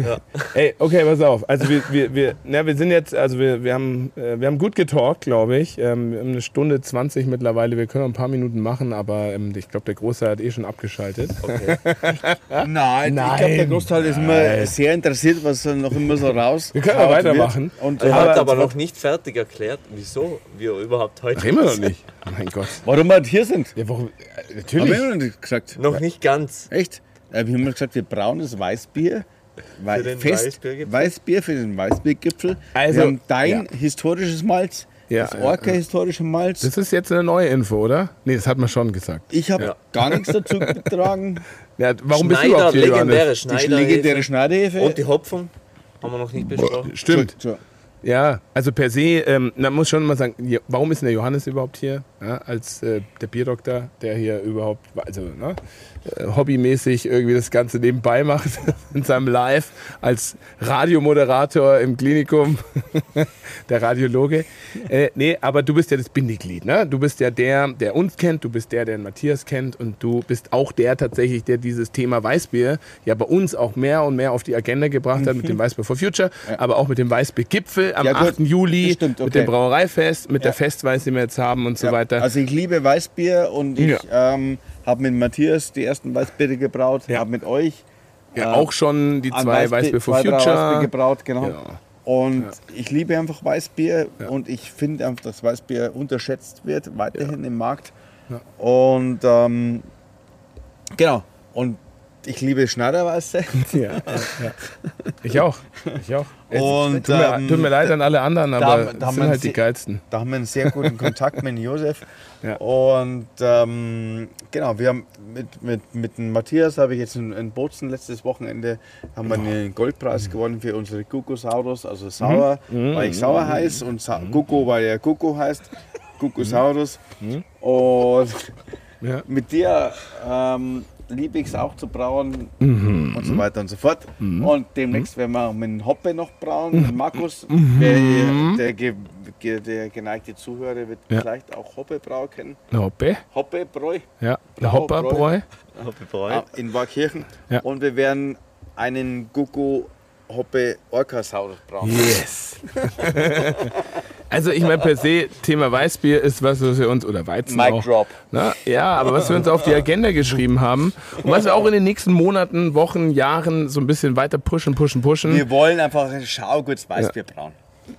Ja. Ey, okay, pass auf. Also wir, wir, wir, na, wir sind jetzt, also wir, wir, haben, äh, wir haben gut getalkt, glaube ich. Ähm, wir haben eine Stunde 20 mittlerweile. Wir können noch ein paar Minuten machen, aber ähm, ich glaube, der Großteil hat eh schon abgeschaltet. Okay. Nein, Nein. ich glaube, der Großteil ist immer sehr interessiert, was noch immer so raus. Wir können auch weitermachen. Und Er Aber- hat aber noch nicht fertig erklärt, wieso wir überhaupt heute Ach, immer noch nicht. Mein Gott. warum wir hier sind. Ja, warum? Äh, Haben natürlich. wir noch nicht gesagt. Noch nicht ganz. Echt? Äh, wir haben gesagt, wir braunes Weißbier. Wei Für den fest? Weißbier für den Weißbiergipfel. Also, wir haben dein ja. historisches Malz, Ja, das Orca-historische Malz. Das ist jetzt eine neue Info, oder? Nee, das hat man schon gesagt. ich habe Ja. gar nichts dazu getragen. Ja, warum bist du Schneider, überhaupt hier, legendäre Johannes? Die Schneider. legendäre Schneidehefe. Und die Hopfung haben wir noch nicht besprochen. Stimmt. So, Ja, also per se, ähm, man muss schon mal sagen, warum ist denn der Johannes überhaupt hier? Ja, als äh, der Bierdoktor, der hier überhaupt, also ne, äh, hobbymäßig irgendwie das Ganze nebenbei macht in seinem Live, als Radiomoderator im Klinikum, der Radiologe. Äh, nee, aber du bist ja das Bindeglied, ne? Du bist ja der, der uns kennt, du bist der, der Matthias kennt und du bist auch der tatsächlich, der dieses Thema Weißbier ja bei uns auch mehr und mehr auf die Agenda gebracht hat mit dem Weißbier for Future, aber auch mit dem Weißbier-Gipfel am Ja, gut. 8. Juli stimmt, mit okay. dem Brauereifest, mit Ja. der Festweiß, die wir jetzt haben und so Ja, weiter. Also ich liebe Weißbier und ich Ja. ähm, habe mit Matthias die ersten Weißbiere gebraut, Ja. habe mit euch ja, äh, auch schon die zwei Weißbier for zwei, drei Weißbier Future. gebraut, genau. Ja. Und ich liebe einfach Weißbier und ich finde einfach, dass Weißbier unterschätzt wird, weiterhin im Markt. Und ähm, genau. Und ich liebe Schneiderweiße. Ja, ja. Ich auch. Ich auch. Und, tut, mir, ähm, tut mir leid an alle anderen, aber da das haben sind halt die geilsten. Da haben wir einen sehr guten Kontakt mit Josef. Ja. Und ähm, genau, wir haben mit, mit, mit dem Matthias habe ich jetzt in, in Bozen letztes Wochenende haben wir einen Goldpreis gewonnen für unsere Gugosaurus, also sauer, weil ich sauer heiß und Sa Gugo, weil er Gugo heißt. Gugosaurus. Und Ja. mit dir ähm, liebe ich es auch zu brauen und so weiter und so fort. Und demnächst werden wir auch mit Hoppe noch brauen, mit Markus. Wer, der, ge, ge, der geneigte Zuhörer wird Ja. vielleicht auch Hoppebrau kennen. Eine Hoppe, Hoppebräu ja. Brau, Hopperbräu. ah, in Waakirchen. Ja. Und wir werden einen Gugu Hoppe Orcasaurus brauen. Yes. also ich meine per se, Thema Weißbier ist was, was wir uns, oder Weizen Mic auch. drop. Na, ja, aber was wir uns auf die Agenda geschrieben haben und was wir auch in den nächsten Monaten, Wochen, Jahren so ein bisschen weiter pushen, pushen, pushen. Wir wollen einfach ein Schauguts Weißbier brauen.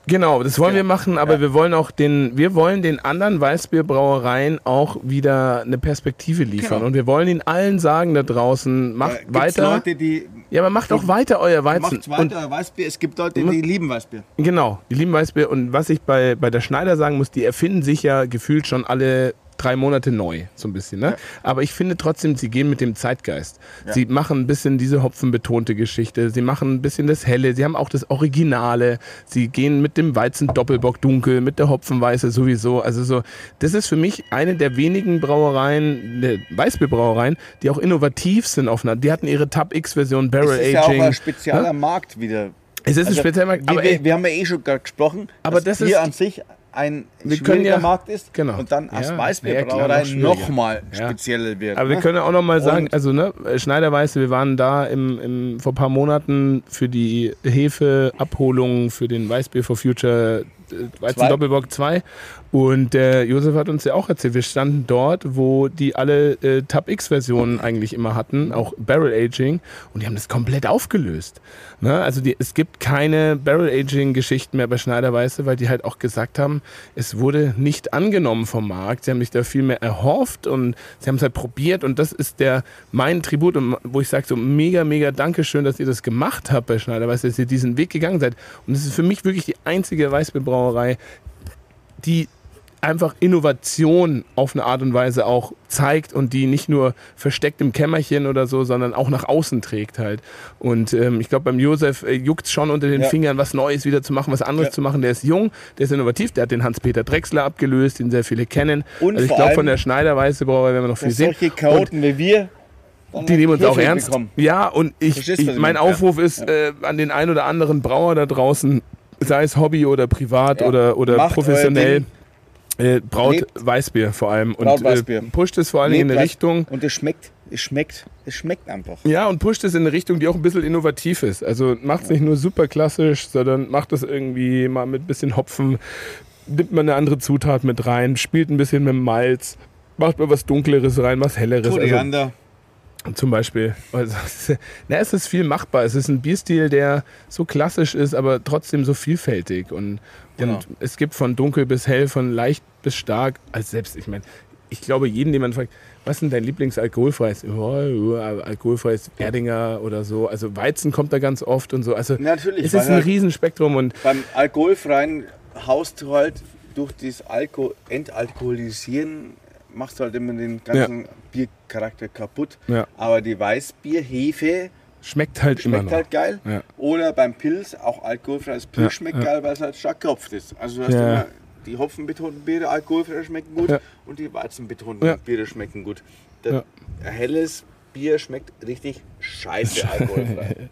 Genau, das wollen wir machen, aber Ja. wir wollen auch den, wir wollen den anderen Weißbierbrauereien auch wieder eine Perspektive liefern. Genau. Und wir wollen ihnen allen sagen da draußen, macht gibt's weiter. Leute, die ja, aber macht auch weiter euer Weizen. macht weiter Weißbier. Es gibt Leute, die lieben Weißbier. Genau, die lieben Weißbier. Und was ich bei, bei der Schneider sagen muss, die erfinden sich ja gefühlt schon alle drei Monate neu, so ein bisschen. Ne? Aber ich finde trotzdem, sie gehen mit dem Zeitgeist. Sie machen ein bisschen diese hopfenbetonte Geschichte, sie machen ein bisschen das Helle, sie haben auch das Originale, sie gehen mit dem Weizen Doppelbock dunkel, mit der Hopfenweiße sowieso. Also so, das ist für mich eine der wenigen Brauereien, der Weißbierbrauereien, die auch innovativ sind auf einer. Die hatten ihre Tab X-Version Barrel Das ist ja auch Aging. ein spezieller Ja? Markt wieder. Es ist ein Also, spezieller Markt, wir, aber wir, ey, wir haben ja eh schon gerade gesprochen, Aber das Bier ist- an sich ein Wir schwieriger können ja- Markt ist genau. und dann als Ja, Weißbierbrauerei ja, klar, noch nochmal Ja. spezieller wird. Aber wir ne? können ja auch noch mal sagen, Und- also ne, Schneiderweiße, wir waren da im, im, vor ein paar Monaten für die Hefeabholung für den Weißbier for Future äh, Weizen Zwei. Doppelbock 2 und der Josef hat uns ja auch erzählt, wir standen dort, wo die alle äh, Tab X Versionen eigentlich immer hatten, auch Barrel Aging und die haben das komplett aufgelöst. Ne? Also die, es gibt keine Barrel Aging Geschichten mehr bei Schneiderweiße, weil die halt auch gesagt haben, es wurde nicht angenommen vom Markt. Sie haben sich da viel mehr erhofft und sie haben es halt probiert und das ist der mein Tribut, und wo ich sage so mega, mega Dankeschön, dass ihr das gemacht habt bei Schneiderweiße, dass ihr diesen Weg gegangen seid. Und es ist für mich wirklich die einzige Weißbierbrauerei, die einfach Innovation auf eine Art und Weise auch zeigt und die nicht nur versteckt im Kämmerchen oder so, sondern auch nach außen trägt halt. Und ähm, ich glaube, beim Josef äh, juckt schon unter den Ja. Fingern, was Neues wieder zu machen, was anderes Ja. zu machen. Der ist jung, der ist innovativ, der hat den Hans-Peter Drechsler abgelöst, den sehr viele kennen. Und also ich glaube, von der Schneiderweiße Brauerei werden wir noch viel sehen. solche Chaoten wie wir Die nehmen uns auch ernst. bekommen. Ja, und ich, ich mein meine? Ja. Aufruf ist äh, an den ein oder anderen Brauer da draußen, sei es Hobby oder privat oder, oder Macht professionell. Äh, braut Lebt. Weißbier vor allem und Braut Weißbier. Äh, pusht es vor allen Dingen in eine. Richtung, Und es schmeckt, es schmeckt, es schmeckt einfach. ja, und pusht es in eine Richtung, die auch ein bisschen innovativ ist. Also macht es nicht nur super klassisch, sondern macht es irgendwie mal mit ein bisschen Hopfen, nimmt man eine andere Zutat mit rein, spielt ein bisschen mit dem Malz, macht mal was Dunkleres rein, was Helleres. Also, Koriander. Zum Beispiel. Also, na, es ist viel machbar. Es ist ein Bierstil, der so klassisch ist, aber trotzdem so vielfältig. Und, Genau. und es gibt von dunkel bis hell, von leicht bis stark. Also selbst, ich meine, ich glaube, jeden, den man fragt, was ist denn dein Lieblingsalkoholfreies? Oh, oh, alkoholfreies Erdinger oder so. Also Weizen kommt da ganz oft und so. Also Natürlich, es ist ein halt- Riesenspektrum und Beim Alkoholfreien haust du halt durch das Alko Entalkoholisieren, machst du halt immer den ganzen Biercharakter kaputt. Ja. Aber die Weißbierhefe schmeckt halt immer schmeckt noch. halt geil. Ja. Oder beim Pilz, auch alkoholfreies Pilz Ja, schmeckt ja. geil, weil es halt stark gehopft ist. Also du hast Ja. immer die hopfenbetonten Biere, alkoholfrei schmecken gut Ja. und die weizenbetonten Ja. Biere schmecken gut. Ja. helles Bier schmeckt richtig scheiße alkoholfrei.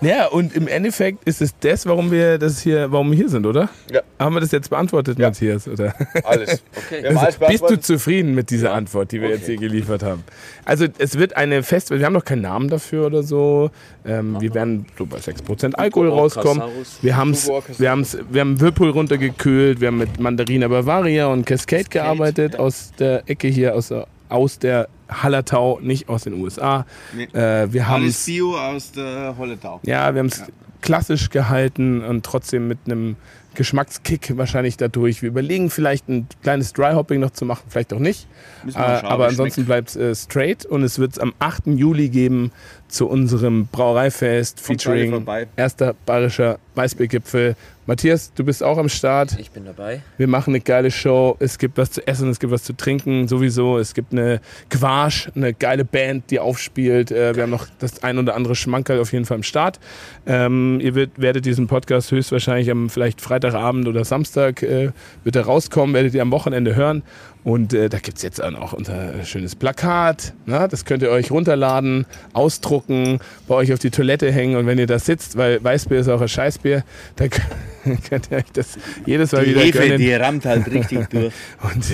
Ja, und im Endeffekt ist es das, warum wir das hier, warum wir hier sind, oder? Ja. Haben wir das jetzt beantwortet, Matthias? Oder? Alles. Okay. Also, bist du zufrieden mit dieser Antwort, die wir Okay. jetzt hier geliefert haben? Also es wird eine Fest, wir haben noch keinen Namen dafür oder so. Ähm, wir werden so bei 6% Alkohol rauskommen. Wir, haben's, wir, haben's, wir haben Whirlpool runtergekühlt, wir haben mit Mandarina Bavaria und Cascade gearbeitet aus der Ecke hier, aus der, aus der Hallertau, nicht aus den USA. Nee. Äh, wir haben Alles Bio aus der Holletau. ja, wir haben es klassisch gehalten und trotzdem mit einem Geschmackskick wahrscheinlich dadurch. Wir überlegen vielleicht ein kleines Dry Hopping noch zu machen, vielleicht auch nicht. Äh, aber ansonsten bleibt es äh, straight und es wird es am 8. Juli geben zu unserem Brauereifest Kommt featuring erster bayerischer Weißbiergipfel. Matthias, du bist auch am Start. Ich bin dabei. Wir machen eine geile Show. Es gibt was zu essen, es gibt was zu trinken, sowieso. Es gibt eine Quash, eine geile Band, die aufspielt. Äh, wir haben noch das ein oder andere Schmankerl auf jeden Fall am Start. Ähm, ihr wird, werdet diesen Podcast höchstwahrscheinlich am vielleicht Freitagabend oder Samstag äh, wird er rauskommen, werdet ihr am Wochenende hören. Und äh, da gibt es jetzt auch unser schönes Plakat. Na? Das könnt ihr euch runterladen, ausdrucken, bei euch auf die Toilette hängen. Und wenn ihr da sitzt, weil Weißbier ist auch ein Scheißbier, dann könnt ihr euch das jedes Mal Die wieder Hefe, gönnen. die rammt halt richtig durch. Und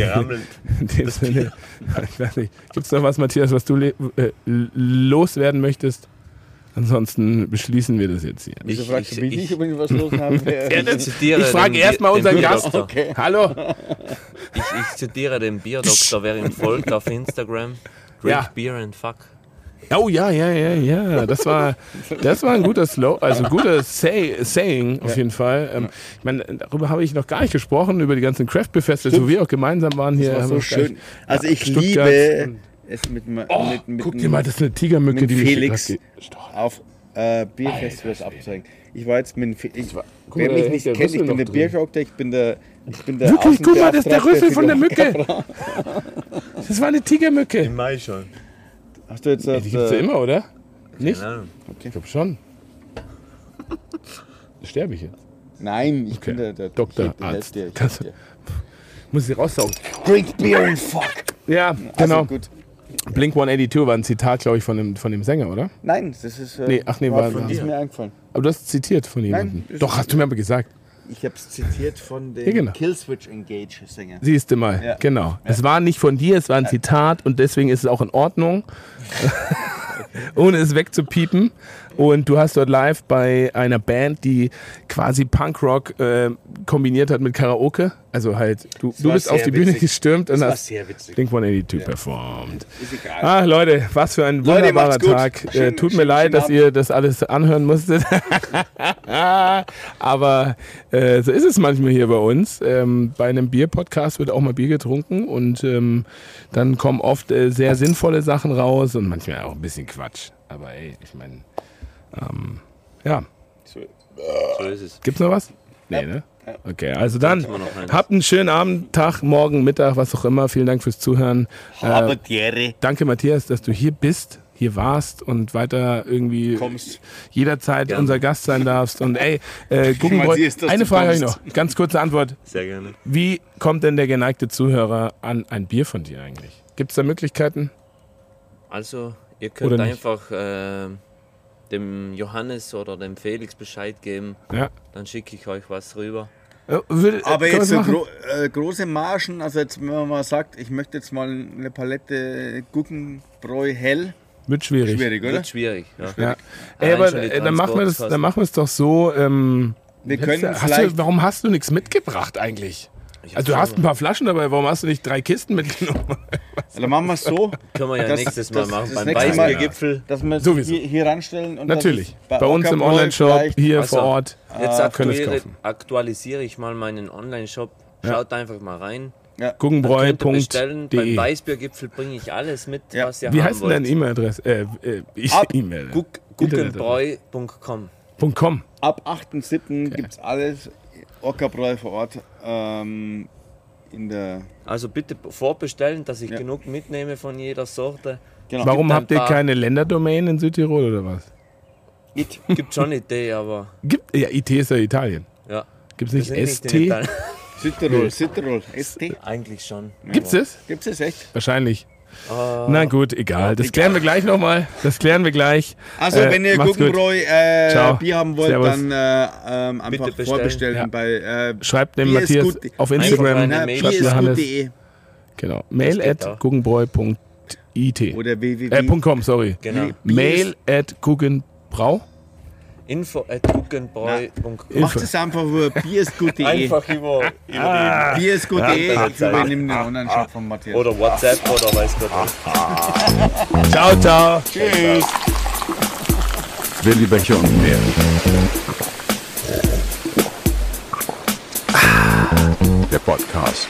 dem Sinne, ich weiß nicht, gibt es noch was, Matthias, was du äh, loswerden möchtest? Ansonsten beschließen wir das jetzt hier. Wieso Ich- fragst du ich- mich ich- nicht, ob ich was los habe? Ich zitiere Ich frage erstmal unseren. Gast. Okay. Hallo? Ich, ich zitiere den Bierdoktor, wer ihm folgt auf Instagram. Drink Ja. Beer and Fuck. Oh ja, ja, ja, ja. Das war, das war ein guter Slow, also ein guter Say, Saying auf jeden Fall. Ähm, ich meine, darüber habe ich noch gar nicht gesprochen, über die ganzen Craft Festivals, wo wir auch gemeinsam waren hier. Das war so schön. nicht- Also ich Stuttgart liebe es mit, ma- Oh, mit, mit, guck dir mal, das ist eine Tigermücke, mit die Felix auf äh, Bierfestivals abzeigen. Ich war jetzt mit Fe- ich, Guck wer mal, mich nicht kennt, ich bin der. Bierdoktor, ich bin der ich bin der Wirklich, guck mal, das ist der Rüssel von der Mücke. Das war eine Tigermücke. Mai schon. Hast du jetzt Die das, gibt's ja äh, immer, oder? Nicht? Ich glaube schon. Sterbe ich jetzt? Nein, ich Okay. bin der, der Doktor, ich, ich Arzt. dir, ich dir. Muss sie raussaugen. Drink beer and fuck. Ja, Also genau. gut. Blink 182 war ein Zitat, glaube ich, von dem, von dem Sänger, oder? Nein, das ist äh, Nee, ach nee, war- von war- dir. ist mir eingefallen. Aber du hast es zitiert von jemandem. das Doch, hast du mir aber gesagt. Ich habe es zitiert von dem Ja, genau. Killswitch Engage Sänger. Siehst du mal, Ja. genau. Es war nicht von dir, es war ein Zitat und deswegen ist es auch in Ordnung, ohne es wegzupiepen. Und du hast dort live bei einer Band, die quasi Punkrock äh, kombiniert hat mit Karaoke. Also halt, du, du bist auf die Bühne witzig. gestürmt und hast. Blink 182 performt. Ist egal. Ah, Leute, was für ein Leute, wunderbarer. Tag. äh, Schön- tut mir schön- leid, dass ihr das alles anhören musstet. Aber äh, so ist es manchmal hier bei uns. Ähm, bei einem Bier-Podcast wird auch mal Bier getrunken und ähm, dann kommen oft äh, sehr sinnvolle Sachen raus und manchmal auch ein bisschen Quatsch. Aber ey, ich meine, ähm, ja. So ist es. Gibt's noch was? Nee, ne? Okay, also dann habt einen schönen Abend, Tag, Morgen, Mittag, was auch immer. Vielen Dank fürs Zuhören. Äh, danke, Matthias, dass du hier bist, hier warst und weiter irgendwie Kommst. jederzeit Gerne. unser Gast sein darfst. Und ey, äh, Guggenbräu, eine Frage habe ich noch. Ganz kurze Antwort. Sehr gerne. Wie kommt denn der geneigte Zuhörer an ein Bier von dir eigentlich? Gibt es da Möglichkeiten? Also, ihr könnt Oder einfach äh, dem Johannes oder dem Felix Bescheid geben. Ja. Dann schicke ich euch was rüber. Äh, Aber jetzt so gro äh, große Margen, also jetzt wenn man mal sagt, ich möchte jetzt mal eine Palette Guggenbräu hell, Wird schwierig. schwierig, oder? Wird schwierig. Ja. Ja. Ey, Allein aber die äh, dann machen wir das, dann machen wir es doch so. Ähm, Wir können du, hast vielleicht, du, warum hast du nichts mitgebracht eigentlich? Ich Also du hast ein paar Flaschen dabei, warum hast du nicht drei Kisten mitgenommen? dann machen wir es so, Können wir ja Das- nächstes das- Mal machen. das Beim Weißbiergipfel. dass wir es Sowieso. hier, hier ranstellen. Und Natürlich. es Bei uns im Online-Shop, hier Also, vor Ort. Jetzt Ah, kaufen. aktualisiere ich mal meinen Online-Shop. Ja. Schaut einfach mal rein. Ihr bestellen. Beim Guggenbräu.de. Weißbiergipfel bringe ich alles mit, Ja. was ihr Wie haben heißt denn deine. E-Mail-Adresse? Äh, äh, E-Mail. Guck- Guggenbräu.com. Ab 8.7. gibt es alles Ockerbräu vor Ort ähm, in der... Also bitte vorbestellen, dass ich Ja. genug mitnehme von jeder Sorte. Genau. Warum habt ihr keine Länderdomain in Südtirol oder was? It. Gibt schon eine Idee, aber Gibt, ja, IT ist ja Italien. ja. Gibt es nicht nicht ST? Italien. Südtirol, Südtirol, ST. Eigentlich schon. Gibt es? Gibt es echt? Wahrscheinlich. Na gut, egal. Das klären wir gleich nochmal. Das klären wir gleich. Also, Äh, wenn ihr. Guggenbräu äh. Bier haben wollt, Servus. dann äh, ähm, einfach bestellen. vorbestellen Ja. bei äh, Schreibt dem Bier Matthias gut. auf Instagram. na, Mail. Bier Schreibt ist gut.de Genau. Mail at guggenbräu.it. oder www. Äh, .com, sorry. Genau. Mail at guggenbrau. Info at guggenbräu.com. Macht es einfach über bieristgut.de. Einfach über, über Bieristgut.de. Ja, Ich übernehme den Online-Shop von Matthias. den, oder WhatsApp oder weiß Gott was. Ciao, ciao. Tschüss. Willi Becher und mehr. Der Podcast.